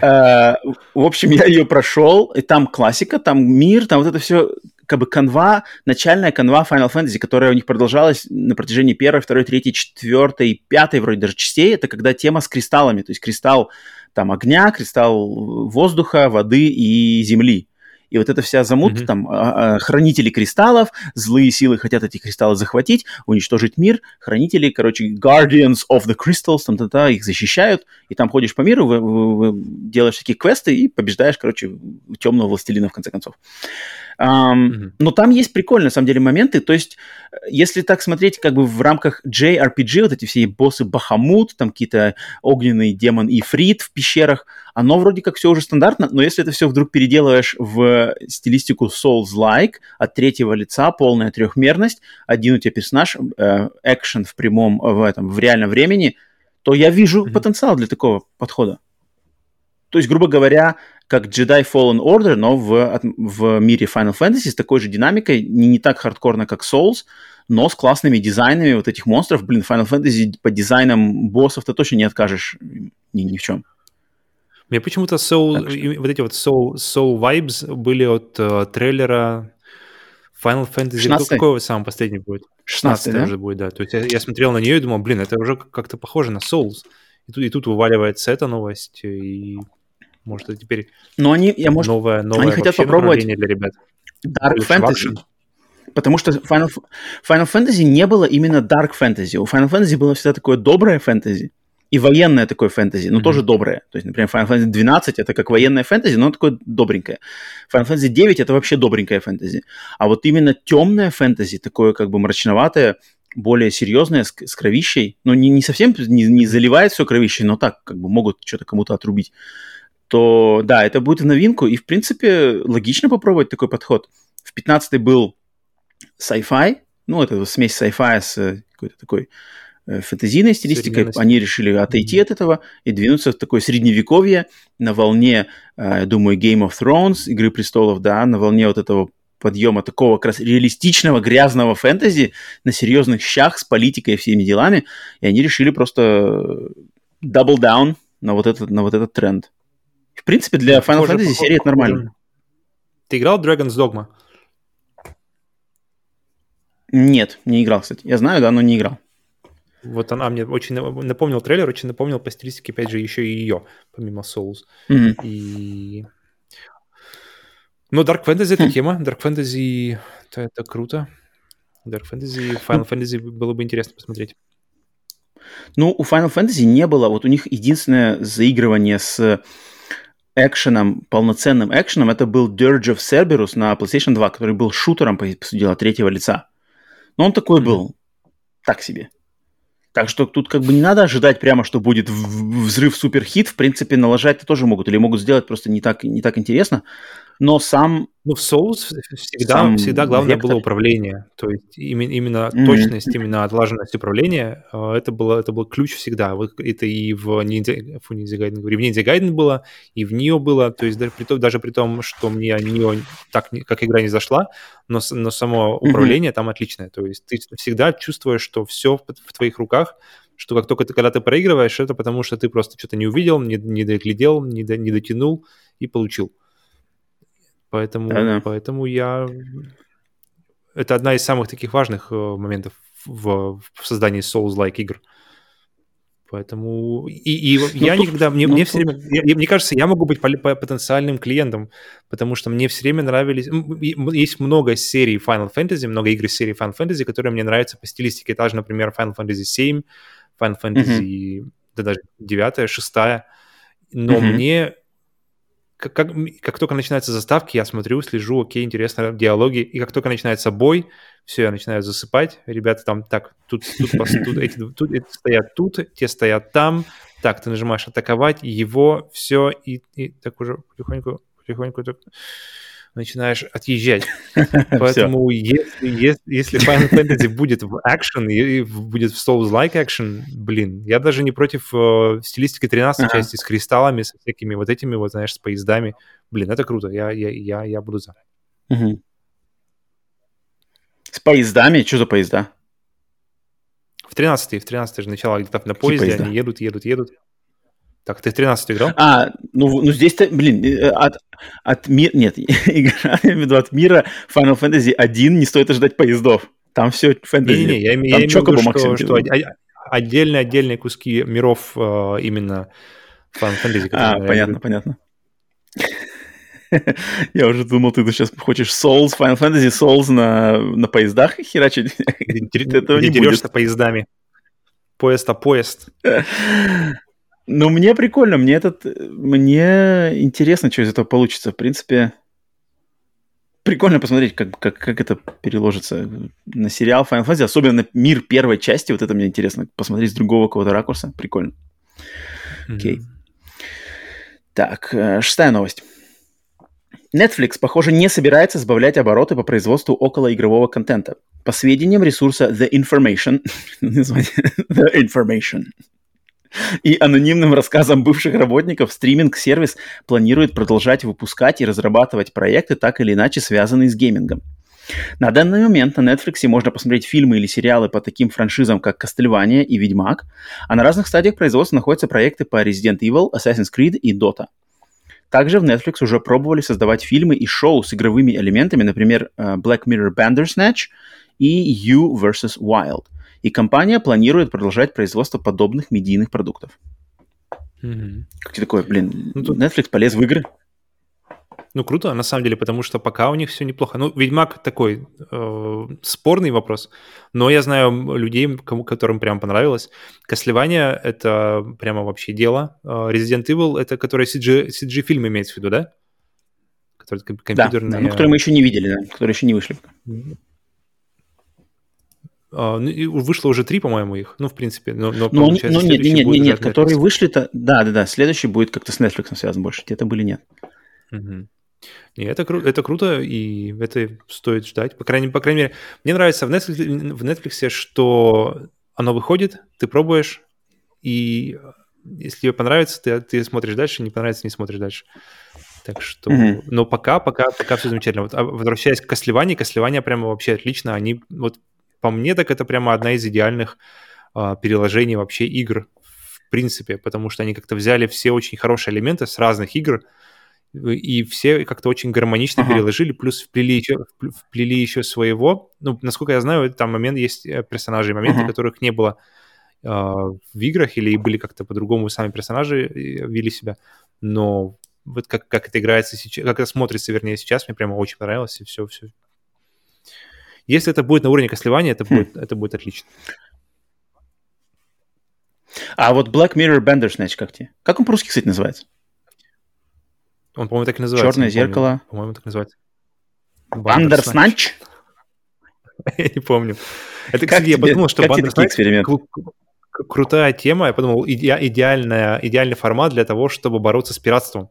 Uh, в общем, я ее прошел, и там классика, там мир, там вот это все, как бы канва, начальная канва Final Fantasy, которая у них продолжалась на протяжении первой, второй, третьей, четвертой, пятой вроде даже частей, это когда тема с кристаллами, то есть кристалл там огня, кристалл воздуха, воды и земли. И вот эта вся замут, mm-hmm. там, а, а, хранители кристаллов, злые силы хотят эти кристаллы захватить, уничтожить мир, хранители, короче, guardians of the crystals, там, там, там их защищают, и там ходишь по миру, вы, вы, вы делаешь такие квесты и побеждаешь, короче, темного властелина, в конце концов. Um, mm-hmm. Но там есть прикольные, на самом деле, моменты. То есть, если так смотреть, как бы в рамках JRPG, вот эти все боссы Бахамут, там какие-то огненный демон Ифрит в пещерах, оно вроде как все уже стандартно, но если это все вдруг переделываешь в стилистику Souls-like, от третьего лица, полная трехмерность, один у тебя персонаж, э, экшен в прямом, в этом, в реальном времени, то я вижу mm-hmm. потенциал для такого подхода. То есть, грубо говоря, как Jedi Fallen Order, но в, в мире Final Fantasy с такой же динамикой, не, не так хардкорно, как Souls, но с классными дизайнами вот этих монстров. Блин, Final Fantasy по дизайнам боссов ты точно не откажешь ни, ни в чем. Мне почему-то Soul, вот эти вот Soul, Soul Vibes были от uh, трейлера Final Fantasy. 16 Какой самый последний будет? 16 да? уже будет, да. То есть я, я смотрел на нее и думал, блин, это уже как-то похоже на Souls. И тут, и тут вываливается эта новость, и может, это теперь Но они, я, может, новое, новое они хотят попробовать для ребят. Dark Fantasy. Потому что Final, Final Fantasy не было именно Dark Fantasy. У Final Fantasy было всегда такое доброе фэнтези и военное такое фэнтези, но mm-hmm. тоже доброе. То есть, например, Final Fantasy 12 это как военное фэнтези, но такое добренькое. Final Fantasy 9 это вообще добренькое фэнтези. А вот именно темное фэнтези, такое как бы мрачноватое, более серьезное, с, с кровищей, но не, не совсем не, не заливает все кровищей, но так как бы могут что-то кому-то отрубить то да, это будет в новинку, и, в принципе, логично попробовать такой подход. В 15 был sci-fi, ну, это смесь sci-fi с э, какой-то такой э, фэнтезийной стилистикой. Они решили отойти mm-hmm. от этого и двинуться в такое средневековье на волне, э, я думаю, Game of Thrones, Игры престолов, да, на волне вот этого подъема такого как раз реалистичного грязного фэнтези на серьезных щах с политикой и всеми делами, и они решили просто double down на вот этот, на вот этот тренд. В принципе, для Final Fantasy похоже, серии это нормально. Ты играл Dragon's Dogma? Нет, не играл, кстати. Я знаю, да, но не играл. Вот она мне очень напомнил трейлер, очень напомнил по стилистике, опять же, еще и ее, помимо Souls. Mm-hmm. И... Но Dark Fantasy это тема. Dark Fantasy это, это круто. Dark Fantasy, Final Fantasy было бы интересно посмотреть. Ну, у Final Fantasy не было. Вот у них единственное заигрывание с экшеном, полноценным экшеном, это был Dirge of Cerberus на PlayStation 2, который был шутером, по сути дела, третьего лица. Но он такой был, так себе. Так что тут как бы не надо ожидать прямо, что будет взрыв суперхит. В принципе, налажать-то тоже могут. Или могут сделать просто не так, не так интересно но сам... Ну, в Souls всегда, сам всегда главное вектор. было управление. То есть именно, именно mm-hmm. точность, именно отлаженность управления, э, это, было, это был ключ всегда. Это и в Ninja, фу, Ninja Gaiden, говорю, в Ninja Gaiden было, и в Nio было. То есть даже при, том, даже при том, что мне Nio так, как игра не зашла, но, но само управление mm-hmm. там отличное. То есть ты всегда чувствуешь, что все в, в твоих руках, что как только ты, когда ты проигрываешь, это потому что ты просто что-то не увидел, не, не доглядел, не, до, не дотянул и получил. Поэтому, Да-да. поэтому я... Это одна из самых таких важных э, моментов в, в создании Souls-like игр. Поэтому и, и ну, я тут, никогда, мне, ну, мне все время, я, мне кажется, я могу быть потенциальным клиентом, потому что мне все время нравились, есть много серий Final Fantasy, много игр серии Final Fantasy, которые мне нравятся по стилистике, та же, например, Final Fantasy 7, Final Fantasy, mm-hmm. да даже 9, 6, но mm-hmm. мне как, как, как только начинаются заставки, я смотрю, слежу, окей, интересно, диалоги, и как только начинается бой, все, я начинаю засыпать, ребята там, так, тут, тут, тут, эти, тут эти стоят тут, те стоят там, так, ты нажимаешь атаковать, его, все, и, и так уже потихоньку, потихоньку так начинаешь отъезжать. Поэтому если, если, Final Fantasy будет в экшен и будет в Souls-like экшен, блин, я даже не против э, стилистики 13 ага. части с кристаллами, со всякими вот этими вот, знаешь, с поездами. Блин, это круто, я, я, я, я буду за. Угу. С поездами? Что за поезда? В 13 в 13 же начало где-то на поезде, они едут, едут, едут. Так, ты в 13 играл? А, ну, ну здесь-то, блин, э, от, от мира... Нет, игра, я имею в виду, от мира Final Fantasy 1 не стоит ожидать поездов. Там все фэнтези. Не-не-не, я, я имею в виду, что, что отдельные-отдельные куски миров э, именно Final Fantasy. А, понятно, понятно. Я уже думал, ты сейчас хочешь Souls, Final Fantasy Souls на, на поездах херачить. Этого где не будет. дерешься поездами. Поезд, а поезд. Ну, мне прикольно, мне этот, мне интересно, что из этого получится. В принципе, прикольно посмотреть, как, как, как это переложится на сериал Final Fantasy, особенно на мир первой части. Вот это мне интересно посмотреть с другого какого-то ракурса. Прикольно. Окей. Мгм. Так, э, шестая новость. Netflix, похоже, не собирается сбавлять обороты по производству околоигрового контента. По сведениям ресурса The Information, название The Information, и анонимным рассказам бывших работников, стриминг-сервис планирует продолжать выпускать и разрабатывать проекты, так или иначе связанные с геймингом. На данный момент на Netflix можно посмотреть фильмы или сериалы по таким франшизам, как Castlevania и Ведьмак, а на разных стадиях производства находятся проекты по Resident Evil, Assassin's Creed и Dota. Также в Netflix уже пробовали создавать фильмы и шоу с игровыми элементами, например, э, Black Mirror Bandersnatch и You vs. Wild. И компания планирует продолжать производство подобных медийных продуктов. Мгм. Как тебе такое, блин, Ну, тут- Netflix полез в игры? Ну, круто, на самом деле, потому что пока у них все неплохо. Ну, Ведьмак такой э, спорный вопрос, но я знаю людей, кому, которым прям понравилось. Castlevania — это прямо вообще дело. Э, Resident Evil — это который CG, CG-фильм имеется в виду, да? Который ком- Да, да, ну, которые мы еще не видели, да, которые еще не вышли. А, ну, и вышло уже три, по-моему, их. Ну, в принципе. Но, но, получается, ну нет, следующий нет, будет нет, нет, от которые вышли-то, да, да, да, следующий будет как-то с Netflix связан больше, где-то были нет. Мгм. Не, это, кру- это круто, и это стоит ждать. По крайней, по крайней мере, мне нравится в Netflix, в Netflix, что оно выходит, ты пробуешь, и если тебе понравится, ты, ты смотришь дальше, не понравится, не смотришь дальше. Так что, Мгм. но пока, пока, пока все замечательно. Вот, а возвращаясь к Кослеване, Кослевания прямо вообще отлично. Они, вот по мне, так это прямо одна из идеальных а, переложений вообще игр в принципе, потому что они как-то взяли все очень хорошие элементы с разных игр, и все как-то очень гармонично Ага. переложили, плюс вплели еще, впл- вплели еще своего. Ну, насколько я знаю, там момент есть э, персонажи, моменты, Ага. которых не было э, в играх или были как-то по-другому сами персонажи э, вели себя. Но вот как, как это играется сейчас, как это смотрится, вернее, сейчас, мне прямо очень понравилось, и все, все. Если это будет на уровне Кослевания, это, Хм. будет, это будет отлично. А вот Black Mirror Bandersnatch как тебе? Как он по-русски, кстати, называется? Он, по-моему, так и называется. Черное зеркало. По-моему, так называется. Bandersnatch? Я не помню. Это, Как кстати, я подумал, что кру- крутая тема. Я подумал, иде- идеальная, идеальный формат для того, чтобы бороться с пиратством.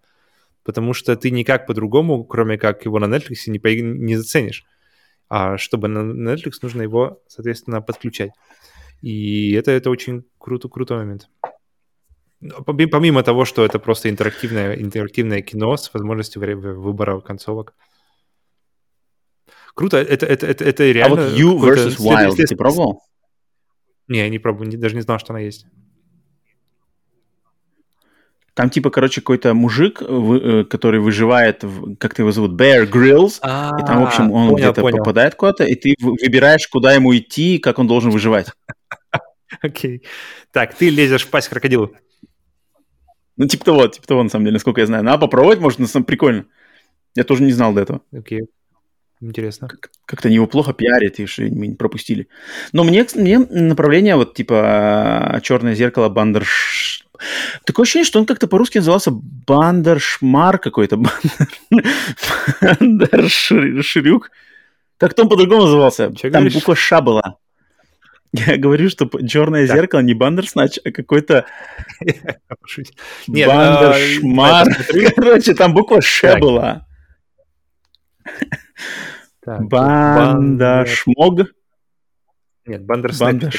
Потому что ты никак по-другому, кроме как его на Netflix, не, не заценишь. А чтобы на Netflix, нужно его, соответственно, подключать. И это, это очень круто, крутой момент. Поми- Помимо того, что это просто интерактивное, интерактивное кино с возможностью выбора концовок. Круто, это, это, это, это А реально... вот You vs. Wild ты пробовал? Не, я не пробовал, даже не знал, что она есть. Там типа, короче, какой-то мужик, вы- э, который выживает, как его зовут, Bear Grylls, и там, в общем, он А, где-то попадает куда-то, и ты вы- выбираешь, куда ему идти, как он должен выживать. Окей. Так, ты лезешь в пасть крокодилу. Ну, типа того, типа того, на самом деле, насколько я знаю. Надо попробовать, может, на самом прикольно. Я тоже не знал до этого. Окей. Интересно. Как-то они его плохо пиарят, и что мы не пропустили. Но мне, мне направление вот типа «Черное зеркало», «Бандерш...» Такое ощущение, что он как-то по-русски назывался «Бандершмар» какой-то. «Бандершрюк». Так-то он по-другому назывался. Чё Там говоришь? буква «Ш» была. Я говорю, что «Черное Так. зеркало» не «Бандерснач», а какой-то а, «Бандершмар». посмотрю. Короче, там буква «Ш» была. Бандашмог. Нет, Бандерснэч.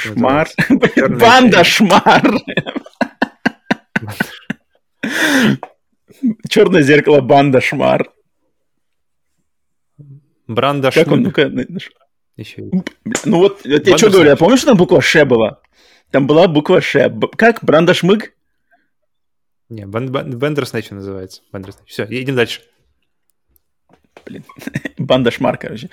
так Бандашмар. Черное зеркало Бандашмар. Бранда Как он? Ну-ка. Еще. Ну вот, я тебе что говорю, я помню, что там буква Ш была? Там была буква Ш. Как? Брандашмык? Не, Бендерснэч называется. Бендерснэч. Все, едем дальше. Блин, Бандашмар, короче.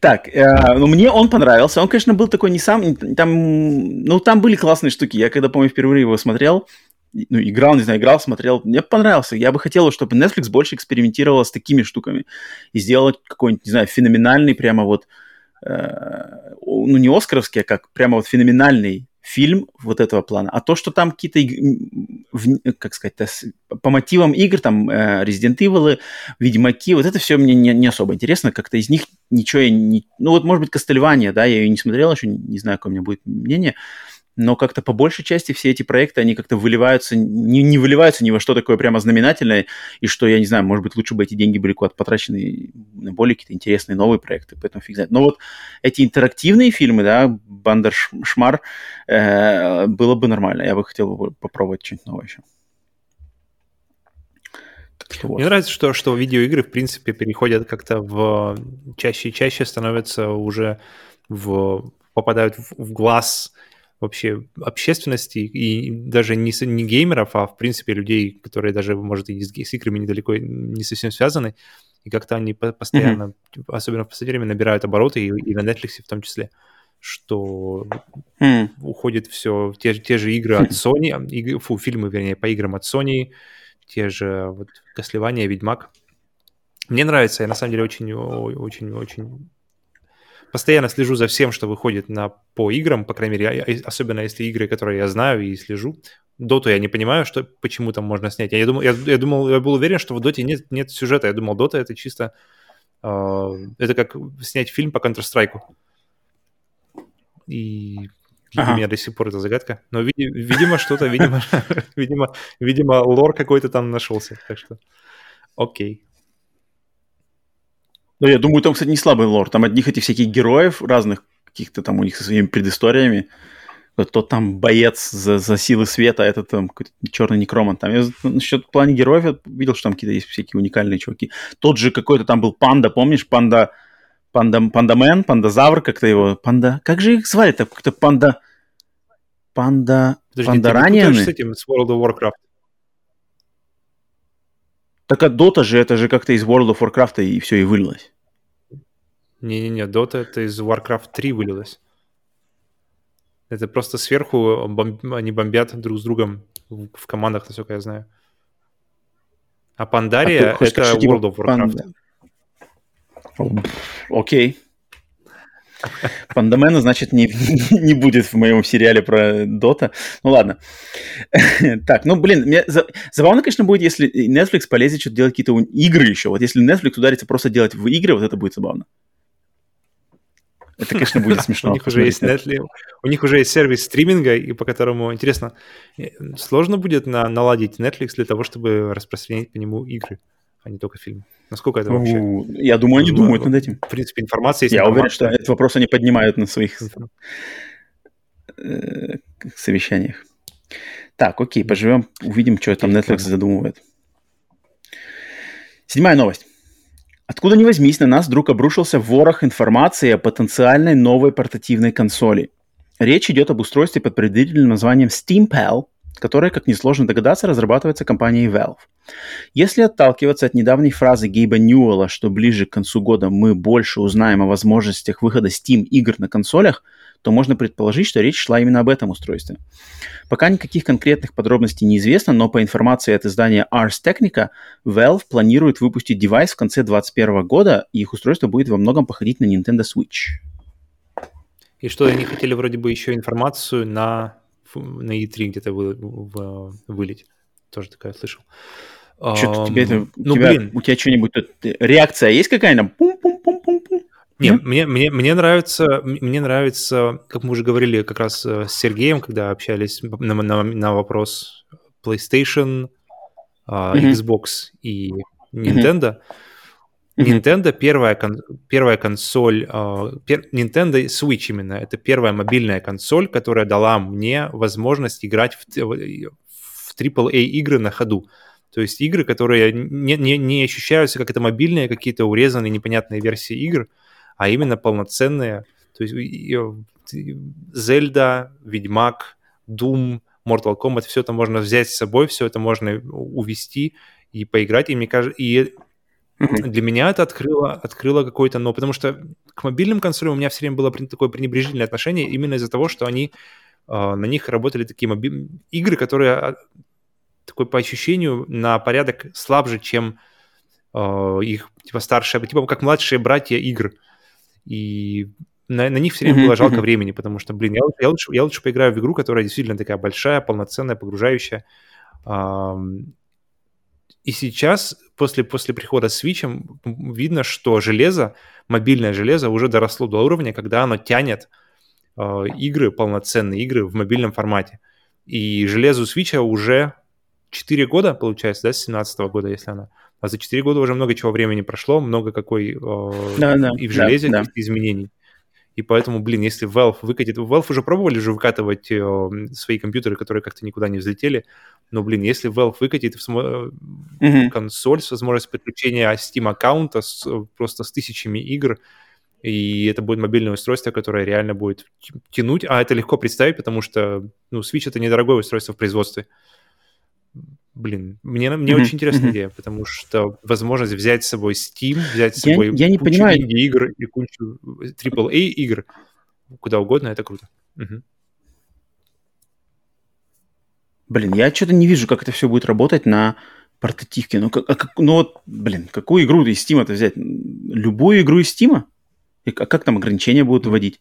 Так, э, ну мне он понравился. Он, конечно, был такой не сам... Там, ну, там были классные штуки. Я когда, помню, впервые его смотрел, ну, играл, не знаю, играл, смотрел, мне понравился. Я бы хотел, чтобы Netflix больше экспериментировала с такими штуками и сделала какой-нибудь, не знаю, феноменальный прямо вот, э, ну, не оскаровский, а как прямо вот феноменальный фильм вот этого плана. А то, что там какие-то, как сказать, по мотивам игр, там э, Resident Evil, Ведьмаки, вот это все мне не, не особо интересно. Как-то из них ничего я не... Ну вот, может быть, Кастельвания, да, я ее не смотрел еще, не знаю, какое у меня будет мнение но как-то по большей части все эти проекты, они как-то выливаются, не, не выливаются ни во что такое прямо знаменательное, и что, я не знаю, может быть, лучше бы эти деньги были куда-то потрачены на более какие-то интересные новые проекты, поэтому фиг знает. Но вот эти интерактивные фильмы, да, Бандер Шмар, э, было бы нормально, я бы хотел попробовать что-нибудь новое еще. Вот. Мне нравится, что, что видеоигры, в принципе, переходят как-то в... чаще и чаще становятся уже в... попадают в, в глаз вообще общественности и даже не, не геймеров, а в принципе людей, которые даже, может, и с, с играми недалеко не совсем связаны, и как-то они постоянно, mm-hmm. особенно в последнее время, набирают обороты, и, и на Netflix в том числе, что mm. уходит все, те, те же игры от Sony, иг, фу, фильмы, вернее, по играм от Sony, те же вот Кослевания, Ведьмак. Мне нравится, я на самом деле очень, очень, очень постоянно слежу за всем, что выходит на, по играм, по крайней мере, особенно если игры, которые я знаю и слежу. Доту я не понимаю, что, почему там можно снять. Я, думал, я, я думал, я был уверен, что в Доте нет, нет сюжета. Я думал, Дота это чисто... Э, это как снять фильм по Counter-Strike. И для ага. меня до сих пор это загадка. Но, видимо, что-то, видимо, видимо, видимо, лор какой-то там нашелся. Так что, окей. Ну, я думаю, там, кстати, не слабый лор. Там одних этих всяких героев разных, каких-то там у них со своими предысториями. Тот там боец за, за силы света, а этот там какой-то черный некроман. Там я насчет в плане героев я видел, что там какие-то есть всякие уникальные чуваки. Тот же какой-то там был панда, помнишь? Панда, панда, пандамен, пандазавр, как-то его, панда... Как же их звали-то? Как-то панда... Панда... Подожди, пандаранианы? с этим, с World of Warcraft? Так а Дота же, это же как-то из World of Warcraft и все и вылилось. Не-не-не, Дота это из Warcraft 3 вылилось. Это просто сверху бомб... они бомбят друг с другом в, в командах, насколько я знаю. А Пандария а это сказать, World of Warcraft. Окей. Пандамена, значит, не, не будет в моем сериале про Дота. Ну ладно. так, ну блин, мне забавно, конечно, будет, если Netflix полезет что-то делать какие-то игры еще. Вот если Netflix ударится просто делать в игры, вот это будет забавно. Это, конечно, будет смешно. У них уже есть Netflix, у них уже есть сервис стриминга, и по которому, интересно, э, сложно будет на, наладить Netflix для того, чтобы распространять по нему игры, а не только фильмы. Насколько это вообще? Я думаю, они думают над этим. В принципе, информация есть. Я информация. уверен, что этот вопрос они поднимают на своих э, совещаниях. Так, окей, поживем, увидим, что там Netflix задумывает. Седьмая новость. Откуда ни возьмись, на нас вдруг обрушился ворох информации о потенциальной новой портативной консоли. Речь идет об устройстве под предварительным названием SteamPal, которое, как несложно догадаться, разрабатывается компанией Valve. Если отталкиваться от недавней фразы Гейба Ньюэлла, что ближе к концу года мы больше узнаем о возможностях выхода Steam игр на консолях, то можно предположить, что речь шла именно об этом устройстве. Пока никаких конкретных подробностей не известно, но по информации от издания Ars Technica, Valve планирует выпустить девайс в конце 2021 года, и их устройство будет во многом походить на Nintendo Switch. И что они хотели вроде бы еще информацию на, на E3 где-то вы, в, вылить. Тоже такая слышал. Что-то um, тебе это, ну, тебя, блин. у тебя что-нибудь тут реакция есть какая-нибудь? Пум-пум-пум-пум-пум. Не, мне, мне, мне нравится, мне нравится, как мы уже говорили как раз э, с Сергеем, когда общались на, на, на вопрос PlayStation, mm-hmm. Xbox и Nintendo. Mm-hmm. Nintendo первая, кон, первая консоль, uh, пер, Nintendo Switch именно, это первая мобильная консоль, которая дала мне возможность играть в, в AAA игры на ходу. То есть игры, которые не, не, не ощущаются как это мобильные, какие-то урезанные непонятные версии игр, а именно полноценные. То есть Зельда, Ведьмак, Doom, Mortal Kombat, все это можно взять с собой, все это можно увести и поиграть. И мне кажется, и для меня это открыло, открыло какой-то, но потому что к мобильным консолям у меня все время было такое пренебрежительное отношение именно из-за того, что они э, на них работали такие моби... игры, которые а, такой по ощущению на порядок слабже, чем э, их типа старшие, типа как младшие братья игр. И на, на них все время было жалко времени, потому что, блин, я, я, лучше, я лучше поиграю в игру, которая действительно такая большая, полноценная, погружающая. И сейчас, после, после прихода с Switch, видно, что железо, мобильное железо уже доросло до уровня, когда оно тянет э, игры, полноценные игры в мобильном формате. И железу Switch уже 4 года, получается, да, с 17 года, если она. А за 4 года уже много чего времени прошло, много какой э, да, да, и в железе да, да. изменений. И поэтому, блин, если Valve выкатит... Valve уже пробовали же выкатывать э, свои компьютеры, которые как-то никуда не взлетели. Но, блин, если Valve выкатит в см... mm-hmm. консоль с возможностью подключения Steam аккаунта с, просто с тысячами игр, и это будет мобильное устройство, которое реально будет тянуть. А это легко представить, потому что, ну, Switch — это недорогое устройство в производстве. Блин, мне, мне mm-hmm. очень интересная mm-hmm. идея, потому что возможность взять с собой Steam, взять с собой я, я не кучу понимаю. игр и кучу AAA игр куда угодно, это круто. Угу. Блин, я что-то не вижу, как это все будет работать на портативке. Ну, как, а как, ну вот, блин, какую игру из Steam это взять? Любую игру из Steam? И, а как там ограничения будут вводить?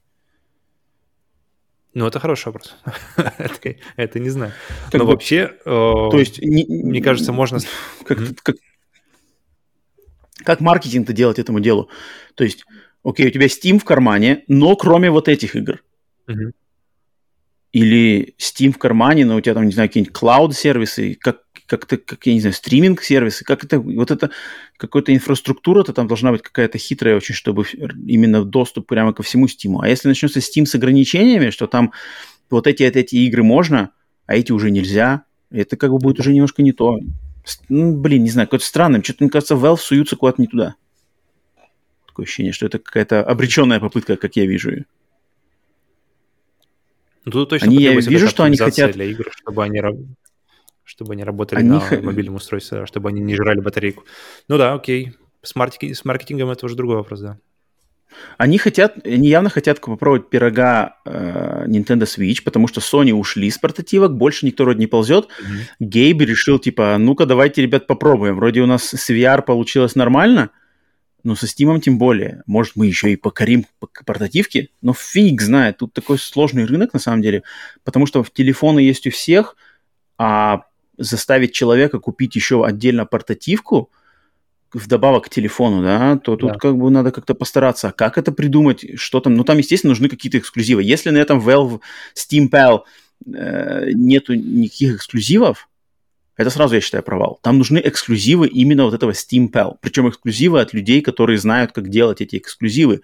Ну, это хороший вопрос. это, это не знаю. Как Но бы, вообще, э, то есть, не, мне кажется, можно... Как, mm-hmm. как, как маркетинг-то делать этому делу? То есть, окей, у тебя Steam в кармане, но кроме вот этих игр. Mm-hmm или Steam в кармане, но у тебя там, не знаю, какие-нибудь клауд-сервисы, как, как-то, как, я не знаю, стриминг-сервисы, как это, вот это, какая-то инфраструктура-то там должна быть какая-то хитрая очень, чтобы именно доступ прямо ко всему Steam. А если начнется Steam с ограничениями, что там вот эти, эти игры можно, а эти уже нельзя, это как бы будет уже немножко не то. Ну, блин, не знаю, какое-то странным. Что-то, мне кажется, Valve суются куда-то не туда. Такое ощущение, что это какая-то обреченная попытка, как я вижу ее. Ну, тут точно они, я вижу, что они хотят... для игр, чтобы они, чтобы они работали они на х... мобильном устройстве, чтобы они не жрали батарейку. Ну да, окей. С, маркетинг... с маркетингом это уже другой вопрос, да. Они хотят, они явно хотят попробовать пирога э, Nintendo Switch, потому что Sony ушли с портативок, больше никто вроде не ползет. Mm-hmm. Гейб решил, типа, ну-ка давайте, ребят, попробуем. Вроде у нас с VR получилось нормально, но со Steam тем более. Может, мы еще и покорим портативки, но фиг знает. Тут такой сложный рынок на самом деле, потому что телефоны есть у всех, а заставить человека купить еще отдельно портативку, вдобавок к телефону, да, то тут да. как бы надо как-то постараться. Как это придумать, что там? Ну, там, естественно, нужны какие-то эксклюзивы. Если на этом Valve Steam Pal э, нету никаких эксклюзивов, это сразу, я считаю, провал. Там нужны эксклюзивы именно вот этого Steam Pal. Причем эксклюзивы от людей, которые знают, как делать эти эксклюзивы.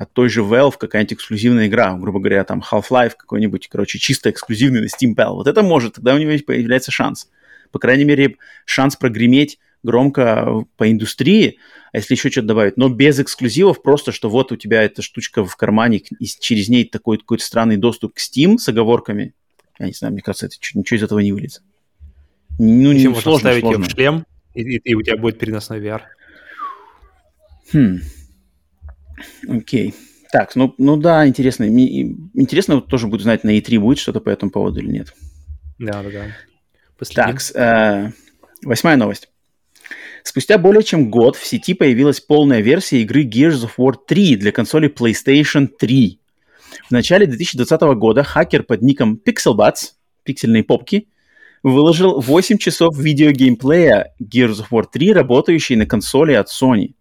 От той же Valve какая-нибудь эксклюзивная игра, грубо говоря, там Half-Life какой-нибудь, короче, чисто эксклюзивный на Steam Pal. Вот это может, тогда у него появляется шанс. По крайней мере, шанс прогреметь громко по индустрии, а если еще что-то добавить, но без эксклюзивов, просто что вот у тебя эта штучка в кармане, и через ней такой какой-то странный доступ к Steam с оговорками, я не знаю, мне кажется, это, ничего из этого не выльется. Ну, не сложно, ставить сложно. ее в шлем, и, и, и у тебя будет переносной VR. Хм. Окей. Так, ну, ну да, интересно. Интересно вот тоже будет знать, на E3 будет что-то по этому поводу или нет. Да, да, да. Так, э, восьмая новость. Спустя более чем год в сети появилась полная версия игры Gears of War 3 для консоли PlayStation 3. В начале 2020 года хакер под ником Pixelbats, пиксельные попки, выложил 8 часов видеогеймплея Gears of War 3, работающей на консоли от Sony.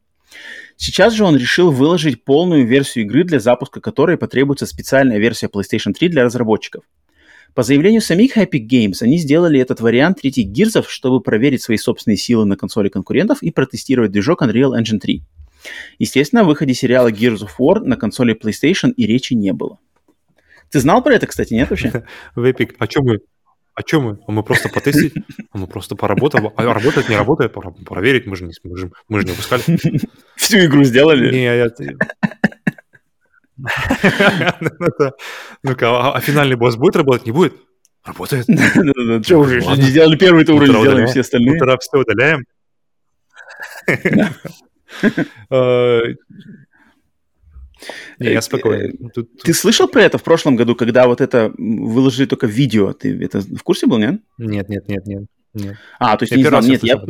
Сейчас же он решил выложить полную версию игры, для запуска которой потребуется специальная версия PlayStation 3 для разработчиков. По заявлению самих Epic Games, они сделали этот вариант третьих гирзов, чтобы проверить свои собственные силы на консоли конкурентов и протестировать движок Unreal Engine 3. Естественно, о выходе сериала Gears of War на консоли PlayStation и речи не было. Ты знал про это, кстати, нет вообще? В Epic. О чем мы? А что мы? А мы просто потестить? А мы просто поработаем. А работает, не работает? Проверить мы же не, мы же, мы же не выпускали. Всю игру сделали? Не, я... Ну-ка, а финальный босс будет работать? Не будет? Работает. Что уже, не сделали первый-то уровень, сделаем удаляем. все остальные. Утро все удаляем. Э, Не, я спокоен. Тут- Ты слышал про это в прошлом году, когда вот это выложили только видео? Ты это в курсе был, нет? Нет, нет, нет, нет. нет. А, то есть Я не знал. Нет, я,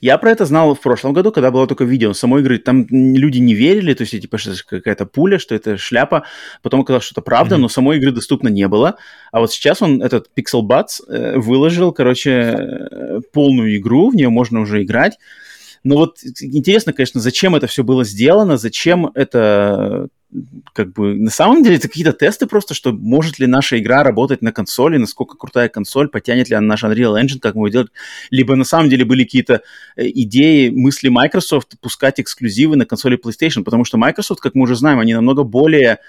я про это знал в прошлом году, когда было только видео самой игры. Там люди не верили, то есть типа, что это какая-то пуля, что это шляпа. Потом оказалось, что это правда, Мгм. но самой игры доступно не было. А вот сейчас он, этот Pixel Buds, э, выложил, короче, э, полную игру, в нее можно уже играть. Но вот интересно, конечно, зачем это все было сделано, зачем это как бы на самом деле это какие-то тесты просто, что может ли наша игра работать на консоли, насколько крутая консоль, потянет ли она наш Unreal Engine, как мы его делать. Либо на самом деле были какие-то э, идеи, мысли Microsoft пускать эксклюзивы на консоли PlayStation, потому что Microsoft, как мы уже знаем, они намного более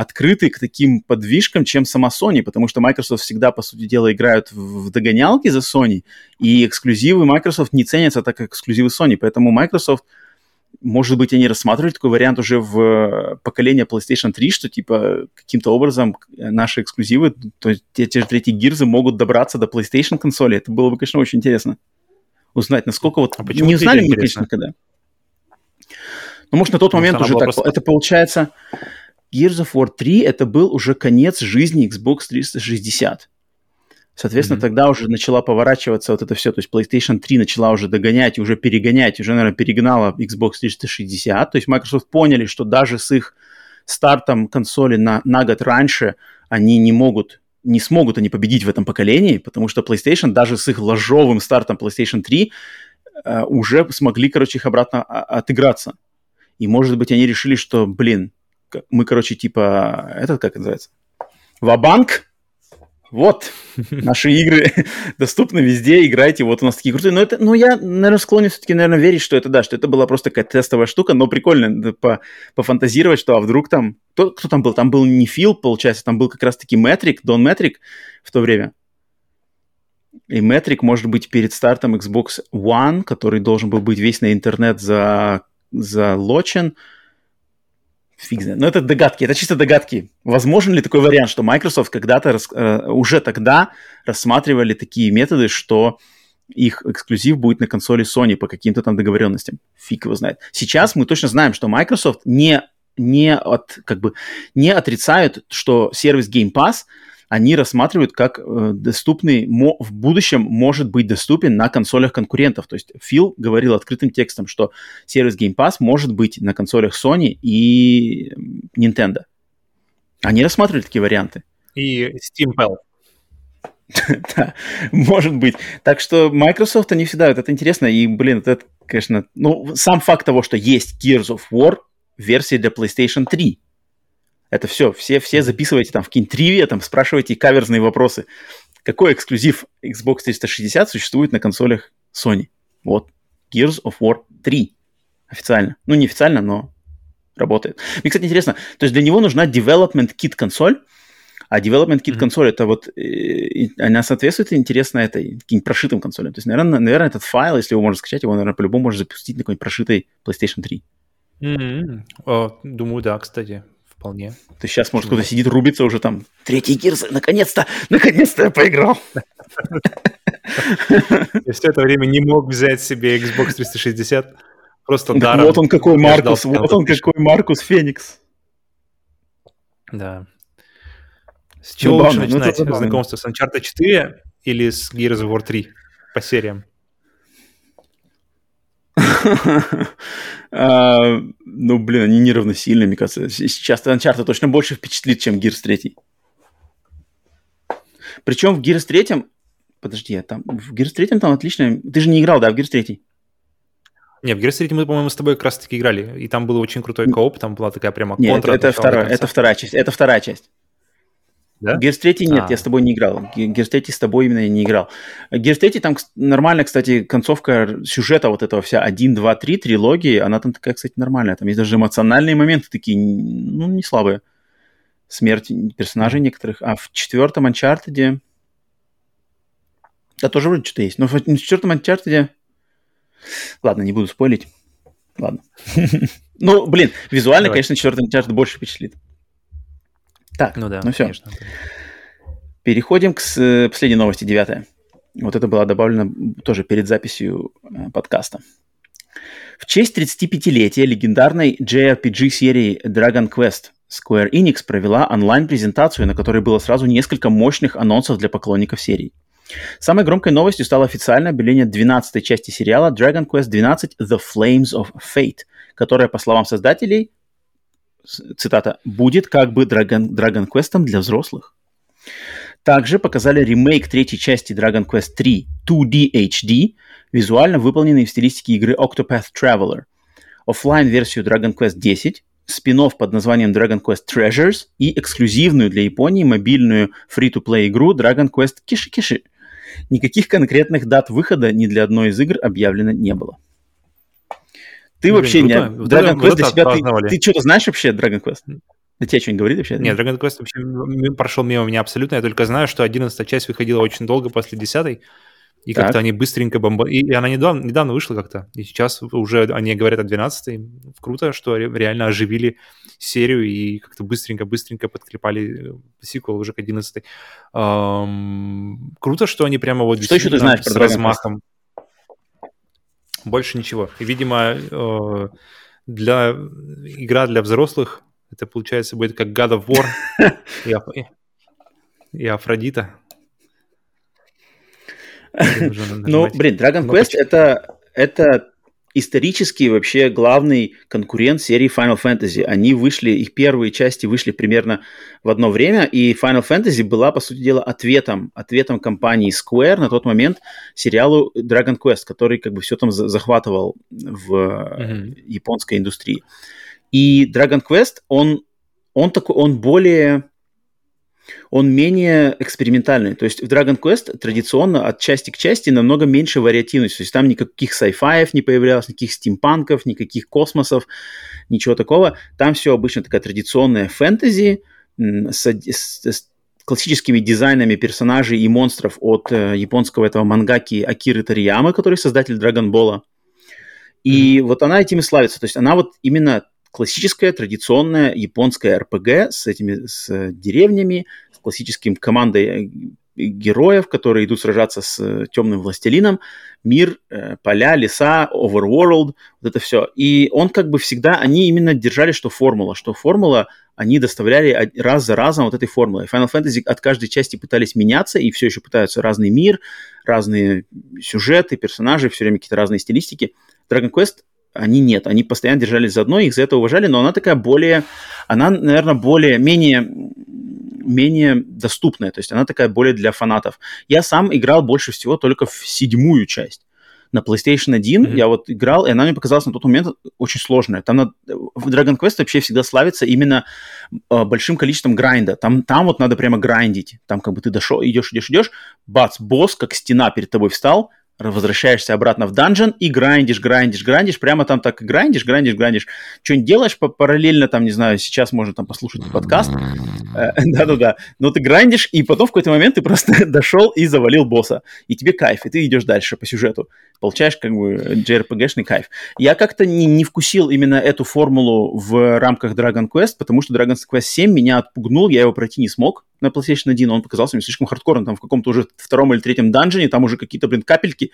открыты к таким подвижкам, чем сама Sony, потому что Microsoft всегда, по сути дела, играют в догонялки за Sony, и эксклюзивы Microsoft не ценятся так, как эксклюзивы Sony, поэтому Microsoft может быть, они рассматривали такой вариант уже в э, поколение PlayStation 3, что, типа, каким-то образом э, наши эксклюзивы, то есть те, те же третьи гирзы могут добраться до PlayStation консоли. Это было бы, конечно, очень интересно узнать, насколько вот... А почему не узнали мы, конечно, когда. Ну, может, на тот Потому момент уже так... просто- Это получается... Gears of War 3 это был уже конец жизни Xbox 360. Соответственно, Мгм. тогда уже начала поворачиваться вот это все. То есть PlayStation 3 начала уже догонять, уже перегонять, уже, наверное, перегнала Xbox 360. То есть Microsoft поняли, что даже с их стартом консоли на, на год раньше они не могут, не смогут они победить в этом поколении, потому что PlayStation даже с их ложовым стартом PlayStation 3 э, уже смогли, короче, их обратно а- отыграться. И, может быть, они решили, что, блин, мы, короче, типа, этот, как это называется? Вабанк? Вот, наши игры доступны везде, играйте, вот у нас такие крутые. Но это, ну, я, наверное, склонен все-таки, наверное, верить, что это, да, что это была просто какая-то тестовая штука, но прикольно по, пофантазировать, что, а вдруг там... Кто, кто там был? Там был не Фил, получается, там был как раз-таки Метрик, Дон Метрик в то время. И Метрик, может быть, перед стартом Xbox One, который должен был быть весь на интернет за, залочен, Фиг знает. Но это догадки, это чисто догадки. Возможен ли такой вариант, что Microsoft когда-то, рас- э, уже тогда рассматривали такие методы, что их эксклюзив будет на консоли Sony по каким-то там договоренностям? Фиг его знает. Сейчас мы точно знаем, что Microsoft не, не, от, как бы, не отрицают, что сервис Game Pass они рассматривают как э, доступный, мо- в будущем может быть доступен на консолях конкурентов. То есть Фил говорил открытым текстом, что сервис Game Pass может быть на консолях Sony и Nintendo. Они рассматривали такие варианты. И Steam Bell. Да, может быть. Так что Microsoft, они всегда, вот это интересно, и, блин, вот это, конечно, ну, сам факт того, что есть Gears of War версия для PlayStation 3. Это все, все, все записывайте там в какие-нибудь тривия, там спрашивайте каверзные вопросы. Какой эксклюзив Xbox 360 существует на консолях Sony? Вот, Gears of War 3. Официально. Ну, не официально, но работает. Мне, кстати, интересно, то есть для него нужна development kit консоль, а development kit Мгм. консоль это вот, э, она соответствует интересно этой, каким-нибудь прошитым консолям. То есть, наверное, наверное, этот файл, если его можно скачать, его, наверное, по-любому можно запустить на какой-нибудь прошитой PlayStation 3. М, о, Думаю, да, кстати, вполне. Есть сейчас, может, кто-то сидит, рубится уже там. Третий Гирс, наконец-то, наконец-то я поиграл. Я все это время не мог взять себе Xbox 360. Просто даром. вот он какой Маркус, вот он какой Маркус Феникс. Да. С чего Забавно, лучше ну начинать забавно. знакомство? С Uncharted 4 или с Gears of War 3 по сериям? А, Ну, блин, они неравносильны, мне кажется. Сейчас Uncharted точно больше впечатлит, чем Gears 3. Причем в Gears 3... Подожди, а там в Gears 3 там отлично... Ты же не играл, да, в Gears 3? Не, в Gears 3 мы, по-моему, с тобой как раз-таки играли. И там был очень крутой кооп, там была такая прямо Нет, контра. это, это, вторая, это вторая часть. Это вторая часть. Да? Gears 3 нет, А. я с тобой не играл. Gears 3 с тобой именно не играл. Gears 3 там нормально, кстати, концовка сюжета вот этого вся 1, 2, 3 трилогии, она там такая, кстати, нормальная. Там есть даже эмоциональные моменты такие, ну, не слабые. Смерть персонажей некоторых. А в четвертом Uncharted... Да, тоже вроде что-то есть. Но в в четвертом Uncharted... Ладно, не буду спойлить. Ладно. Ну, блин, визуально, Давай. конечно, четвертый Uncharted больше впечатлит. Так, Ну да, ну все. конечно. Переходим к с, последней новости, девятая. Вот это было добавлено тоже перед записью э, подкаста. В честь 35-летия легендарной JRPG-серии Dragon Quest Square Enix провела онлайн-презентацию, на которой было сразу несколько мощных анонсов для поклонников серии. Самой громкой новостью стало официальное объявление 12-й части сериала Dragon Quest 12 The Flames of Fate, которая, по словам создателей, цитата, будет как бы Dragon, Dragon Quest для взрослых. Также показали ремейк третьей части Dragon Quest 3 2D HD, визуально выполненный в стилистике игры Octopath Traveler, офлайн версию Dragon Quest 10, спин под названием Dragon Quest Treasures и эксклюзивную для Японии мобильную free-to-play игру Dragon Quest Киши-Киши. Никаких конкретных дат выхода ни для одной из игр объявлено не было. Ты Блин, вообще круто. не... Dragon Quest для себя... Ты, ты что-то знаешь вообще Dragon Quest? На тебе что-нибудь говорит вообще? Нет, Dragon Quest вообще прошел мимо меня абсолютно. Я только знаю, что 11 часть выходила очень долго после 10 и так. как-то они быстренько бомба... И, и она недавно, недавно вышла как-то. И сейчас уже они говорят о 12 Круто, что реально оживили серию и как-то быстренько-быстренько подклепали э, сиквел уже к 11 Эм, круто, что они прямо вот... Что еще ты знаешь с про размахом. Больше ничего. Видимо, э, для игра для взрослых это, получается, будет как God of War и, и Афродита. Ну, блин, Dragon Quest это, это исторически вообще главный конкурент серии Final Fantasy. Они вышли, их первые части вышли примерно в одно время, и Final Fantasy была, по сути дела, ответом, ответом компании Square на тот момент сериалу Dragon Quest, который как бы все там захватывал в mm-hmm. японской индустрии. И Dragon Quest, он, он такой, он более он менее экспериментальный. То есть в Dragon Quest традиционно от части к части намного меньше вариативности. То есть там никаких sci-fi не появлялось, никаких стимпанков, никаких космосов, ничего такого. Там все обычно такая традиционная фэнтези с, с, с классическими дизайнами персонажей и монстров от э, японского этого мангаки Акиры Тариямы, который создатель Dragon Ball. И mm-hmm. вот она этим и славится. То есть она вот именно классическая, традиционная японская РПГ с этими с деревнями, с классическим командой э, героев, которые идут сражаться с э, темным властелином, мир, э, поля, леса, overworld, вот это все. И он как бы всегда, они именно держали, что формула, что формула, они доставляли раз за разом вот этой формулой. Final Fantasy от каждой части пытались меняться и все еще пытаются разный мир, разные сюжеты, персонажи, все время какие-то разные стилистики. Dragon Quest они нет, они постоянно держались за одно, их за это уважали, но она такая более, она, наверное, более, менее, менее доступная, то есть она такая более для фанатов. Я сам играл больше всего только в седьмую часть. На PlayStation 1 mm-hmm. я вот играл, и она мне показалась на тот момент очень сложная. Там на, в Dragon Quest вообще всегда славится именно э, большим количеством грайнда. Там, там вот надо прямо грайндить. Там как бы ты дошел, идешь, идешь, идешь, бац, босс, как стена перед тобой встал, возвращаешься обратно в данжен и грандишь, грандишь, грандишь, прямо там так и грандишь, грандишь, грандишь. Что-нибудь делаешь параллельно, там, не знаю, сейчас можно там послушать подкаст. Э, да-да-да. Но ты грандишь, и потом в какой-то момент ты просто дошел и завалил босса. И тебе кайф, и ты идешь дальше по сюжету. Получаешь как бы JRPG-шный кайф. Я как-то не, не вкусил именно эту формулу в рамках Dragon Quest, потому что Dragon Quest 7 меня отпугнул, я его пройти не смог на PlayStation 1, он показался мне слишком хардкорным, там в каком-то уже втором или третьем данжене, там уже какие-то, блин, капельки,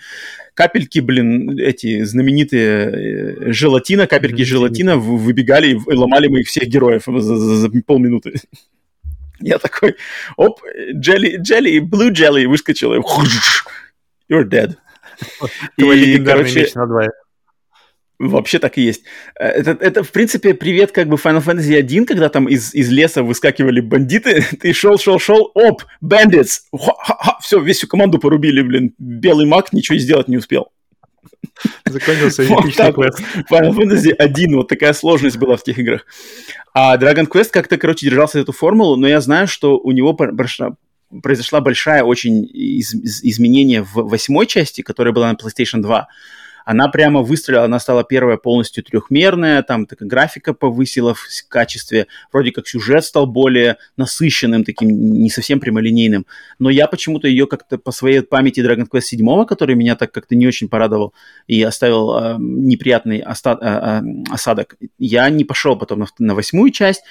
капельки, блин, эти знаменитые э, желатина, капельки mm-hmm. желатина выбегали и ломали моих всех героев за, за, за полминуты. Я такой, оп, jelly, jelly, blue jelly выскочил, и you're dead. и, короче, меч на два. Вообще так и есть. Э, это, это, в принципе, привет как бы Final Fantasy 1, когда там из, из леса выскакивали бандиты, ты шел, шел, шел, оп, bandits, все, весь всю команду порубили, блин, белый маг ничего сделать не успел. Закончился вот так квест. Final Fantasy 1, вот такая сложность была в тех играх. А Dragon Quest как-то, короче, держался эту формулу, но я знаю, что у него произошла большая очень из, изменение в восьмой части, которая была на PlayStation 2 она прямо выстрелила, она стала первая полностью трехмерная, там такая графика повысила в качестве, вроде как сюжет стал более насыщенным, таким не совсем прямолинейным, но я почему-то ее как-то по своей памяти Dragon Quest 7, который меня так как-то не очень порадовал и оставил э, неприятный оста- э, осадок, я не пошел потом на, на восьмую часть,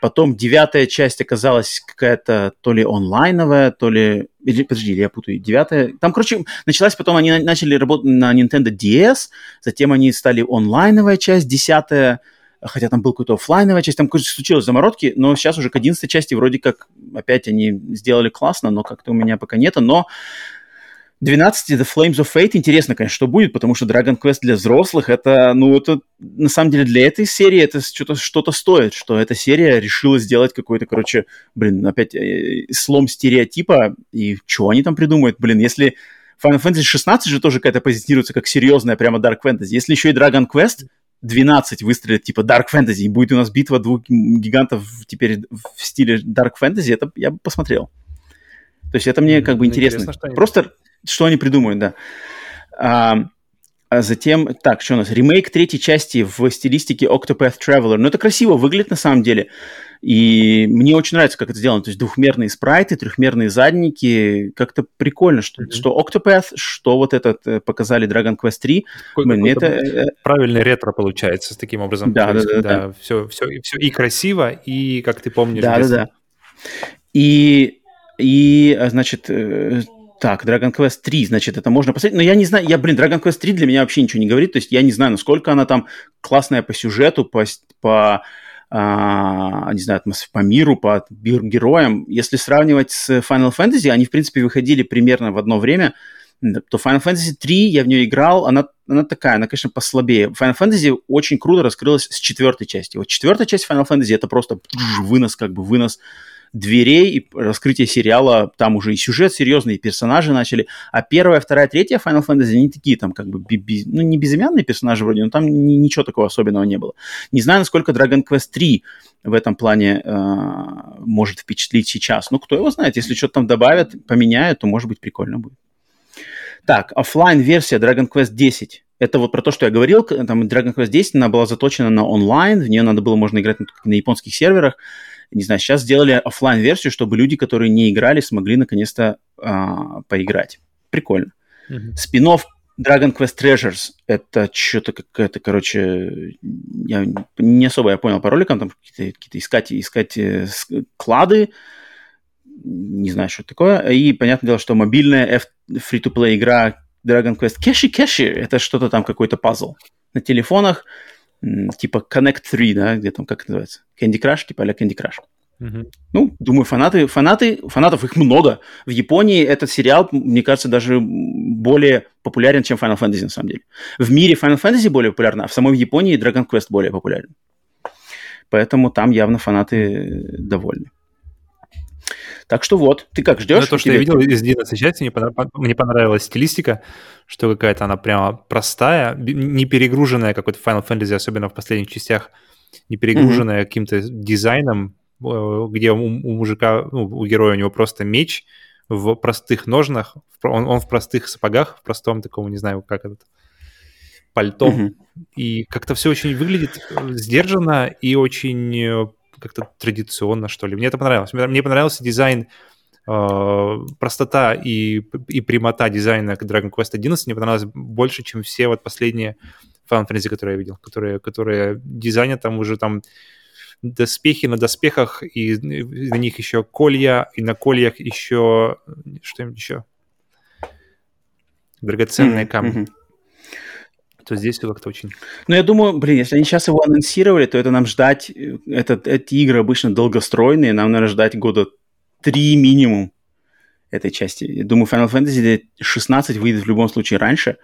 Потом девятая часть оказалась какая-то то ли онлайновая, то ли... Или, подожди, я путаю. Девятая... Там, короче, началась потом, они начали работать на Nintendo DS, затем они стали онлайновая часть, десятая, хотя там был какой-то офлайновая часть, там, короче, случилось заморозки, но сейчас уже к одиннадцатой части вроде как опять они сделали классно, но как-то у меня пока нету, но 12 The Flames of Fate интересно, конечно, что будет, потому что Dragon Quest для взрослых это, ну, это на самом деле для этой серии это что-то что стоит, что эта серия решила сделать какой-то, короче, блин, опять э, слом стереотипа, и что они там придумают, блин, если Final Fantasy 16 же тоже какая-то позиционируется как серьезная прямо Dark Fantasy, если еще и Dragon Quest 12 выстрелит типа Dark Fantasy, и будет у нас битва двух гигантов теперь в стиле Dark Fantasy, это я бы посмотрел. То есть это мне как бы интересно. интересно Просто что они придумают, да. А, а затем, так, что у нас? Ремейк третьей части в стилистике Octopath Traveler. Ну, это красиво выглядит на самом деле. И мне очень нравится, как это сделано. То есть двухмерные спрайты, трехмерные задники. Как-то прикольно, что, mm-hmm. что Octopath, что вот этот э, показали Dragon Quest 3. Блин, это... Э, правильный ретро получается с таким образом. Да, да, да, да. Все, все, все и красиво, и, как ты помнишь... Да, да, да. И, и, а, значит, э, так, Dragon Quest 3, значит, это можно посмотреть. Но я не знаю, я, блин, Dragon Quest 3 для меня вообще ничего не говорит. То есть я не знаю, насколько она там классная по сюжету, по, по а, не знаю, по миру, по героям. Если сравнивать с Final Fantasy, они, в принципе, выходили примерно в одно время, то Final Fantasy 3, я в нее играл, она, она такая, она, конечно, послабее. Final Fantasy очень круто раскрылась с четвертой части. Вот четвертая часть Final Fantasy это просто вынос, как бы вынос дверей и раскрытие сериала, там уже и сюжет серьезный, и персонажи начали. А первая, вторая, третья Final Fantasy, они такие там как бы, би, ну не безымянные персонажи вроде, но там ни, ничего такого особенного не было. Не знаю, насколько Dragon Quest 3 в этом плане э, может впечатлить сейчас. Ну, кто его знает, если что-то там добавят, поменяют, то может быть прикольно будет. Так, офлайн версия Dragon Quest 10. Это вот про то, что я говорил, там Dragon Quest 10, она была заточена на онлайн, в нее надо было можно играть на, на японских серверах не знаю, сейчас сделали офлайн версию чтобы люди, которые не играли, смогли наконец-то а, поиграть. Прикольно. Mm-hmm. Спинов Dragon Quest Treasures это что-то какая-то, короче, я не особо я понял по роликам, там какие-то, какие-то искать, искать э, клады, не знаю, что это такое. И понятное дело, что мобильная free-to-play игра Dragon Quest Cashi Cashi это что-то там, какой-то пазл. На телефонах типа Connect 3, да, где там, как это называется, Candy Crush, типа а Candy Crush. Mm-hmm. Ну, думаю, фанаты, фанаты, фанатов их много. В Японии этот сериал, мне кажется, даже более популярен, чем Final Fantasy, на самом деле. В мире Final Fantasy более популярна, а в самой Японии Dragon Quest более популярен. Поэтому там явно фанаты довольны. Так что вот, ты как ждешь? Ну, то, что я видел из 11 части, мне, понрав... мне понравилась стилистика, что какая-то она прямо простая, не перегруженная какой-то Final Fantasy, особенно в последних частях, не перегруженная mm-hmm. каким-то дизайном, э, где у, у мужика, ну, у героя у него просто меч в простых ножнах, он, он в простых сапогах, в простом таком, не знаю, как этот пальто. Mm-hmm. И как-то все очень выглядит э, сдержанно и очень э, как-то традиционно, что ли. Мне это понравилось. Мне понравился дизайн, э, простота и, и прямота дизайна Dragon Quest 11 мне понравилось больше, чем все вот последние Fantasy, которые я видел, которые, которые дизайнят там уже там доспехи на доспехах, и на них еще колья, и на кольях еще... Что-нибудь еще? Драгоценные mm-hmm. камни то здесь все как-то очень... Ну, я думаю, блин, если они сейчас его анонсировали, то это нам ждать... Э, это, эти игры обычно долгостройные, нам, надо ждать года три минимум этой части. Я думаю, Final Fantasy 16 выйдет в любом случае раньше,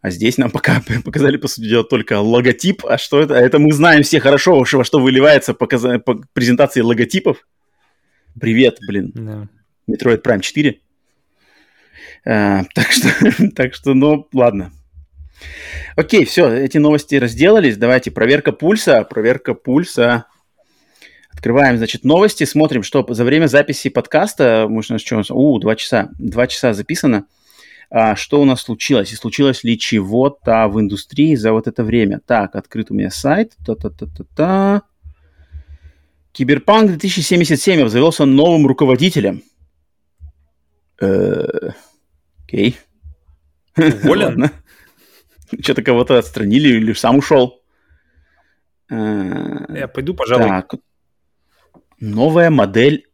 а здесь нам пока показали, по сути дела, только логотип. А что это? А это мы знаем все хорошо, во что выливается показ... по презентации логотипов. Привет, блин. Да. Metroid Prime 4. А, так что, так что, ну, ладно. Окей, все, эти новости разделались. Давайте проверка пульса. Проверка пульса. Открываем, значит, новости, смотрим, что за время записи подкаста, может, у нас что, у, два часа, два часа записано, а, что у нас случилось, и случилось ли чего-то в индустрии за вот это время. Так, открыт у меня сайт, та-та-та-та-та. Киберпанк 2077 обзавелся новым руководителем. Э, окей. Уволен? Что-то кого-то отстранили или сам ушел. Э, Я пойду, пожалуй. Так. новая модель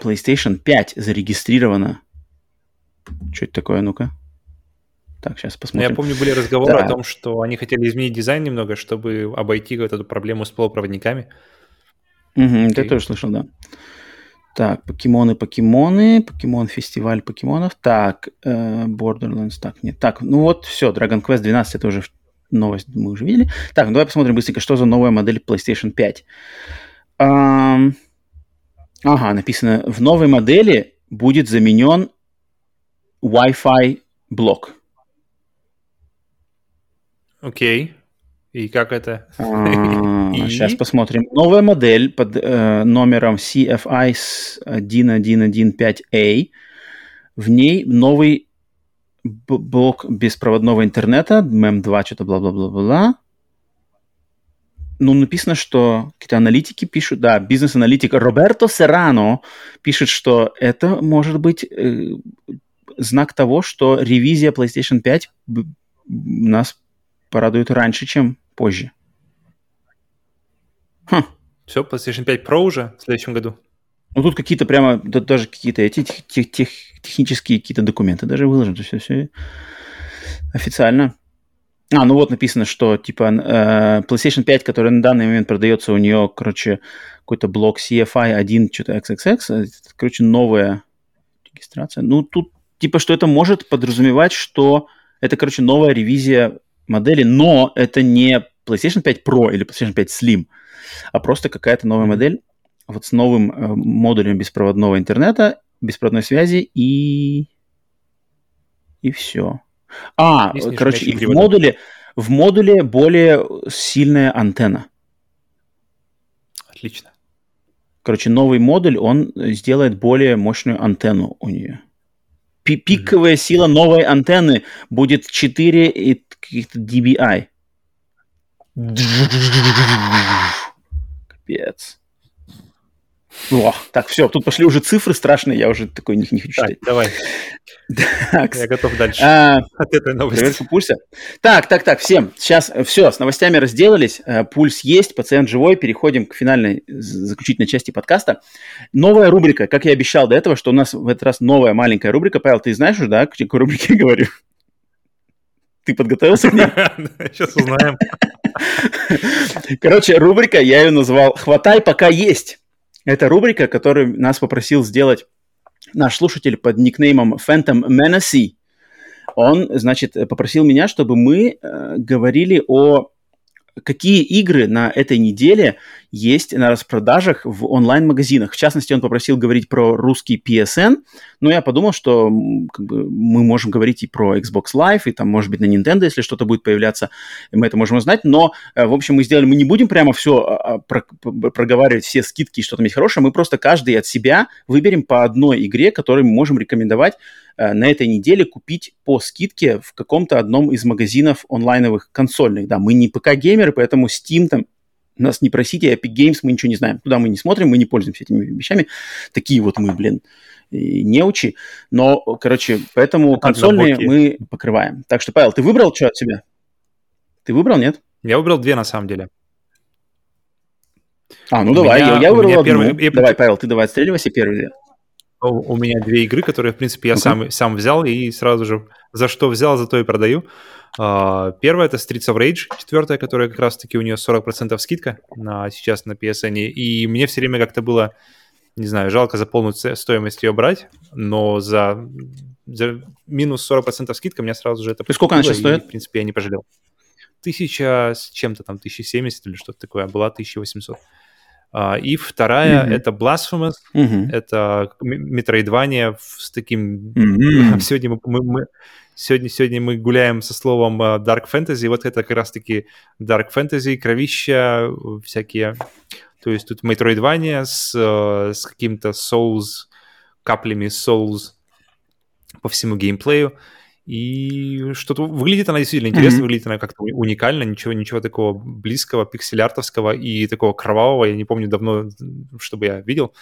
PlayStation 5 зарегистрирована. Что это такое, ну-ка? Так, сейчас Ну, посмотрим. Я помню, были разговоры Да. о том, что они хотели изменить дизайн немного, чтобы обойти вот эту проблему с полупроводниками. Мгм, это я тоже слышал, да. Так, покемоны, покемоны, покемон фестиваль покемонов. Так, э, Borderlands, так, нет. Так, ну вот, все, Dragon Quest 12, это уже новость мы уже видели. Так, ну давай посмотрим быстренько, что за новая модель PlayStation 5. Ам, ага, написано, в новой модели будет заменен Wi-Fi блок. Окей. И как это? И? Сейчас посмотрим. Новая модель под э, номером CFI с 1115A. В ней новый блок беспроводного интернета, MEM2, что-то бла-бла-бла-бла. Ну, написано, что какие-то аналитики пишут, да, бизнес-аналитик Роберто Серрано пишет, что это может быть э, знак того, что ревизия PlayStation 5 б- нас порадует раньше, чем позже. Хм. Все, PlayStation 5 Pro уже в следующем году. Ну, тут какие-то прямо, да, даже какие-то эти тех- тех- тех- технические какие-то документы даже выложены. То есть все, официально. А, ну вот написано, что типа э, PlayStation 5, которая на данный момент продается, у нее, короче, какой-то блок CFI 1, что-то XXX, э, короче, новая регистрация. Ну, тут типа, что это может подразумевать, что это, короче, новая ревизия модели, но это не PlayStation 5 Pro или PlayStation 5 Slim, а просто какая-то новая модель вот с новым э, модулем беспроводного интернета, беспроводной связи и и все. А, нижним короче, и в модуле в модуле более сильная антенна. Отлично. Короче, новый модуль, он сделает более мощную антенну у нее. Пи- Пиковая сила новой антенны будет 4 и каких-то dBi. Капец. О, так, все, тут пошли уже цифры страшные, я уже такой не, не хочу Так, читать. давай, Так, я готов дальше а, от этой новости. Проверка пульса. Так, так, так, всем. Сейчас все, с новостями разделались. э, Пульс есть, пациент живой. Переходим к финальной, заключительной части подкаста. Новая рубрика, как я обещал до этого, что у нас в этот раз новая маленькая рубрика. Павел, ты знаешь уже, да, о какой рубрике я говорю? Ты подготовился к ней? Сейчас узнаем. Короче, рубрика, я ее назвал «Хватай, пока есть». Это рубрика, которую нас попросил сделать наш слушатель под никнеймом Phantom Menace. Он, значит, попросил меня, чтобы мы э, говорили о какие игры на этой неделе есть на распродажах в онлайн-магазинах. В частности, он попросил говорить про русский PSN, но я подумал, что как бы, мы можем говорить и про Xbox Live, и там, может быть, на Nintendo, если что-то будет появляться, мы это можем узнать. Но, э, в общем, мы сделали, мы не будем прямо все проговаривать, все скидки, что там есть хорошее, мы просто каждый от себя выберем по одной игре, которую мы можем рекомендовать э, на этой неделе купить по скидке в каком-то одном из магазинов онлайновых консольных. Да, мы не ПК-геймеры, поэтому Steam там нас не просите, Epic Games мы ничего не знаем. Туда мы не смотрим, мы не пользуемся этими вещами. Такие вот мы, блин, неучи. Но, короче, поэтому консольные Однобокие. мы покрываем. Так что, Павел, ты выбрал что от себя? Ты выбрал, нет? Я выбрал две на самом деле. А, ну У давай, меня- я, я выбрал одну. первый- Давай, Павел, ты давай отстреливайся первый. У, меня две игры, которые, в принципе, я Ну-ка. сам, сам взял и сразу же за что взял, за то и продаю. А, первая это Streets of Rage, четвертая, которая как раз-таки у нее 40% скидка на, сейчас на PSN. И мне все время как-то было, не знаю, жалко за полную стоимость ее брать, но за, за минус 40% скидка меня сразу же это И сколько она сейчас стоит? И, в принципе, я не пожалел. Тысяча с чем-то там, 1070 или что-то такое, а была 1800. А, и вторая Мгм. это Blasphemous, Мгм. это м- метроидвания в- с таким... Мгм. Сегодня мы, мы- мы- сегодня, сегодня мы гуляем со словом э, Dark Fantasy. Вот это как раз-таки Dark Fantasy, кровища, э, всякие... То есть тут метроидвания с, э, с каким-то Souls, каплями Souls по всему геймплею. И что-то выглядит она действительно интересно, Мгм. выглядит она как-то уни- уникально, ничего, ничего такого близкого, пиксель-артовского и такого кровавого, я не помню давно, чтобы я видел.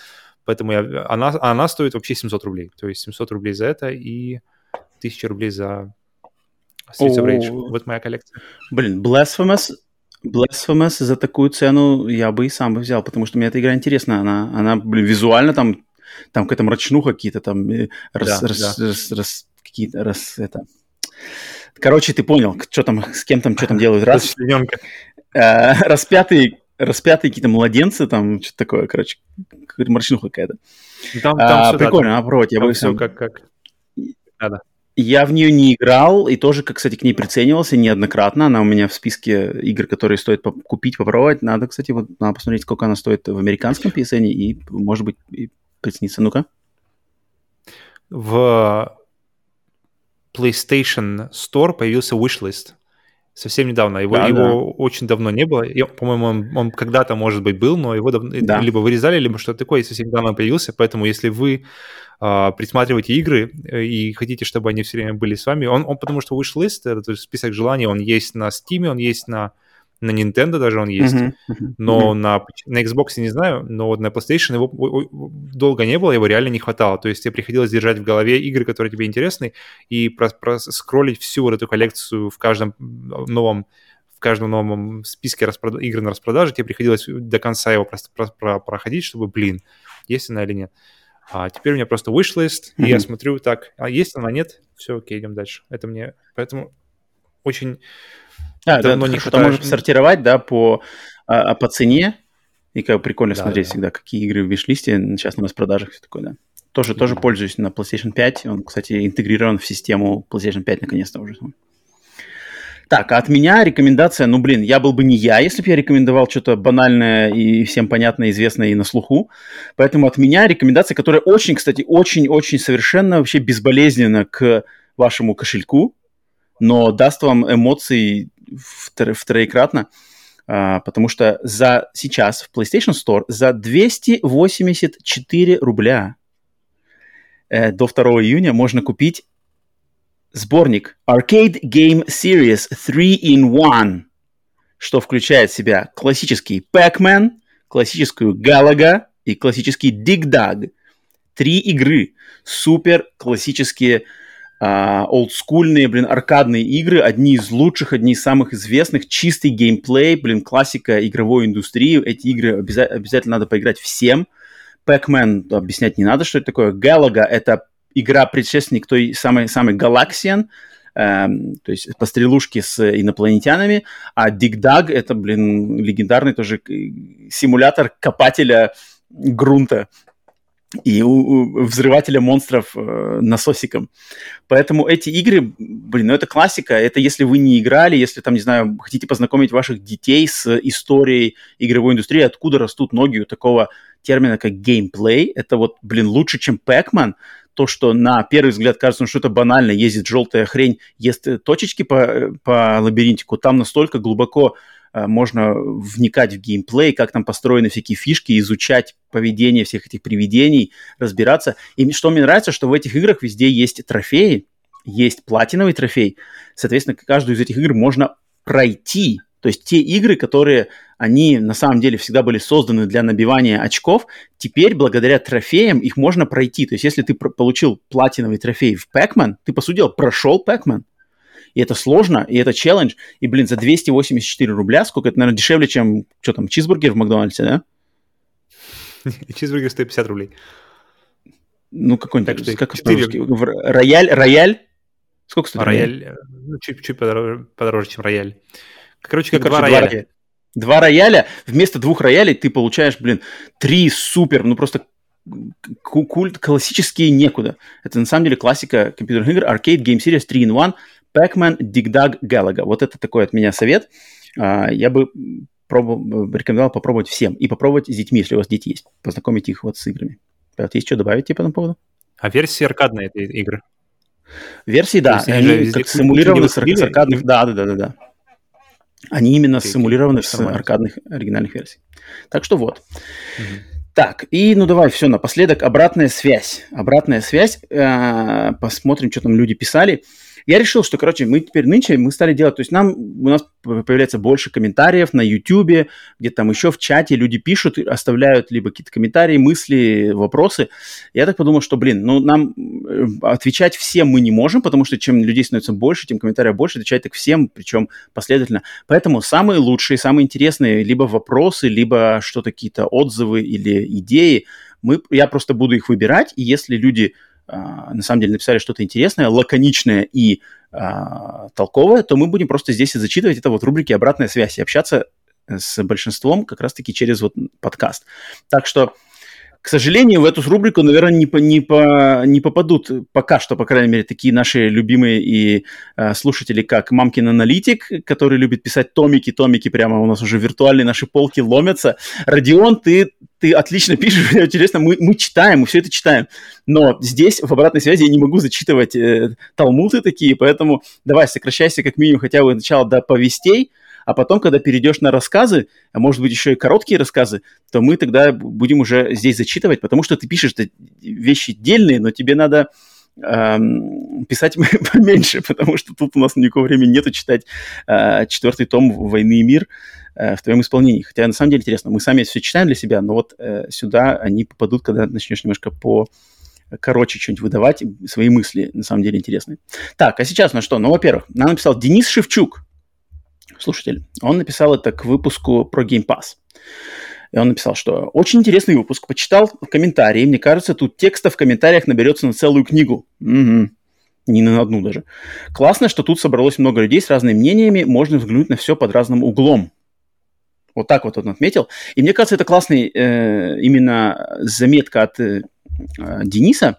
Поэтому я, она, она стоит вообще 700 рублей. То есть 700 рублей за это и 1000 рублей за Streets of Rage. Вот моя коллекция. Блин, Blasphemous Blasphemous за такую цену я бы и сам бы взял, потому что мне эта игра интересна. Она, она блин, визуально там, там какая-то мрачнуха какие-то там, э, рас, да, рас, да. рас, рас, какие-то, раз, это... Короче, ты понял, что там, с кем там, что там делают. Раз, э, распятые, распятые какие-то младенцы, там, что-то такое, короче, мрачнуха какая-то. Там, там а, прикольно, да, там, попробовать. Я бы все как, как... Надо. Я в нее не играл и тоже, кстати, к ней приценивался неоднократно. Она у меня в списке игр, которые стоит купить, попробовать. Надо, кстати, вот надо посмотреть, сколько она стоит в американском PSN и, может быть, и прицениться. Ну-ка. В PlayStation Store появился wishlist совсем недавно. Его, да, его да. очень давно не было. По-моему, он, он когда-то, может быть, был, но его давно, да. либо вырезали, либо что-то такое, совсем недавно появился. Поэтому, если вы э, присматриваете игры э, и хотите, чтобы они все время были с вами, он, он потому что wishlist, это список желаний, он есть на Steam, он есть на на Nintendo даже он есть, uh-huh, uh-huh, но uh-huh. На, на Xbox не знаю, но вот на PlayStation его долго не было, его реально не хватало. То есть тебе приходилось держать в голове игры, которые тебе интересны, и проскроллить всю вот эту коллекцию в каждом новом в каждом новом списке распрод... игр на распродаже, тебе приходилось до конца его просто про- про- проходить, чтобы, блин, есть она или нет. А теперь у меня просто wishlist, mm-hmm. и я смотрю так, а есть она, нет, все, окей, идем дальше. Это мне, поэтому очень а, давно да, не хватает. можно сортировать, да, по, а, по цене. И как прикольно да, смотреть да. всегда, какие игры в виш-листе сейчас на распродажах, все такое, да. Тоже, mm-hmm. тоже пользуюсь на PlayStation 5. Он, кстати, интегрирован в систему PlayStation 5 наконец-то уже. Так, а от меня рекомендация, ну, блин, я был бы не я, если бы я рекомендовал что-то банальное и всем понятное, известное и на слуху. Поэтому от меня рекомендация, которая очень, кстати, очень-очень совершенно вообще безболезненно к вашему кошельку, но даст вам эмоций втроекратно, а, потому что за сейчас в PlayStation Store за 284 рубля э, до 2 июня можно купить сборник Arcade Game Series 3 in 1, что включает в себя классический Pac-Man, классическую Galaga и классический Dig Dug. Три игры, супер классические а, олдскульные, блин, аркадные игры, одни из лучших, одни из самых известных, чистый геймплей, блин, классика игровой индустрии. Эти игры обяза- обязательно надо поиграть всем. Pac-Man объяснять не надо, что это такое. Galaga — это игра предшественник той самой, самой Galaxian, эм, то есть по стрелушке с инопланетянами, а Dig Dug — это, блин, легендарный тоже симулятор копателя грунта и у, у взрывателя монстров э, насосиком. Поэтому эти игры, блин, ну это классика. Это если вы не играли, если там, не знаю, хотите познакомить ваших детей с историей игровой индустрии, откуда растут ноги у такого термина, как геймплей. Это вот, блин, лучше, чем Pac-Man. То, что на первый взгляд кажется, ну что-то банально, ездит желтая хрень, ест точечки по, по лабиринтику, там настолько глубоко Э, можно вникать в геймплей, как там построены всякие фишки, изучать поведение всех этих привидений, разбираться. И что мне нравится, что в этих играх везде есть трофеи, есть платиновый трофей. Соответственно, каждую из этих игр можно пройти. То есть те игры, которые они на самом деле всегда были созданы для набивания очков, теперь благодаря трофеям их можно пройти. То есть если ты получил платиновый трофей в Pac-Man, ты, по сути дела, прошел Pac-Man. И это сложно, и это челлендж. И, блин, за 284 рубля, сколько это, наверное, дешевле, чем, что там, чизбургер в Макдональдсе, да? Чизбургер стоит 50 рублей. Ну, какой-нибудь, так, как 4... Рояль, рояль? Сколько стоит рояль? Рояль, ну, чуть, чуть подороже, подороже, чем рояль. Короче, как ну, два рояля. рояля. Два рояля, вместо двух роялей ты получаешь, блин, три супер, ну просто культ классические некуда. Это на самом деле классика компьютерных игр. Arcade Game Series 3 in 1 Pac-Man, Dig Dug, Galaga. Вот это такой от меня совет. А, я бы пробовал, рекомендовал попробовать всем. И попробовать с детьми, если у вас дети есть. Познакомить их вот с играми. Вот есть что добавить тебе по этому поводу? А версии аркадные этой игры? Версии, да. Они как симулированы с, аркадных... Да, да, да, да, да. Они именно okay, симулированы с аркадных оригинальных версий. Так что вот. Mm-hmm. Так, и ну давай все, напоследок обратная связь. Обратная связь. Э, посмотрим, что там люди писали. Я решил, что, короче, мы теперь нынче, мы стали делать, то есть нам, у нас появляется больше комментариев на YouTube, где там еще в чате люди пишут, оставляют либо какие-то комментарии, мысли, вопросы. Я так подумал, что, блин, ну, нам э, отвечать всем мы не можем, потому что чем людей становится больше, тем комментариев больше, отвечать так всем, причем последовательно. Поэтому самые лучшие, самые интересные либо вопросы, либо что-то, какие-то отзывы или идеи, мы, я просто буду их выбирать, и если люди на самом деле написали что-то интересное, лаконичное и а, толковое, то мы будем просто здесь и зачитывать это вот рубрики «Обратная связь» и общаться с большинством как раз-таки через вот подкаст. Так что к сожалению, в эту рубрику, наверное, не, по, не, по, не попадут пока что, по крайней мере, такие наши любимые и э, слушатели, как Мамкин Аналитик, который любит писать томики, томики прямо у нас уже виртуальные наши полки ломятся. Родион, ты, ты отлично пишешь, интересно, мы, мы читаем, мы все это читаем. Но здесь, в обратной связи, я не могу зачитывать э, талмуты такие, поэтому давай сокращайся как минимум хотя бы сначала до повестей, а потом, когда перейдешь на рассказы, а может быть еще и короткие рассказы, то мы тогда будем уже здесь зачитывать, потому что ты пишешь вещи дельные, но тебе надо эм, писать поменьше, потому что тут у нас никакого времени нету читать э, четвертый том «Войны и мир» э, в твоем исполнении. Хотя на самом деле интересно, мы сами все читаем для себя, но вот э, сюда они попадут, когда начнешь немножко по короче что-нибудь выдавать, свои мысли, на самом деле, интересные. Так, а сейчас на что? Ну, во-первых, нам написал Денис Шевчук слушатель, он написал это к выпуску про Game Pass. И он написал, что очень интересный выпуск, почитал комментарии, мне кажется, тут текста в комментариях наберется на целую книгу. Угу. Не на одну даже. Классно, что тут собралось много людей с разными мнениями, можно взглянуть на все под разным углом. Вот так вот он отметил. И мне кажется, это классный э, именно заметка от э, Дениса,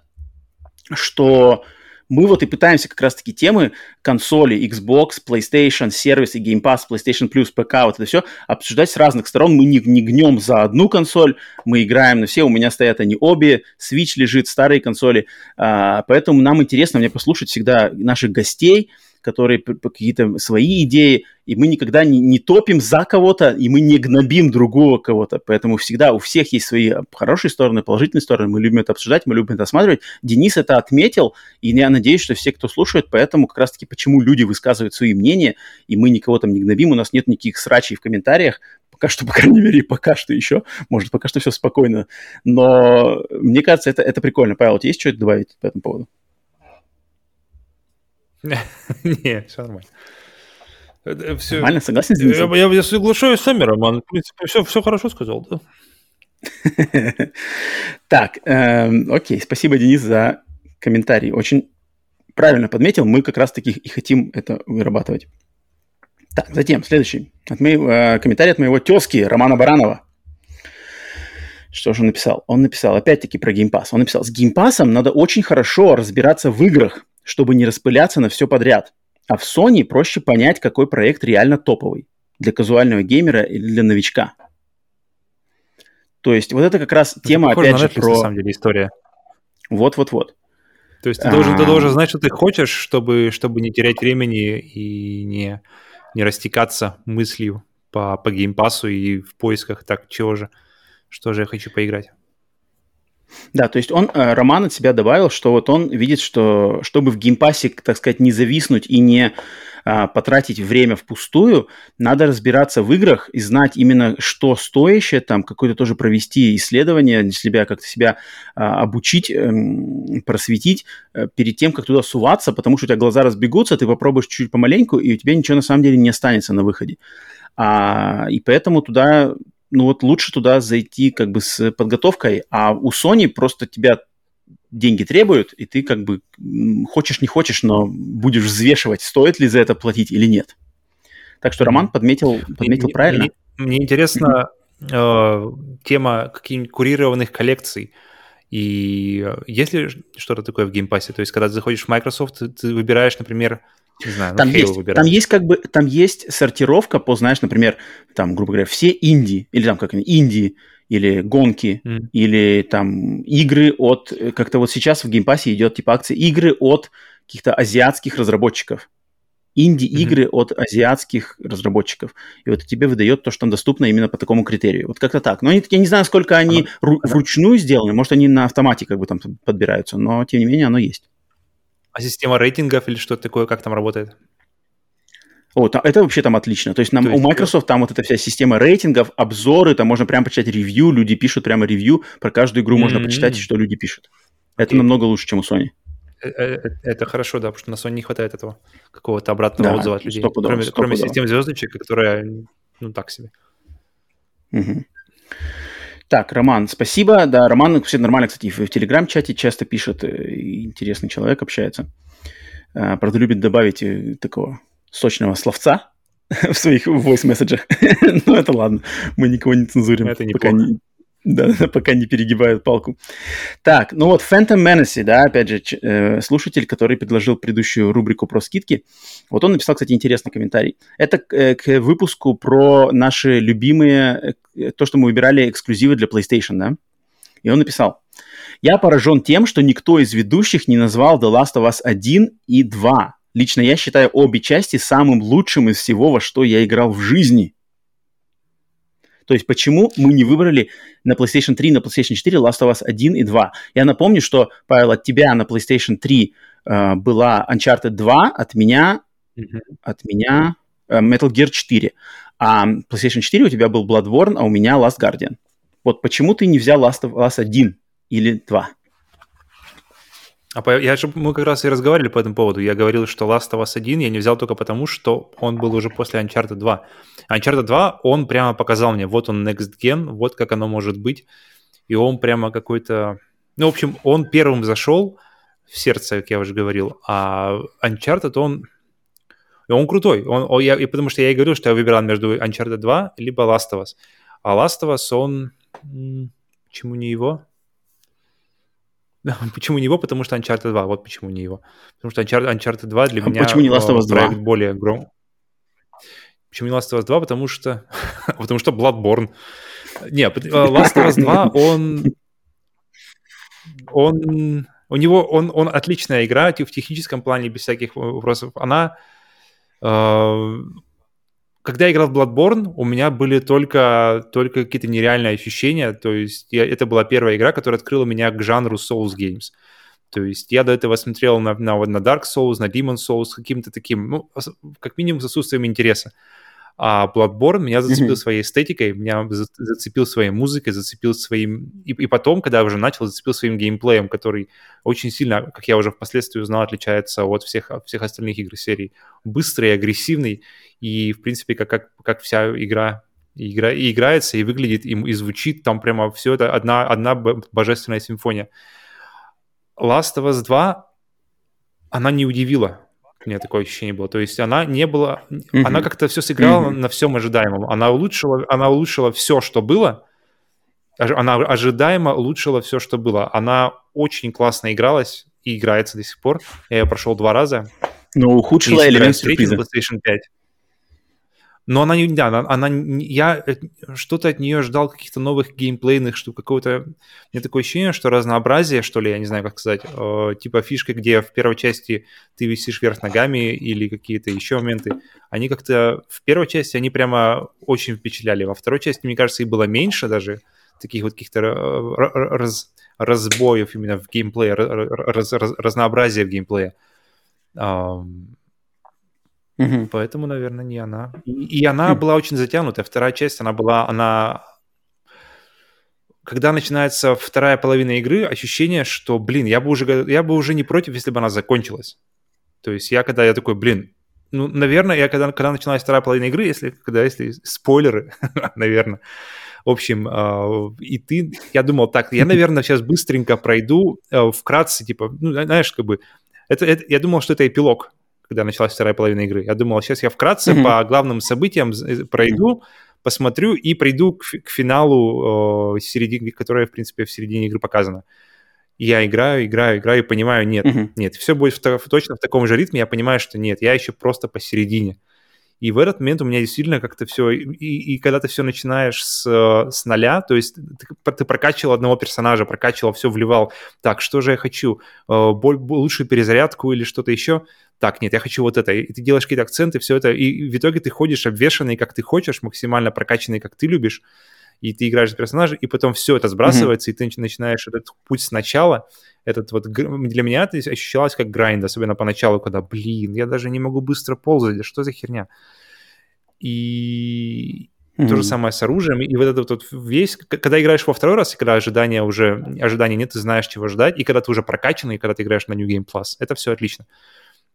что мы вот и пытаемся как раз-таки темы консоли, Xbox, PlayStation, сервисы, Game Pass, PlayStation Plus, ПК, вот это все обсуждать с разных сторон. Мы не, не гнем за одну консоль, мы играем на все, у меня стоят они обе, Switch лежит, старые консоли, а, поэтому нам интересно мне послушать всегда наших гостей, которые какие-то свои идеи, и мы никогда не, не топим за кого-то, и мы не гнобим другого кого-то. Поэтому всегда у всех есть свои хорошие стороны, положительные стороны. Мы любим это обсуждать, мы любим это осматривать. Денис это отметил, и я надеюсь, что все, кто слушает, поэтому как раз-таки почему люди высказывают свои мнения, и мы никого там не гнобим, у нас нет никаких срачей в комментариях, пока что, по крайней мере, пока что еще. Может, пока что все спокойно. Но мне кажется, это, это прикольно. Павел, у тебя есть что-то добавить по этому поводу? Не, все нормально. Все... Нормально, согласен с Денисом? Я, я, я соглашаюсь с вами, Роман. В принципе, все, все хорошо сказал, да. Так, эм, окей, спасибо, Денис, за комментарий. Очень правильно подметил, мы как раз-таки и хотим это вырабатывать. Так, затем, следующий. От моего, э, комментарий от моего тезки Романа Баранова. Что же он написал? Он написал, опять-таки, про геймпас. Он написал, с геймпасом надо очень хорошо разбираться в играх, чтобы не распыляться на все подряд. А в Sony проще понять, какой проект реально топовый для казуального геймера или для новичка. То есть вот это как раз это тема, опять же, про... на самом деле, история. Вот-вот-вот. То есть ты должен, ты должен знать, что ты хочешь, чтобы, чтобы не терять времени и не, не растекаться мыслью по, по геймпасу и в поисках, так, чего же, что же я хочу поиграть. Да, то есть он, э, Роман от себя добавил, что вот он видит, что чтобы в геймпассе, так сказать, не зависнуть и не а, потратить время впустую, надо разбираться в играх и знать именно, что стоящее, там, какое-то тоже провести исследование для себя, как-то себя а, обучить, эм, просветить э, перед тем, как туда суваться, потому что у тебя глаза разбегутся, ты попробуешь чуть-чуть помаленьку, и у тебя ничего на самом деле не останется на выходе. А, и поэтому туда ну вот лучше туда зайти как бы с подготовкой, а у Sony просто тебя деньги требуют, и ты как бы хочешь не хочешь, но будешь взвешивать, стоит ли за это платить или нет. Так что Роман подметил, подметил мне, правильно. Мне, мне интересно э, тема каких-нибудь курированных коллекций. И есть ли что-то такое в геймпассе? То есть, когда ты заходишь в Microsoft, ты выбираешь, например, не знаю, там, есть, там есть как бы, там есть сортировка по, знаешь, например, там, грубо говоря, все инди, или там как они, инди, или гонки, mm. или там игры от, как-то вот сейчас в геймпассе идет типа акции игры от каких-то азиатских разработчиков. Инди-игры mm-hmm. от азиатских разработчиков. И вот тебе выдает то, что там доступно именно по такому критерию. Вот как-то так. Но они, я не знаю, сколько они ру- вручную сделаны. Может, они на автомате как бы там подбираются, но тем не менее оно есть. А система рейтингов или что-то такое, как там работает? О, там, это вообще там отлично. То есть, нам, То есть у Microsoft там вот эта вся система рейтингов, обзоры, там можно прямо почитать ревью, люди пишут прямо ревью, про каждую игру mm-hmm. можно почитать, что люди пишут. Это okay. намного лучше, чем у Sony. Э, э, это хорошо, да, потому что на Sony не хватает этого какого-то обратного да, отзыва от людей. Стопудово, кроме, кроме системы звездочек, которая, ну, так себе. Угу. Так, Роман, спасибо. Да, Роман все нормально, кстати, в, в Телеграм-чате часто пишет. Э, интересный человек общается. Правда, любит добавить такого сочного словца в своих voice-месседжах. Но это ладно, мы никого не цензурим. Это не пока не, да, пока не перегибают палку. Так, ну вот Phantom Menace, да, опять же, э, слушатель, который предложил предыдущую рубрику про скидки, вот он написал, кстати, интересный комментарий. Это к, э, выпуску про наши любимые, э, то, что мы выбирали эксклюзивы для PlayStation, да. И он написал, я поражен тем, что никто из ведущих не назвал The Last of Us 1 и 2 Лично я считаю обе части самым лучшим из всего, во что я играл в жизни. То есть почему мы не выбрали на PlayStation 3, на PlayStation 4 Last of Us 1 и 2? Я напомню, что, Павел, от тебя на PlayStation 3 э, была Uncharted 2, от меня, mm-hmm. от меня э, Metal Gear 4. А PlayStation 4 у тебя был Bloodborne, а у меня Last Guardian. Вот почему ты не взял Last of Us 1 или 2? А по, я же, мы как раз и разговаривали по этому поводу. Я говорил, что Last of Us 1 я не взял только потому, что он был уже после Uncharted 2. Uncharted 2, он прямо показал мне, вот он Next Gen, вот как оно может быть. И он прямо какой-то... Ну, в общем, он первым зашел в сердце, как я уже говорил, а Uncharted, он... Он крутой. Он, я, и потому что я и говорил, что я выбирал между Uncharted 2 либо Last of Us. А Last of Us, он... Почему не его? Почему не его? Потому что Uncharted 2. Вот почему не его. Потому что Uncharted, Uncharted 2 для а меня почему не Last of Us 2? проект более гром. Почему не Last of Us 2? Потому что... потому что Bloodborne. Не, Last of Us 2, он... Он... У него... Он, он отличная игра в техническом плане, без всяких вопросов. Она... Э, когда я играл в Bloodborne, у меня были только, только какие-то нереальные ощущения. То есть я, это была первая игра, которая открыла меня к жанру Souls Games. То есть я до этого смотрел на, на, на Dark Souls, на Demon Souls, каким-то таким, ну, как минимум с отсутствием интереса. А Bloodborne меня зацепил mm-hmm. своей эстетикой, меня зацепил своей музыкой, зацепил своим... И, и потом, когда я уже начал, зацепил своим геймплеем, который очень сильно, как я уже впоследствии узнал, отличается от всех, от всех остальных игр серии. Быстрый, агрессивный, и, в принципе, как, как, как вся игра и, игра, и играется, и выглядит, и, и звучит, там прямо все это одна, одна божественная симфония. Last of Us 2, она не удивила у меня такое ощущение было. То есть она не была... Mm-hmm. Она как-то все сыграла mm-hmm. на всем ожидаемом. Она улучшила, она улучшила все, что было. Она ожидаемо улучшила все, что было. Она очень классно игралась и играется до сих пор. Я ее прошел два раза. Но ухудшила элемент сюрприза. PlayStation 5. Но она не, да, она, она я э, что-то от нее ждал каких-то новых геймплейных штук, какого-то, мне такое ощущение, что разнообразие, что ли, я не знаю, как сказать, э, типа фишка, где в первой части ты висишь вверх ногами или какие-то еще моменты, они как-то в первой части они прямо очень впечатляли, во второй части, мне кажется, и было меньше даже таких вот каких-то раз, разбоев именно в геймплее, раз, раз, разнообразия в геймплее. Um, Угу. Поэтому, наверное, не она. И, и она хм. была очень затянутая. Вторая часть, она была, она... Когда начинается вторая половина игры, ощущение, что, блин, я бы уже, я бы уже не против, если бы она закончилась. То есть я когда я такой, блин, ну, наверное, я когда, когда начиналась вторая половина игры, если, когда, если спойлеры, наверное, в общем, э, и ты, я думал, так, я, наверное, сейчас быстренько пройду э, вкратце, типа, ну, знаешь, как бы, это, это, я думал, что это эпилог когда началась вторая половина игры. Я думал, сейчас я вкратце mm-hmm. по главным событиям э, пройду, mm-hmm. посмотрю и приду к, к финалу, э, середине, которая, в принципе, в середине игры показана. И я играю, играю, играю и понимаю, нет, mm-hmm. нет, все будет в, в, точно в таком же ритме, я понимаю, что нет, я еще просто посередине. И в этот момент у меня действительно как-то все... И, и когда ты все начинаешь с, с нуля, то есть ты, ты прокачивал одного персонажа, прокачивал, все вливал. Так, что же я хочу? Э, боль, лучшую перезарядку или что-то еще? Так, нет, я хочу вот это. И ты делаешь какие-то акценты, все это. И в итоге ты ходишь обвешанный, как ты хочешь, максимально прокачанный, как ты любишь. И ты играешь за персонажа, и потом все это сбрасывается, mm-hmm. и ты начинаешь этот путь сначала. Этот вот для меня это ощущалось как грайнд, особенно поначалу, когда, блин, я даже не могу быстро ползать, что за херня? И, Mm-hmm. То же самое с оружием. И вот этот вот весь... Когда играешь во второй раз, и когда ожидания уже... Ожиданий нет, ты знаешь, чего ждать, и когда ты уже прокачанный, и когда ты играешь на New Game Plus, это все отлично.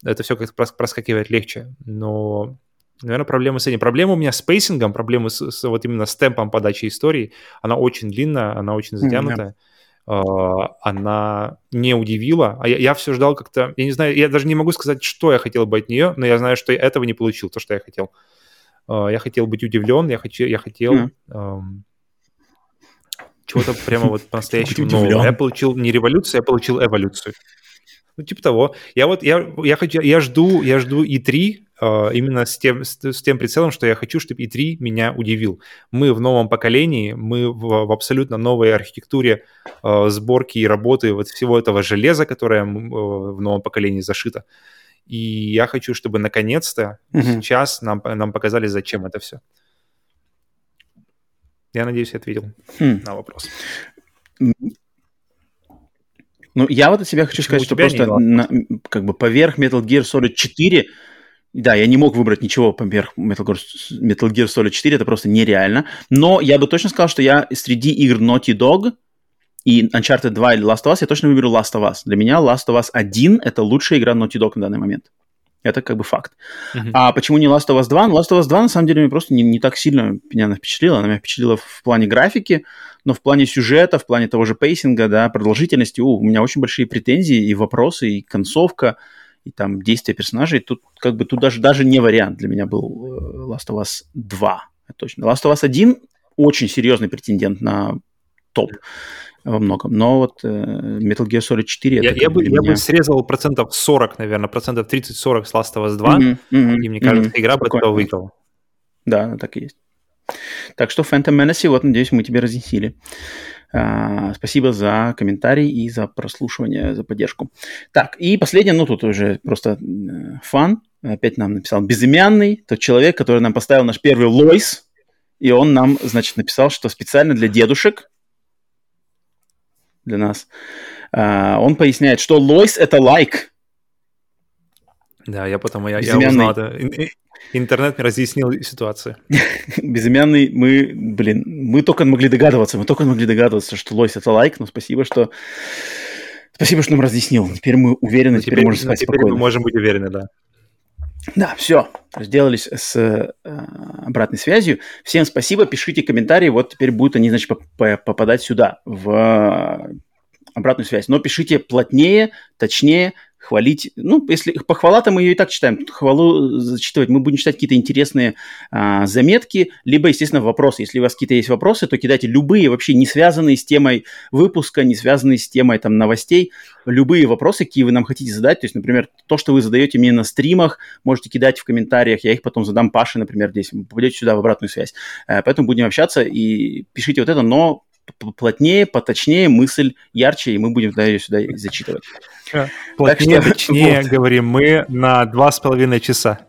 Это все как-то проскакивает легче. Но, наверное, проблемы с этим. Проблема у меня с пейсингом, проблемы с, с вот именно с темпом подачи истории. Она очень длинная, она очень затянутая. Mm-hmm. Uh, она не удивила, а я, я все ждал как-то, я не знаю, я даже не могу сказать, что я хотел бы от нее, но я знаю, что я этого не получил, то, что я хотел. Uh, я хотел быть удивлен, я, хочу, я хотел mm. эм, чего-то прямо вот по-настоящему нового. Я получил не революцию, я получил эволюцию. Ну, типа того. Я вот, я, я, хочу, я жду, я жду E3 э, именно с тем, с, с тем прицелом, что я хочу, чтобы E3 меня удивил. Мы в новом поколении, мы в, в абсолютно новой архитектуре э, сборки и работы вот всего этого железа, которое э, в новом поколении зашито. И я хочу, чтобы наконец-то угу. сейчас нам, нам показали, зачем это все. Я надеюсь, я ответил хм. на вопрос. Ну, я вот от себя хочу сказать, что просто на, как бы поверх Metal Gear Solid 4, да, я не мог выбрать ничего поверх Metal Gear, Metal Gear Solid 4, это просто нереально. Но я бы точно сказал, что я среди игр Naughty Dog и Uncharted 2 или Last of Us, я точно выберу Last of Us. Для меня Last of Us 1 — это лучшая игра Naughty Dog на данный момент. Это как бы факт. Uh-huh. А почему не Last of Us 2? Ну, Last of Us 2, на самом деле, меня просто не, не так сильно меня впечатлила. Она меня впечатлила в плане графики, но в плане сюжета, в плане того же пейсинга, да, продолжительности, у, у меня очень большие претензии и вопросы, и концовка, и там действия персонажей. Тут как бы тут даже, даже не вариант для меня был э, Last of Us 2. Точно. Last of Us 1 очень серьезный претендент на топ во многом. Но вот э, Metal Gear Solid 4... Я, я, бы, меня... я бы срезал процентов 40, наверное, процентов 30-40 с Last of Us 2, mm-hmm, mm-hmm, и мне кажется, mm-hmm, игра бы этого выиграла. Да, так и есть. Так что Phantom Menace, вот, надеюсь, мы тебе разъяснили. А, спасибо за комментарий и за прослушивание, за поддержку. Так, и последнее, ну тут уже просто э, фан. Опять нам написал безымянный, тот человек, который нам поставил наш первый лойс, и он нам, значит, написал, что специально для дедушек для нас. Uh, он поясняет, что лойс — это лайк. Да, я потому я, я узнал это. Интернет мне разъяснил ситуацию. Безымянный, мы, блин, мы только могли догадываться, мы только могли догадываться, что лойс — это лайк, но спасибо, что Спасибо, что нам разъяснил. Теперь мы уверены, ну, теперь, теперь можем спать теперь спокойно. мы можем быть уверены, да. Да, все, разделались с э, обратной связью. Всем спасибо, пишите комментарии, вот теперь будут они, значит, попадать сюда, в обратную связь. Но пишите плотнее, точнее, хвалить. Ну, если похвала-то мы ее и так читаем. Хвалу зачитывать мы будем читать какие-то интересные а, заметки, либо, естественно, вопросы. Если у вас какие-то есть вопросы, то кидайте любые, вообще не связанные с темой выпуска, не связанные с темой там новостей, любые вопросы, какие вы нам хотите задать. То есть, например, то, что вы задаете мне на стримах, можете кидать в комментариях, я их потом задам Паше, например, здесь. Вы попадете сюда в обратную связь. Э, поэтому будем общаться и пишите вот это, но плотнее, поточнее, мысль ярче, и мы будем тогда ее сюда зачитывать. Плотнее, что, точнее, вот. говорим мы на два с половиной часа.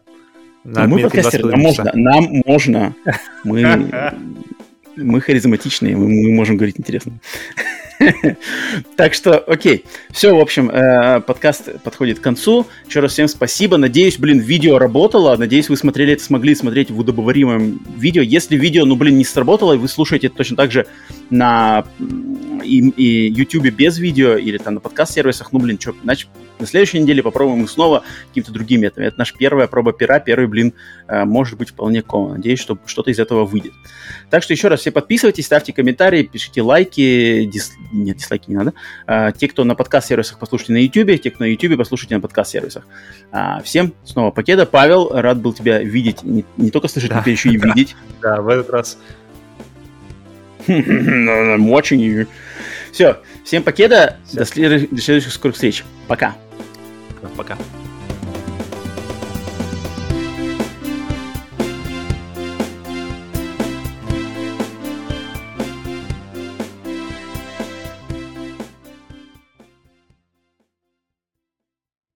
На мы подкастеры, нам можно, нам можно. Мы, мы харизматичные, мы, мы можем говорить интересно. Так что, окей. Все, в общем, э, подкаст подходит к концу. Еще раз всем спасибо. Надеюсь, блин, видео работало. Надеюсь, вы смотрели это, смогли смотреть в удобоваримом видео. Если видео, ну, блин, не сработало, и вы слушаете это точно так же на и, YouTube без видео или там на подкаст-сервисах, ну, блин, что, значит, на следующей неделе попробуем снова какими-то другими методами. Это наша первая проба пера, первый, блин, э, может быть вполне ком. Надеюсь, что что-то из этого выйдет. Так что еще раз все подписывайтесь, ставьте комментарии, пишите лайки, дис... нет, дизлайки не надо. А, те, кто на подкаст-сервисах, послушайте на YouTube, те, кто на YouTube, послушайте на подкаст-сервисах. А, всем снова покеда. Павел, рад был тебя видеть, не, не только слышать, но теперь еще и видеть. Да, в этот раз. I'm watching you. Все, всем покеда, до следующих скорых встреч. Пока. Пока.